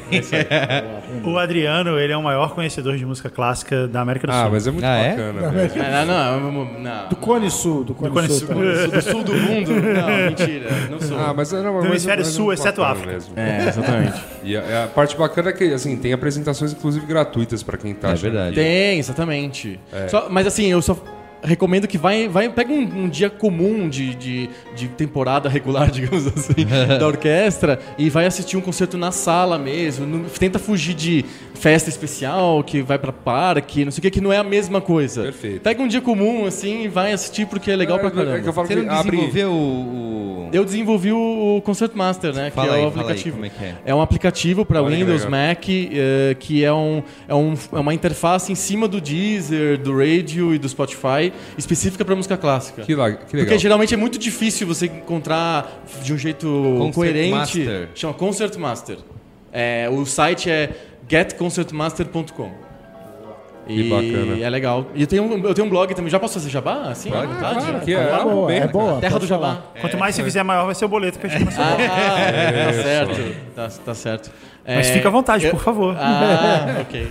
O Adriano, ele é o maior conhecedor de música clássica da América do Sul. Ah, mas é muito Ah, é? bacana. velho. Ah, não, não, não. Do Cone Sul, do Cone, Cone Sul. Sul. do sul do mundo? Não, mentira, não sou. Ah, mas não, Do mas- hemisfério mas é sul, exceto África. Mesmo. É, exatamente. E a, a parte bacana é que assim, tem apresentações, inclusive, gratuitas pra quem tá É verdade. Tem, exatamente. Só- mas assim, eu só recomendo que vai, vai pega um, um dia comum de, de, de temporada regular, [laughs] digamos assim, [laughs] da orquestra e vai assistir um concerto na sala mesmo. Não- tenta fugir de festa especial, que vai pra parque, não sei o que, que não é a mesma coisa. Perfeito. Pega um dia comum, assim, e vai assistir porque é legal pra É, caramba. é que eu falo Você que não desenvolveu o... o- Eu desenvolvi o o Concert Master, né? Fala que é aí, o fala aí, aplicativo. como é que é? É um aplicativo para Windows, legal. Mac, eh, que é, um, é, um, é uma interface em cima do Deezer, do Radio e do Spotify, específica para música clássica. Que, la- que legal. Porque geralmente é muito difícil você encontrar de um jeito Concert coerente. Master. Chama Concert Master. É, o site é getconcertmaster.com. Que E bacana. é legal. E eu tenho, um, eu tenho um blog também. Já posso fazer jabá? Assim, à vontade? Claro que é, É abre boa, bem, é boa. Terra pode do Jabá. falar. Quanto mais você fizer maior, vai ser o boleto que eu chego na sua boca. Ah, [laughs] tá certo. Tá, tá certo. Mas É, fica à vontade, eu- por favor. Ah, ok.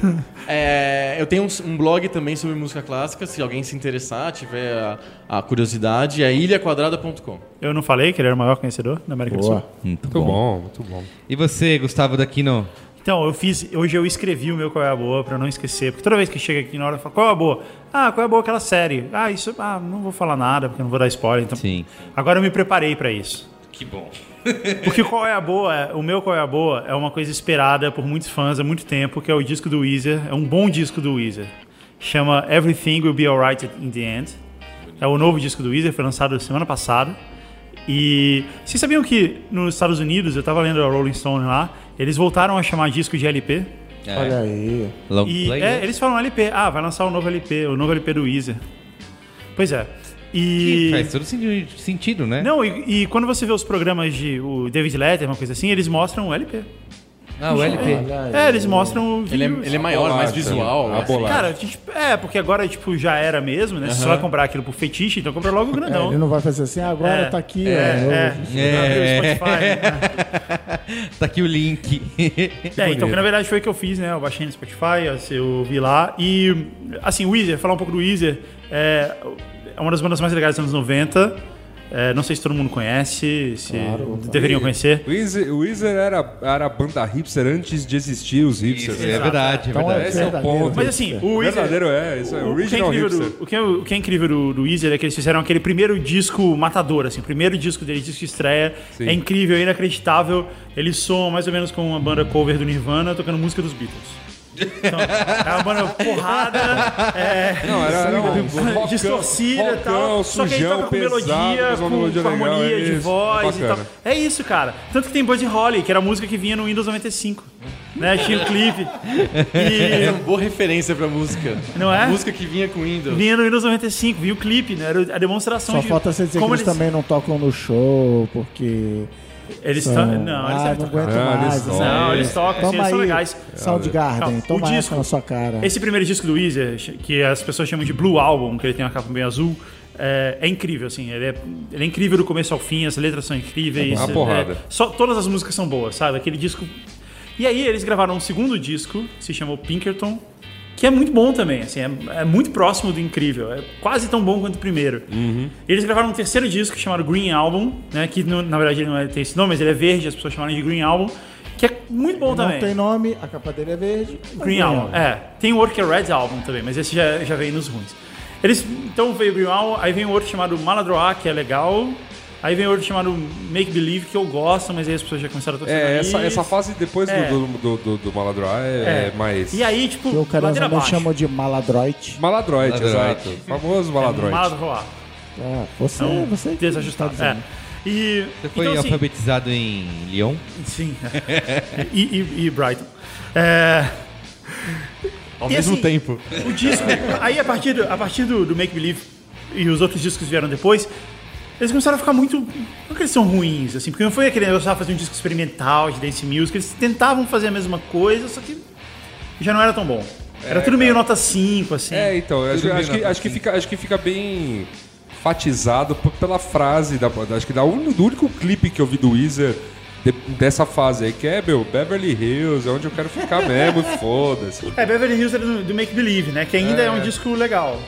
É, eu tenho um, um blog também sobre música clássica, se alguém se interessar, tiver a, a curiosidade, é ilhaquadrada.com. Eu não falei que ele era o maior conhecedor da América do Boa. Sul? Muito Muito bom, muito bom. E você, Gustavo Daquino? Então, eu fiz. Hoje eu escrevi o meu Qual é a Boa pra não esquecer. Porque toda vez que chega aqui na hora, eu falo, qual é a boa? Ah, qual é a boa aquela série? Ah, isso. Ah, não vou falar nada, porque eu não vou dar spoiler. Então, Sim. agora eu me preparei pra isso. Que bom. [laughs] Porque qual é a boa? é- O meu qual é a boa é uma coisa esperada por muitos fãs há muito tempo, que é o disco do Weezer. É um bom disco do Weezer. Chama Everything Will Be Alright in the End. É o novo disco do Weezer, foi lançado semana passada. E vocês sabiam que nos Estados Unidos, eu tava lendo a Rolling Stone lá, eles voltaram a chamar disco de LP. É. Olha aí. Long E play, é, né? eles falam LP. Ah, vai lançar o novo LP, o novo LP do Weezer. Pois é. Que E. faz todo senti- sentido, né? Não, e, e quando você vê os programas de o David Letterman, uma coisa assim, eles mostram o LP. Ah, o LP. É, eles mostram o Ele é, vídeo. ele é maior, mais visual. A bolacha. Cara, a gente- é, porque agora, tipo, já era mesmo, né? Você só vai comprar aquilo por fetiche, então compra logo o É, grandão. ele não vai fazer assim, ah, agora É, tá aqui, É, ó. é. É. O Spotify. [laughs] Tá aqui o link. É, então que na verdade foi o que eu fiz, né? Eu baixei no Spotify, eu vi lá. E, assim, o Weezer, falar um pouco do Weezer, é, é uma das bandas mais legais dos anos 90. É, não sei se todo mundo conhece, se Claro. deveriam conhecer. O Weezer, o Weezer era, era a banda hipster antes de existir os hipsters. Isso, é verdade, é Então, verdade. Esse é o ponto. Mas assim, o Weezer- verdadeiro é, isso é, O que é original incrível, hipster. do, o, que é, o que é incrível do, do Weezer é que eles fizeram aquele primeiro disco matador, assim, o primeiro disco deles, disco de estreia. Sim. É incrível, é inacreditável. Eles soam mais ou menos como uma banda cover do Nirvana tocando música dos Beatles. Então, é uma banda porrada, é, Não, era, era um distorcida e tal. rockão, Só que aí sujão, toca com pesado, melodia, uma com, melodia com legal, harmonia é de isso, voz e tal. É isso, cara. Tanto que tem Buddy Holly, que era a música que vinha no Windows 95. Né? Tinha o clipe. É E uma boa referência pra música. Não é? Música que vinha com Windows. vinha no Windows 95, vinha o clipe, né? Era a demonstração Só de falta você dizer que como eles também não tocam no show, porque. Eles são-. Não, eles ah, não aguento Não, mais. eles assim. Não, eles tocam, assim, Toma eles são legais. Soundgarden, Não, toma o disco- na sua cara. Esse primeiro disco do Weezer, que as pessoas chamam de Blue Album, que ele tem uma capa bem azul, é, é incrível, assim. Ele é, ele é incrível do começo ao fim, as letras são incríveis. É uma porrada. é, só, todas as músicas são boas, sabe? Aquele disco. E aí eles gravaram um segundo disco, que se chamou Pinkerton, que é muito bom também, assim, é, é muito próximo do incrível, é quase tão bom quanto o primeiro. Eles gravaram um terceiro disco chamado Green Album, né, que no- na verdade ele não é- tem esse nome, mas ele é verde, as pessoas chamaram de Green Album, que é muito bom Não também. tem nome, a capa dele é verde. Green Album, é. Tem o outro que é Red Album também, mas esse já, já veio nos ruins. Eles, então veio o Green Album, aí vem o outro chamado Maladroit, que é legal. Aí vem outro chamado Make Believe, que eu gosto, mas aí as pessoas já começaram a torcer o É, essa, essa fase depois É. do, do, do, do Maladroit é, é mais. E aí, tipo, Que o abaixo. chamam de maladroit. Maladroit, exato. Famoso Maladroit. Maladroit. Ah, você, Então, você que desajustado. tá É. E, Você foi então, assim, alfabetizado em Lyon? Sim. [laughs] e, e, e Brighton. É, Ao E mesmo assim, tempo. o disco. Aí a partir, do, a partir do, do Make Believe e os outros discos que vieram depois, eles começaram a ficar muito. Não que eles são ruins, assim, porque não foi aquele negócio de fazer um disco experimental de dance music, eles tentavam fazer a mesma coisa, só que já não era tão bom. Era tudo meio nota 5, assim. É, então, acho, acho que, acho, que fica, acho que fica bem fatizado pela frase da. Acho que da un- do único clipe que eu vi do Weezer de- dessa fase aí, que é, meu, Beverly Hills, é onde eu quero ficar [laughs] mesmo, foda-se. É, Beverly Hills era do, do Make Believe, né? Que ainda é, um disco legal.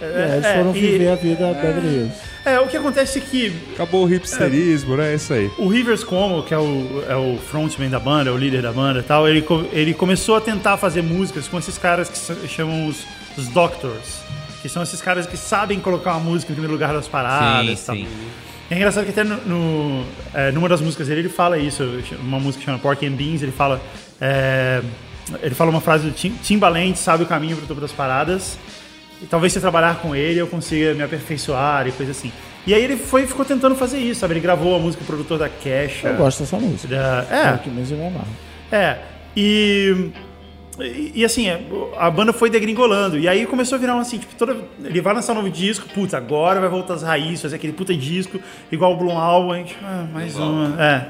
É, eles é, foram e- viver a vida Beverly Hills. É, o que acontece é que Acabou o hipsterismo, né? É isso aí. O Rivers Cuomo, que é o, é o frontman da banda, é o líder da banda e tal, ele, ele começou a tentar fazer músicas com esses caras que chamam os, os Doctors. Que são esses caras que sabem colocar uma música em primeiro lugar das paradas sim, e tal. sim. É engraçado que até no, no, é, numa das músicas dele ele fala isso, uma música chamada Pork and Beans, ele fala. é, ele fala uma frase do Tim- Timbaland sabe o caminho para o topo das paradas. Talvez se eu trabalhar com ele eu consiga me aperfeiçoar e coisa assim. E aí ele foi ficou tentando fazer isso, sabe? Ele gravou a música produtor da Kesha. Eu gosto dessa música. Da, É. é, que mesmo eu é. E, e, e, assim, a banda foi degringolando. E aí começou a virar um assim, tipo, toda, ele vai lançar um novo disco, puta, agora vai voltar às raízes, fazer aquele puta disco, igual o Bloom Album, a gente, ah, mais uma. É.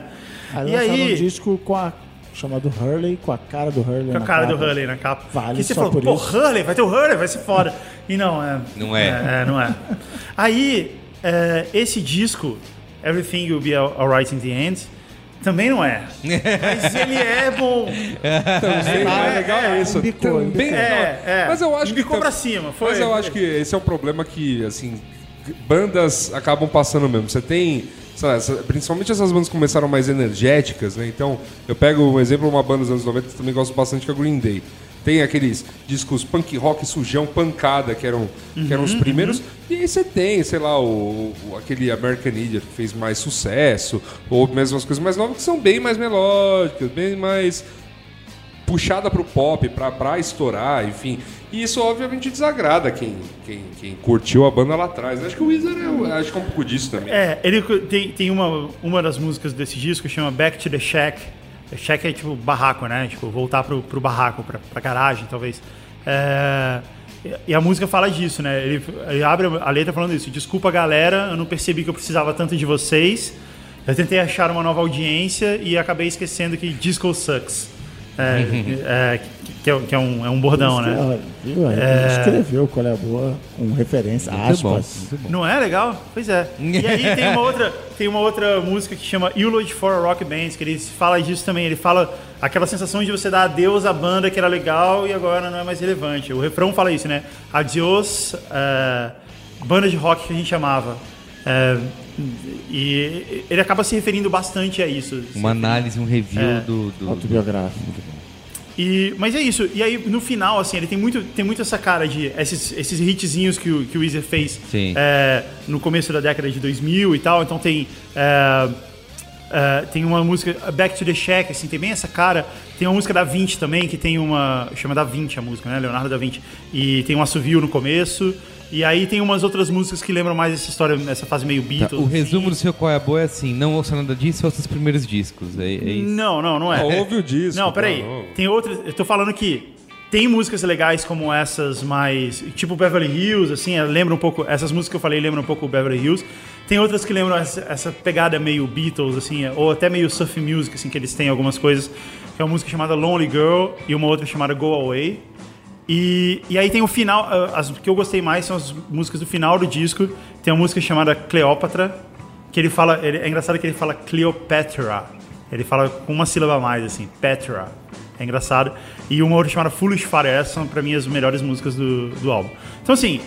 Aí E lançaram aí- um disco com a, chamado Hurley, com a cara do Hurley Com a na cara do capa. Hurley na capa. Vale que você só falou, por pô, isso. Hurley, vai ter o Hurley, vai ser foda. E não, é. Não é. É, não é. Aí, é, esse disco, Everything Will Be Alright in the End, também não é. Mas ele é bom. Também, tá, é legal é, isso. embicou, Também, embicou. É, é. Mas eu acho que Embicou tam- pra cima. Foi, Mas eu acho que esse é um problema que, assim, bandas acabam passando mesmo. Você tem, lá, principalmente essas bandas começaram mais energéticas, né? Então, eu pego um exemplo, uma banda dos anos 90 que eu também gosto bastante, que é a Green Day. Tem aqueles discos punk rock, sujão, pancada, que eram, que eram os primeiros. E aí você tem, sei lá, o, o- aquele American Idiot que fez mais sucesso, ou mesmo as coisas mais novas que são bem mais melódicas, bem mais puxada pro pop, pra, pra estourar, enfim. E isso obviamente desagrada quem, quem, quem curtiu a banda lá atrás. Acho que o Weezer é, acho que é um pouco disso também. É, ele tem, tem uma, uma das músicas desse disco chama Back to the Shack. Shack é tipo barraco, né? Tipo, voltar pro, pro barraco, pra, pra garagem, talvez. É, e a música fala disso, né? Ele, ele abre a letra falando isso. Desculpa, galera, eu não percebi que eu precisava tanto de vocês. Eu tentei achar uma nova audiência e acabei esquecendo que disco sucks. É, é, que, é, que é um, é um bordão, né? Viu? Ele escreveu qual é a boa, com referência, aspas. Não é legal? Pois é. E aí tem uma outra, tem uma outra música que chama Eulogy for a Rock Band, que ele fala disso também. Ele fala aquela sensação de você dar adeus à banda que era legal e agora não é mais relevante. O refrão fala isso, né? Adiós, é, banda de rock que a gente amava. É, E ele acaba se referindo bastante a isso. Uma análise, um review É. do, do- Autobiográfico. E, mas é isso. E aí, no final, assim, ele tem muito, tem muito essa cara de esses, esses hitzinhos que o, que o Weezer fez é, no começo da década de 2000 e tal. Então tem. é, é, tem uma música, Back to the Shack, assim, tem bem essa cara. Tem uma música da Vinci também, que tem uma. chama da Vinci a música, né? Leonardo da Vinci. E tem um assovio no começo. E aí tem umas outras músicas que lembram mais essa história, essa fase meio Tá, Beatles. o resumo do assim. seu Qual é a Boa é assim: não ouça nada disso, ouça os primeiros discos. É, é isso. Não, não, não é. Ah, ouve o disco, Não, peraí. tá, não. Tem outras. Eu tô falando que tem músicas legais como essas mais. Tipo Beverly Hills, assim, eh, lembra um pouco. Essas músicas que eu falei lembram um pouco o Beverly Hills. Tem outras que lembram essa, essa pegada meio Beatles, assim, eh, ou até meio surf music, assim, que eles têm algumas coisas. Que é uma música chamada Lonely Girl e uma outra chamada Go Away. E, e aí tem o final, eh, as que eu gostei mais são as músicas do final do disco. Tem uma música chamada Cleópatra, que ele fala, ele- é engraçado que ele fala Cleopatra. Ele fala com uma sílaba a mais, assim, Petra. É engraçado. E uma outra chamada Foolish Fire, essas são pra mim as melhores músicas do, do álbum. Então assim,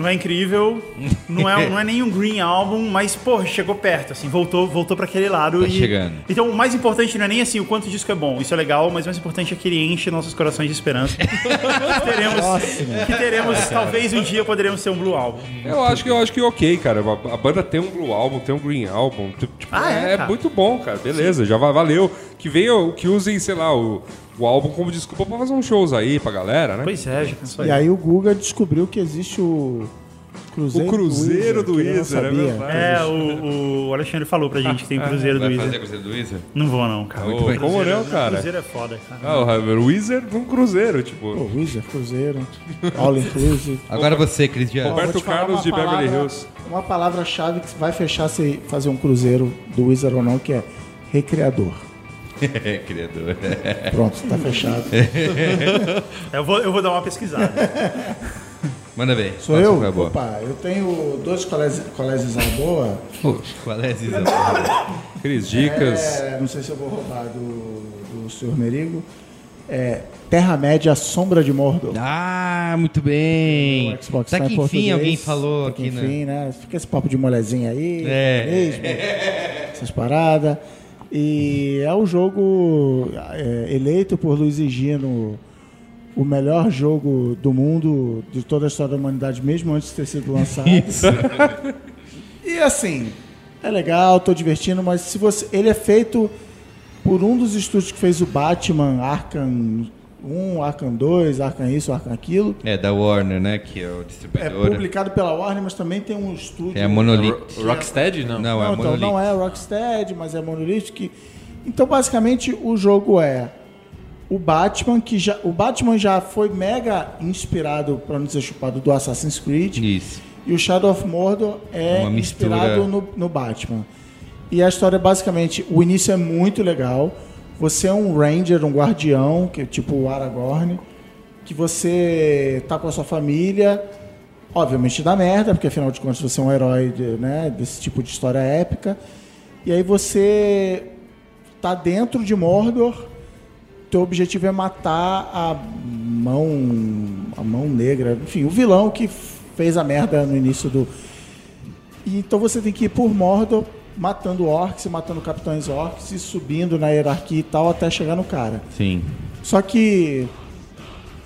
não é incrível, não é, não é nem um Green Album, mas, pô, chegou perto, assim, voltou, voltou para aquele lado. Tá e, chegando. Então, o mais importante não é nem assim o quanto o disco é bom, isso é legal, mas o mais importante é que ele enche nossos corações de esperança. [laughs] que teremos, que teremos talvez um dia poderemos ter um Blue Album. Eu acho que eu acho que ok, cara. A, a banda tem um Blue Album, tem um Green Album. Tipo, Ah, é, é, muito bom, cara. Beleza, já va- valeu. Que venha, que usem, sei lá, o, o álbum como desculpa pra fazer uns shows aí pra galera, né? Pois é, já pensou E aí o Guga descobriu que existe o Cruzeiro, O Cruzeiro do Weezer, é sabia. verdade. É, o, o Alexandre falou pra gente que tem o [laughs] Cruzeiro do Vai fazer Cruzeiro do Weezer? Não vou não, cara. Ô, como não, cara? Cruzeiro é foda, cara. Ah, o Hammer Weezer num cruzeiro, tipo. Pô, Weezer, Cruzeiro, All Inclusive. [laughs] Agora você, Cris Dias. Roberto vou te falar Carlos uma de Beverly Hills. Uma palavra-chave que vai fechar se fazer um cruzeiro do Wizard ou não, que é recreador. É, [laughs] criador. Pronto, tá fechado. [laughs] Eu vou, eu vou dar uma pesquisada. Manda bem. Sou eu? Opa, eu tenho dois colégios, colégios à boa. Poxa, qual é a Zizão? Aqueles dicas. É, não sei se eu vou roubar do, do senhor Merigo. É Terra-média Sombra de Mordor. Ah, muito bem. O Xbox Tá tá que enfim português. alguém falou Tá aqui, né? enfim, né? Fica esse papo de molezinha aí. É. mesmo, essas paradas. E é o jogo é, eleito por Luiz e Gino o melhor jogo do mundo de toda a história da humanidade, mesmo antes de ter sido lançado. [laughs] E assim, é legal, tô divertindo, mas se você. Ele é feito por um dos estúdios que fez o Batman, Arkham 1, Arkham 2, Arkham isso, Arkham aquilo. É, da Warner, né? Que é o É distribuidor. publicado pela Warner, mas também tem um estúdio. É a Monolith. Ro- Rocksteady? Não. Não, é a Não, então Monolith. não é Rocksteady, mas é Monolith. Que... Então, basicamente, o jogo é o Batman, que já. O Batman já foi mega inspirado, para não dizer chupado, do Assassin's Creed. Isso. E o Shadow of Mordor é inspirado no, no Batman. E a história, basicamente, o início é muito legal. Você é um ranger, um guardião, que é tipo o Aragorn, que você tá com a sua família, obviamente dá merda, porque afinal de contas você é um herói de- né, desse tipo de história épica. E aí você tá dentro de Mordor, teu objetivo é matar a mão a mão negra, enfim, o vilão que fez a merda no início do então você tem que ir por Mordor matando orcs, matando capitães orcs e subindo na hierarquia e tal até chegar no cara. Sim. Só que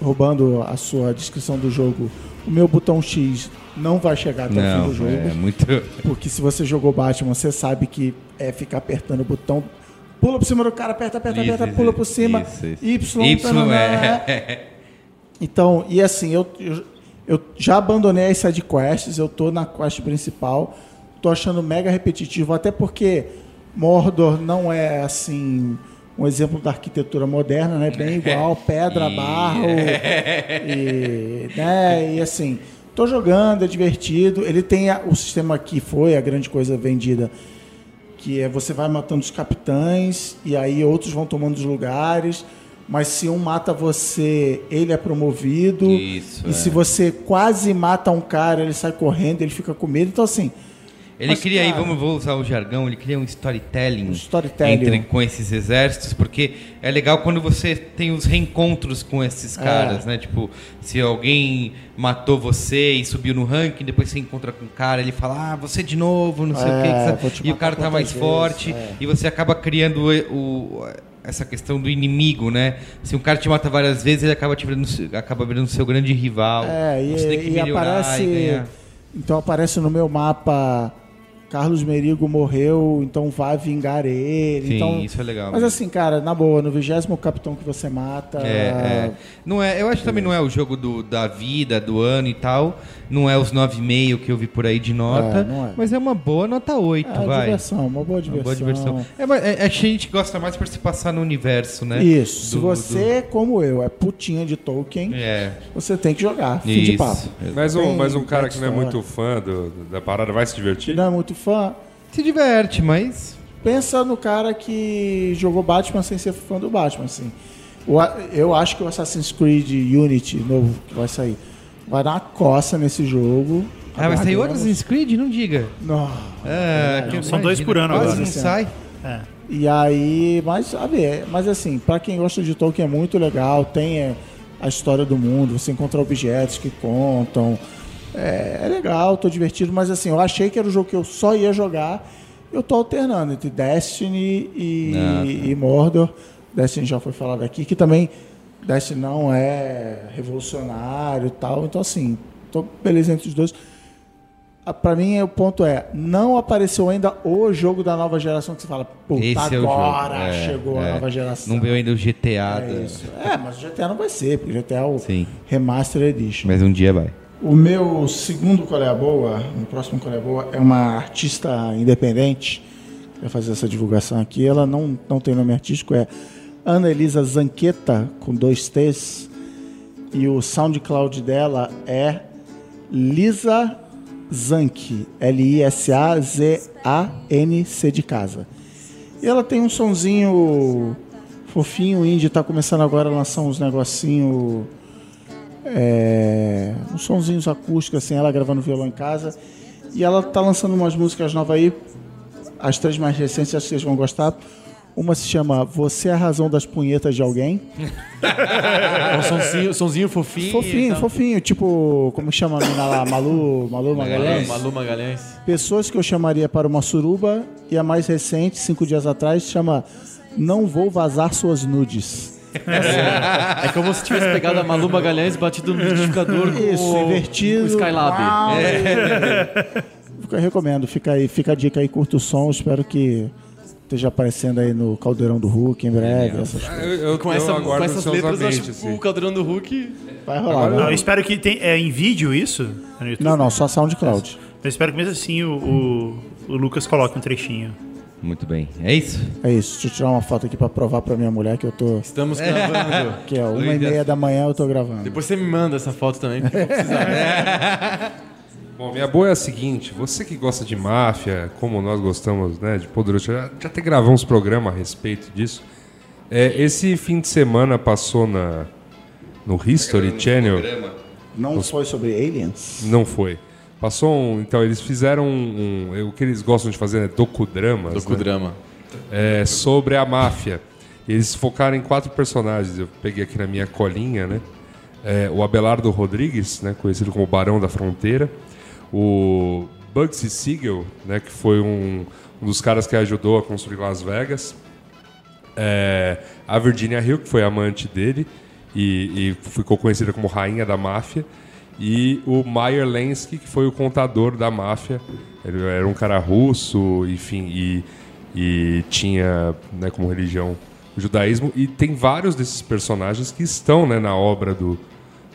roubando a sua descrição do jogo, o meu botão X não vai chegar até o fim Não, do jogo. é muito. Porque se você jogou Batman, você sabe que é ficar apertando o botão. Pula por cima do cara, aperta, aperta, Isso, aperta, isso, pula por cima. isso, isso. Y, Y é. Então, e assim, eu, eu, eu já abandonei as sidequests, eu tô na quest principal, tô achando mega repetitivo, até porque Mordor não é assim um exemplo da arquitetura moderna, né? Bem igual, [laughs] pedra, barro, [laughs] e, né? E assim, tô jogando, é divertido. Ele tem a- o sistema que foi a grande coisa vendida, que é você vai matando os capitães e aí outros vão tomando os lugares. Mas se um mata você, ele é promovido. Isso, E é. se você quase mata um cara, ele sai correndo, ele fica com medo. Então, assim, Ele Mas, cria aí, cara- vamos vou usar o jargão, ele cria um storytelling, Um storytelling. entre- com esses exércitos, porque é legal quando você tem os reencontros com esses caras, né? Tipo, se alguém matou você e subiu no ranking, depois você encontra com o cara, ele fala, ah, você de novo, não sei o que, É, que você- te e o cara tá mais vezes, forte, é. e você acaba criando o, o- essa questão do inimigo, né? Se um cara te mata várias vezes, ele acaba te virando, acaba virando seu grande rival. É, e, você tem que e melhorar aparece. e ganhar. Então aparece no meu mapa. Carlos Merigo morreu, então vai vingar ele. Sim, então, isso é legal. Mas mesmo. assim, cara, na boa, no vigésimo capitão que você mata. É, é. Não é, eu acho que também não é o jogo do, da vida, do ano e tal. Não é os 9,5 que eu vi por aí de nota. É, é. Mas é uma boa nota 8, É, vai. diversão, uma boa Uma diversão. boa diversão. É, é, é, a gente gosta mais por se passar no universo, né? Isso. Se Do- você, como eu, é putinha de Tolkien, É. você tem que jogar. Fim de Isso. papo. Mas um, mas um cara que não é muito fã do- da parada vai se divertir? não é muito fã, Se diverte, mas. pensa no cara que jogou Batman sem ser fã do Batman, assim. Eu acho que o Assassin's Creed Unity novo que vai sair vai dar uma coça nesse jogo. Ah, vai sair o Aguardemos. Assassin's Creed? Não diga. Não. É, que são dois por ano quase agora. não sai. É. E aí, mas sabe, é- mas assim, pra quem gosta de Tolkien é muito legal, tem é, a história do mundo, você encontra objetos que contam. É, é legal, tô divertido, mas assim, eu achei que era o jogo que eu só ia jogar. Eu tô alternando entre Destiny e, Ah, tá. e Mordor. Destiny já foi falado aqui, que também Destiny não é revolucionário e tal. Então, assim, tô beleza entre os dois. Ah, Pra mim, o ponto é, não apareceu ainda o jogo da nova geração que você fala, puta, Esse é o agora É, chegou é. a nova geração. Não veio ainda o GTA. da- É isso. É, mas o GTA não vai ser, porque o GTA é o Sim. Remaster Edition. Mas um dia vai. O meu segundo Qual é a Boa, no próximo Qual é a Boa, é uma artista independente. Vai fazer essa divulgação aqui. Ela não, não tem nome artístico, é Ana Elisa Zanqueta, com dois T's. E o SoundCloud dela é Lisa Zank, L-I-S-A-Z-A-N-C de casa. E ela tem um sonzinho fofinho, indie, tá começando agora a lançar uns negocinho é, uns sonzinhos acústicos, assim, ela gravando violão em casa. E ela tá lançando umas músicas novas aí. As três mais recentes, acho que vocês vão gostar. Uma se chama Você é a Razão das Punhetas de Alguém. É um sonzinho, sonzinho fofinho. Fofinho, e tal. fofinho. Tipo, como chama a menina lá? Malu, Malu Magalhães? Malu Magalhães. Pessoas que eu chamaria para uma suruba. E a mais recente, cinco dias atrás, chama Não Vou Vazar Suas Nudes. É como se tivesse pegado a Malu Magalhães e batido no liquidificador com Isso, invertido. o Skylab. Uau. É. [laughs] Eu recomendo, fica aí, fica a dica aí, curta o som, espero que esteja aparecendo aí no Caldeirão do Hulk em breve. essas coisas. Eu, eu, Com, eu essa, com aguardo essas letras, eu acho que assim. o Caldeirão do Hulk... Vai rolar, Não, eu espero que tem, é em vídeo isso? É? Não, não, só SoundCloud. Eu espero que mesmo assim o, o, o Lucas coloque um trechinho. Muito bem. É isso? É isso, deixa eu tirar uma foto aqui pra provar pra minha mulher que eu tô. Estamos gravando. [laughs] Que é uma e meia da manhã eu tô gravando. Depois você me manda essa foto também, porque eu vou precisar. [laughs] [laughs] Bom, minha boa é a seguinte: você que gosta de máfia, como nós gostamos né, de Poderoso, já, já até gravamos um programa a respeito disso. É, esse fim de semana passou na, no History Channel. Não foi sobre aliens? Não foi. Passou um. Então, eles fizeram um. um- o que eles gostam de fazer é docudramas. né? Docudrama. é, sobre a máfia. Eles focaram em quatro personagens. Eu peguei aqui na minha colinha, né? É, o Abelardo Rodrigues, né? conhecido como Barão da Fronteira. O Bugsy Siegel, né? que foi um, um dos caras que ajudou a construir Las Vegas. É, a Virginia Hill, que foi amante dele e, e ficou conhecida como rainha da máfia. E o Meyer Lansky, que foi o contador da máfia. Ele era um cara russo, enfim, e, e tinha né, como religião o judaísmo. E tem vários desses personagens que estão né, na obra do,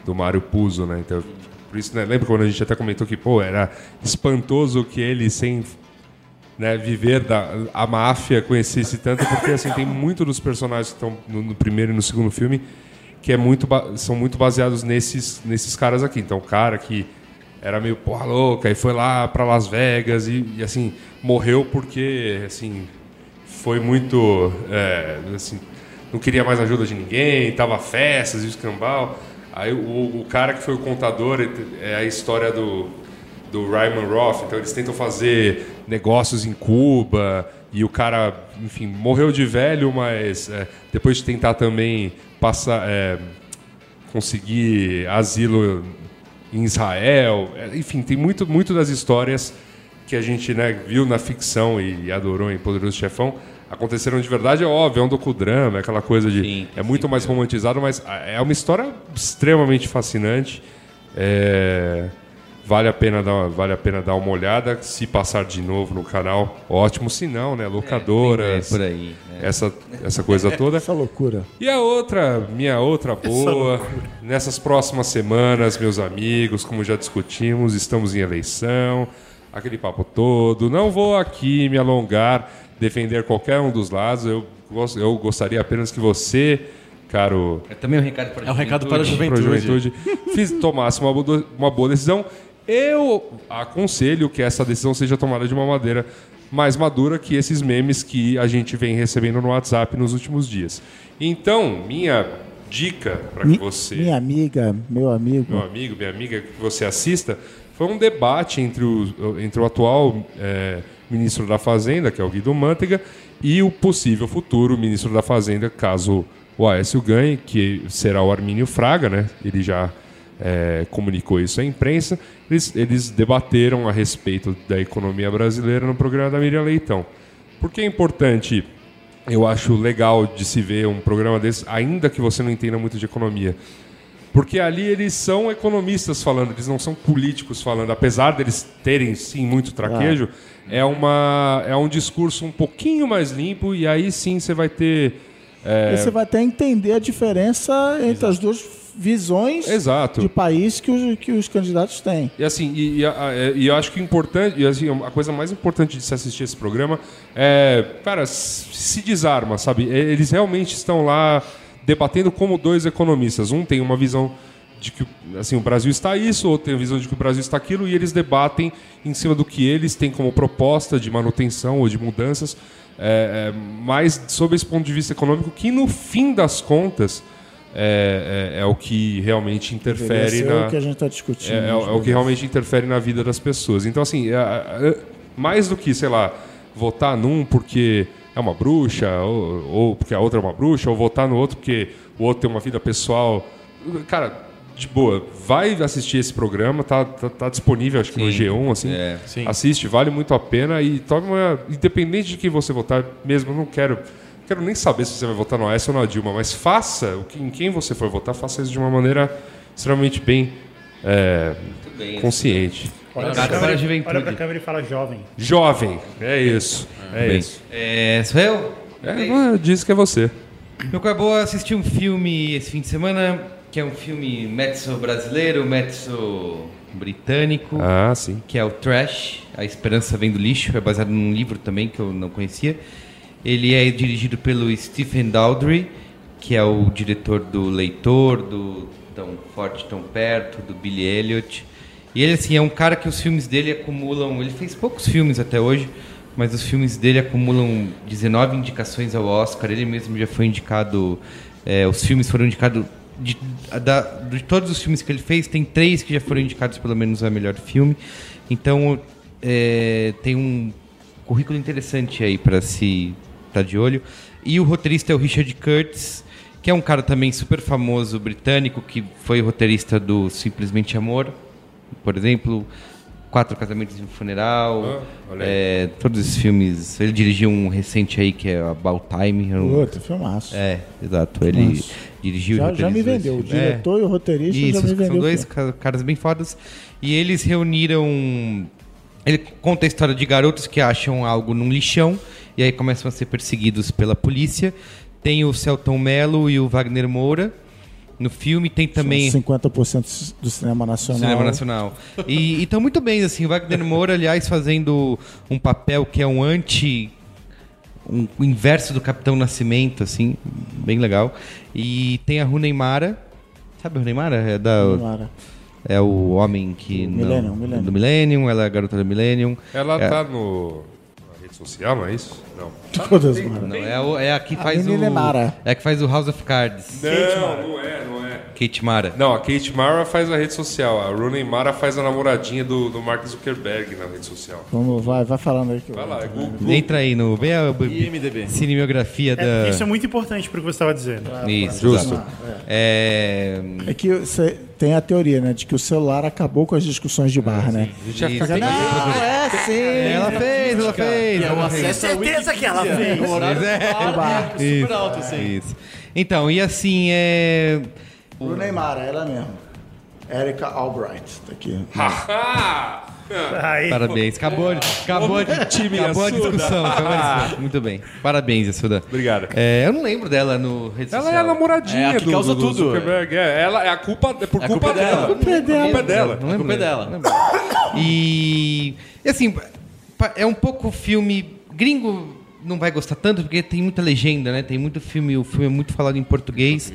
do Mário Puzo. Né? Então, por isso, né, lembra quando a gente até comentou que pô, era espantoso que ele, sem né, viver da a máfia conhecesse tanto, porque assim, tem muito dos personagens que estão no, no primeiro e no segundo filme que é muito são muito baseados nesses, nesses caras aqui. Então, o cara que era meio porra louca e foi lá para Las Vegas e, e, assim, morreu porque assim, foi muito. é, assim, não queria mais ajuda de ninguém, tava festas e escambau. Aí o, o cara que foi o contador é a história do, do Ryman Roth. Então eles tentam fazer negócios em Cuba e o cara, enfim, morreu de velho, mas é, depois de tentar também passar, é, conseguir asilo em Israel. É, Enfim, tem muito, muito das histórias que a gente né, viu na ficção e adorou em Poderoso Chefão aconteceram de verdade, é óbvio, é um docudrama, é aquela coisa de. Sim, é muito mais romantizado, mas é uma história extremamente fascinante. É, vale, a pena dar, vale a pena dar uma olhada. Se passar de novo no canal, ótimo. Se não, né? Locadoras. É, por aí. né? Essa, essa coisa toda. Essa loucura. E a outra, minha outra boa, nessas próximas semanas, meus amigos, como já discutimos, estamos em eleição, aquele papo todo. Não vou aqui me alongar, defender qualquer um dos lados. Eu, eu gostaria apenas que você, caro É também um recado para a É um recado para a juventude. juventude. para a juventude, fiz, tomasse uma, bo- uma boa decisão. Eu aconselho que essa decisão seja tomada de uma maneira mais madura que esses memes que a gente vem recebendo no WhatsApp nos últimos dias. Então, minha dica para que você, Minha amiga, meu amigo. meu amigo, minha amiga, que você assista, foi um debate entre o, entre o atual eh, ministro da Fazenda, que é o Guido Mantega, e o possível futuro ministro da Fazenda, caso o Aécio ganhe, que será o Armínio Fraga, né? Ele já eh, comunicou isso à imprensa. Eles, eles debateram a respeito da economia brasileira no programa da Miriam Leitão. Por que é importante eu acho legal de se ver um programa desse, ainda que você não entenda muito de economia. Porque ali eles são economistas falando, eles não são políticos falando. Apesar deles terem, sim, muito traquejo, é, uma, é um discurso um pouquinho mais limpo e aí sim você vai ter... é, você vai até entender a diferença entre as duas visões Exato. de país que os, que os candidatos têm. E assim, e, e, e eu acho que importante, e assim, a coisa mais importante de se assistir esse programa é, cara, se desarma, sabe? Eles realmente estão lá debatendo como dois economistas. Um tem uma visão de que assim, o Brasil está isso, outro tem a visão de que o Brasil está aquilo, e eles debatem em cima do que eles têm como proposta de manutenção ou de mudanças, é, é, mais sob esse ponto de vista econômico, que no fim das contas é, é- é o que realmente interfere Esse é na. o que a gente está discutindo. É, é o- é o que realmente interfere na vida das pessoas. Então, assim, mais do que, sei lá, votar num porque é uma bruxa, ou, ou porque a outra é uma bruxa, ou votar no outro porque o outro tem uma vida pessoal. Cara, de boa, vai assistir esse programa, tá, tá, tá disponível, acho que no Sim. G1, assim. É. Sim. Assiste, vale muito a pena e tome uma. Independente de quem você votar, mesmo, eu não quero. não Quero nem saber se você vai votar no Aécio ou na Dilma, mas faça o que, em quem você for votar, faça isso de uma maneira extremamente bem é, bem. consciente. Olha para a câmera, juventude. olha pra câmera e fala jovem. Jovem, é isso. É Bem, isso. é, sou eu? É, ah, diz que é você. Meu acabou assistir um filme esse fim de semana, que é um filme mezzo brasileiro, mezzo britânico, Ah, sim. que é o Trash, A Esperança Vem do Lixo, é baseado num livro também que eu não conhecia. Ele é dirigido pelo Stephen Daldry, que é o diretor do Leitor, do Tão Forte, Tão Perto, do Billy Elliot. E ele, assim, é um cara que os filmes dele acumulam... Ele fez poucos filmes até hoje, mas os filmes dele acumulam 19 indicações ao Oscar. Ele mesmo já foi indicado... é, os filmes foram indicados... De, da- de todos os filmes que ele fez, tem três que já foram indicados pelo menos a melhor filme. Então, é, tem um currículo interessante aí para se estar de olho. E o roteirista é o Richard Curtis, que é um cara também super famoso britânico, que foi roteirista do Simplesmente Amor, por exemplo, Quatro Casamentos e um Funeral, Ah, é, todos esses filmes. Ele dirigiu um recente aí que é About Time. um- Outro filmaço. é, exato. Ele Nossa. dirigiu e já, já me vendeu. O. É. diretor e o roteirista Isso, já me vendeu. são dois caras bem fodas. E eles reuniram. Ele conta a história de garotos que acham algo num lixão e aí começam a ser perseguidos pela polícia. Tem o Celton Mello e o Wagner Moura no filme. Tem também. São 50% do cinema nacional. Cinema Nacional. E estão muito bem, assim. O Wagner Moura, aliás, fazendo um papel que é um anti. Um, o inverso do Capitão Nascimento, assim, bem legal. E tem a Rooney Mara. Sabe a Rooney Mara? É da. Mara. É o homem que. Do não- Millennium, Millennium. Do Millennium, ela é a garota do Millennium. Ela É. tá no, social, não é isso? Não. Todas, Mara. Não, é, o- é a que faz o. é Mara. É a que faz o House of Cards. Não, não é, não é. Kate Mara. Não, a Kate Mara faz a rede social. A Rooney Mara faz a namoradinha do, do Mark Zuckerberg na rede social. Vamos, vai, vai falando aí. Que eu- Vai lá, é Google. Entra aí no. Vê a IMDb. cinebiografia É, da. Isso é muito importante pro que você estava dizendo. Isso, Justo. É. É que você tem a teoria, né, de que o celular acabou com as discussões de bar, né? Isso. Não, é sim. Ela fez, ela fez. É o ela fez. acesso à certeza que ela fez. O horário É. do bar é super alto, assim. Isso. Então, e assim, é. O Neymar, ela mesmo. Erika Albright, tá aqui. Ah! Aí, Parabéns. Acabou, acabou, de, time, acabou a discussão. acabou a discussão. Muito bem. Parabéns, Assuda. Obrigado. É, eu não lembro dela no rede Ela social. é a namoradinha É a que do, causa do, do tudo, Zuckerberg. É, ela, é a culpa é por É a culpa, culpa dela. dela. A culpa é dela. Não A lembro culpa é dela. Não lembro. E, e assim, pa- é um pouco filme gringo não vai gostar tanto porque tem muita legenda, né? Tem muito filme, o filme é muito falado em português.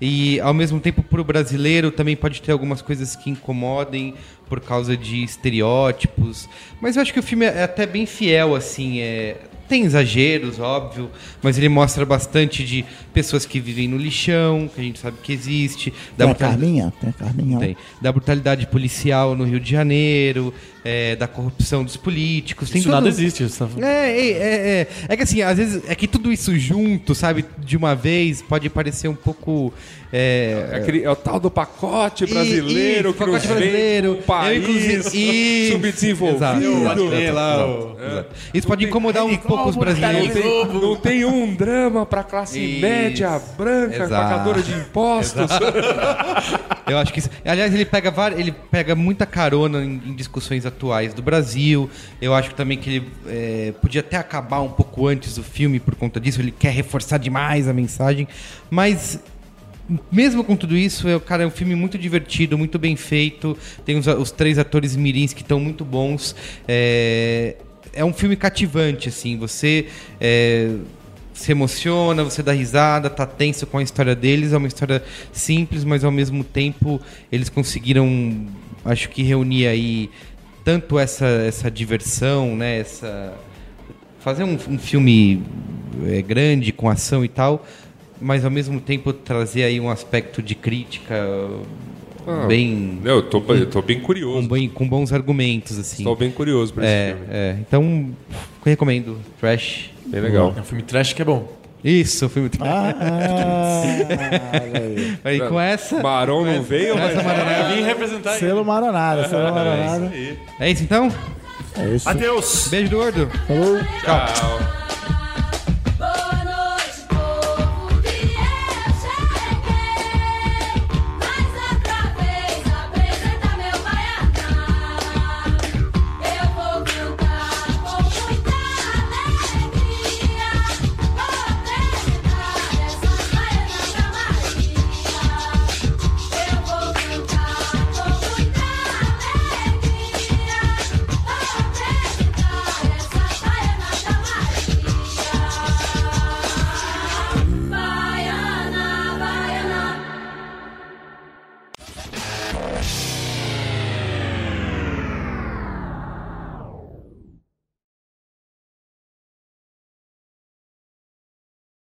E ao mesmo tempo para o brasileiro também pode ter algumas coisas que incomodem por causa de estereótipos. Mas eu acho que o filme é até bem fiel assim, é tem exageros, óbvio, mas ele mostra bastante de pessoas que vivem no lixão, que a gente sabe que existe, da Tem a brutalidade- Carminha? Tem a Carminha. tem. Da brutalidade policial no Rio de Janeiro, é, da corrupção dos políticos. tem Isso todo- nada existe. Isso tá... É, é, é, é. É que assim, às vezes é que tudo isso junto, sabe, de uma vez, pode parecer um pouco. É, É, aquele, é o tal do pacote brasileiro Isso, que pacote brasileiro. um país [laughs] isso. subdesenvolvido. Exato, exato, exato, lá, exato, exato. Isso pode incomodar um pouco os Não brasileiros. tem, não tem um drama pra classe Isso. média, branca, Exato. pagadora de impostos. [laughs] Eu acho que isso. Aliás, ele pega, ele pega muita carona em, em discussões atuais do Brasil. Eu acho também que ele é, podia até acabar um pouco antes do filme por conta disso. Ele quer reforçar demais a mensagem. Mas. Mesmo com tudo isso, é, cara, é um filme muito divertido, muito bem feito. Tem os, os três atores mirins que estão muito bons. É, é um filme cativante, assim. Você é, se emociona, você dá risada, tá tenso com a história deles. É uma história simples, mas ao mesmo tempo eles conseguiram, acho que reunir aí tanto essa, essa diversão, né? Essa fazer um, um filme é, grande com ação e tal, mas ao mesmo tempo trazer aí um aspecto de crítica Ah, bem Eu tô, eu tô bem com, curioso. bem com bons argumentos assim. Estou bem curioso pra esse É, filme. é, então recomendo Trash. Bem legal. É um filme trash que é bom. Isso, filme Trash. Ah, [laughs] olha aí. Aí com essa. Marão não veio, mas... Eu vim representar ele. Selo Maronada, selo Maronada. É isso então? É isso. adeus. Beijo do gordo. Falou. Tchau.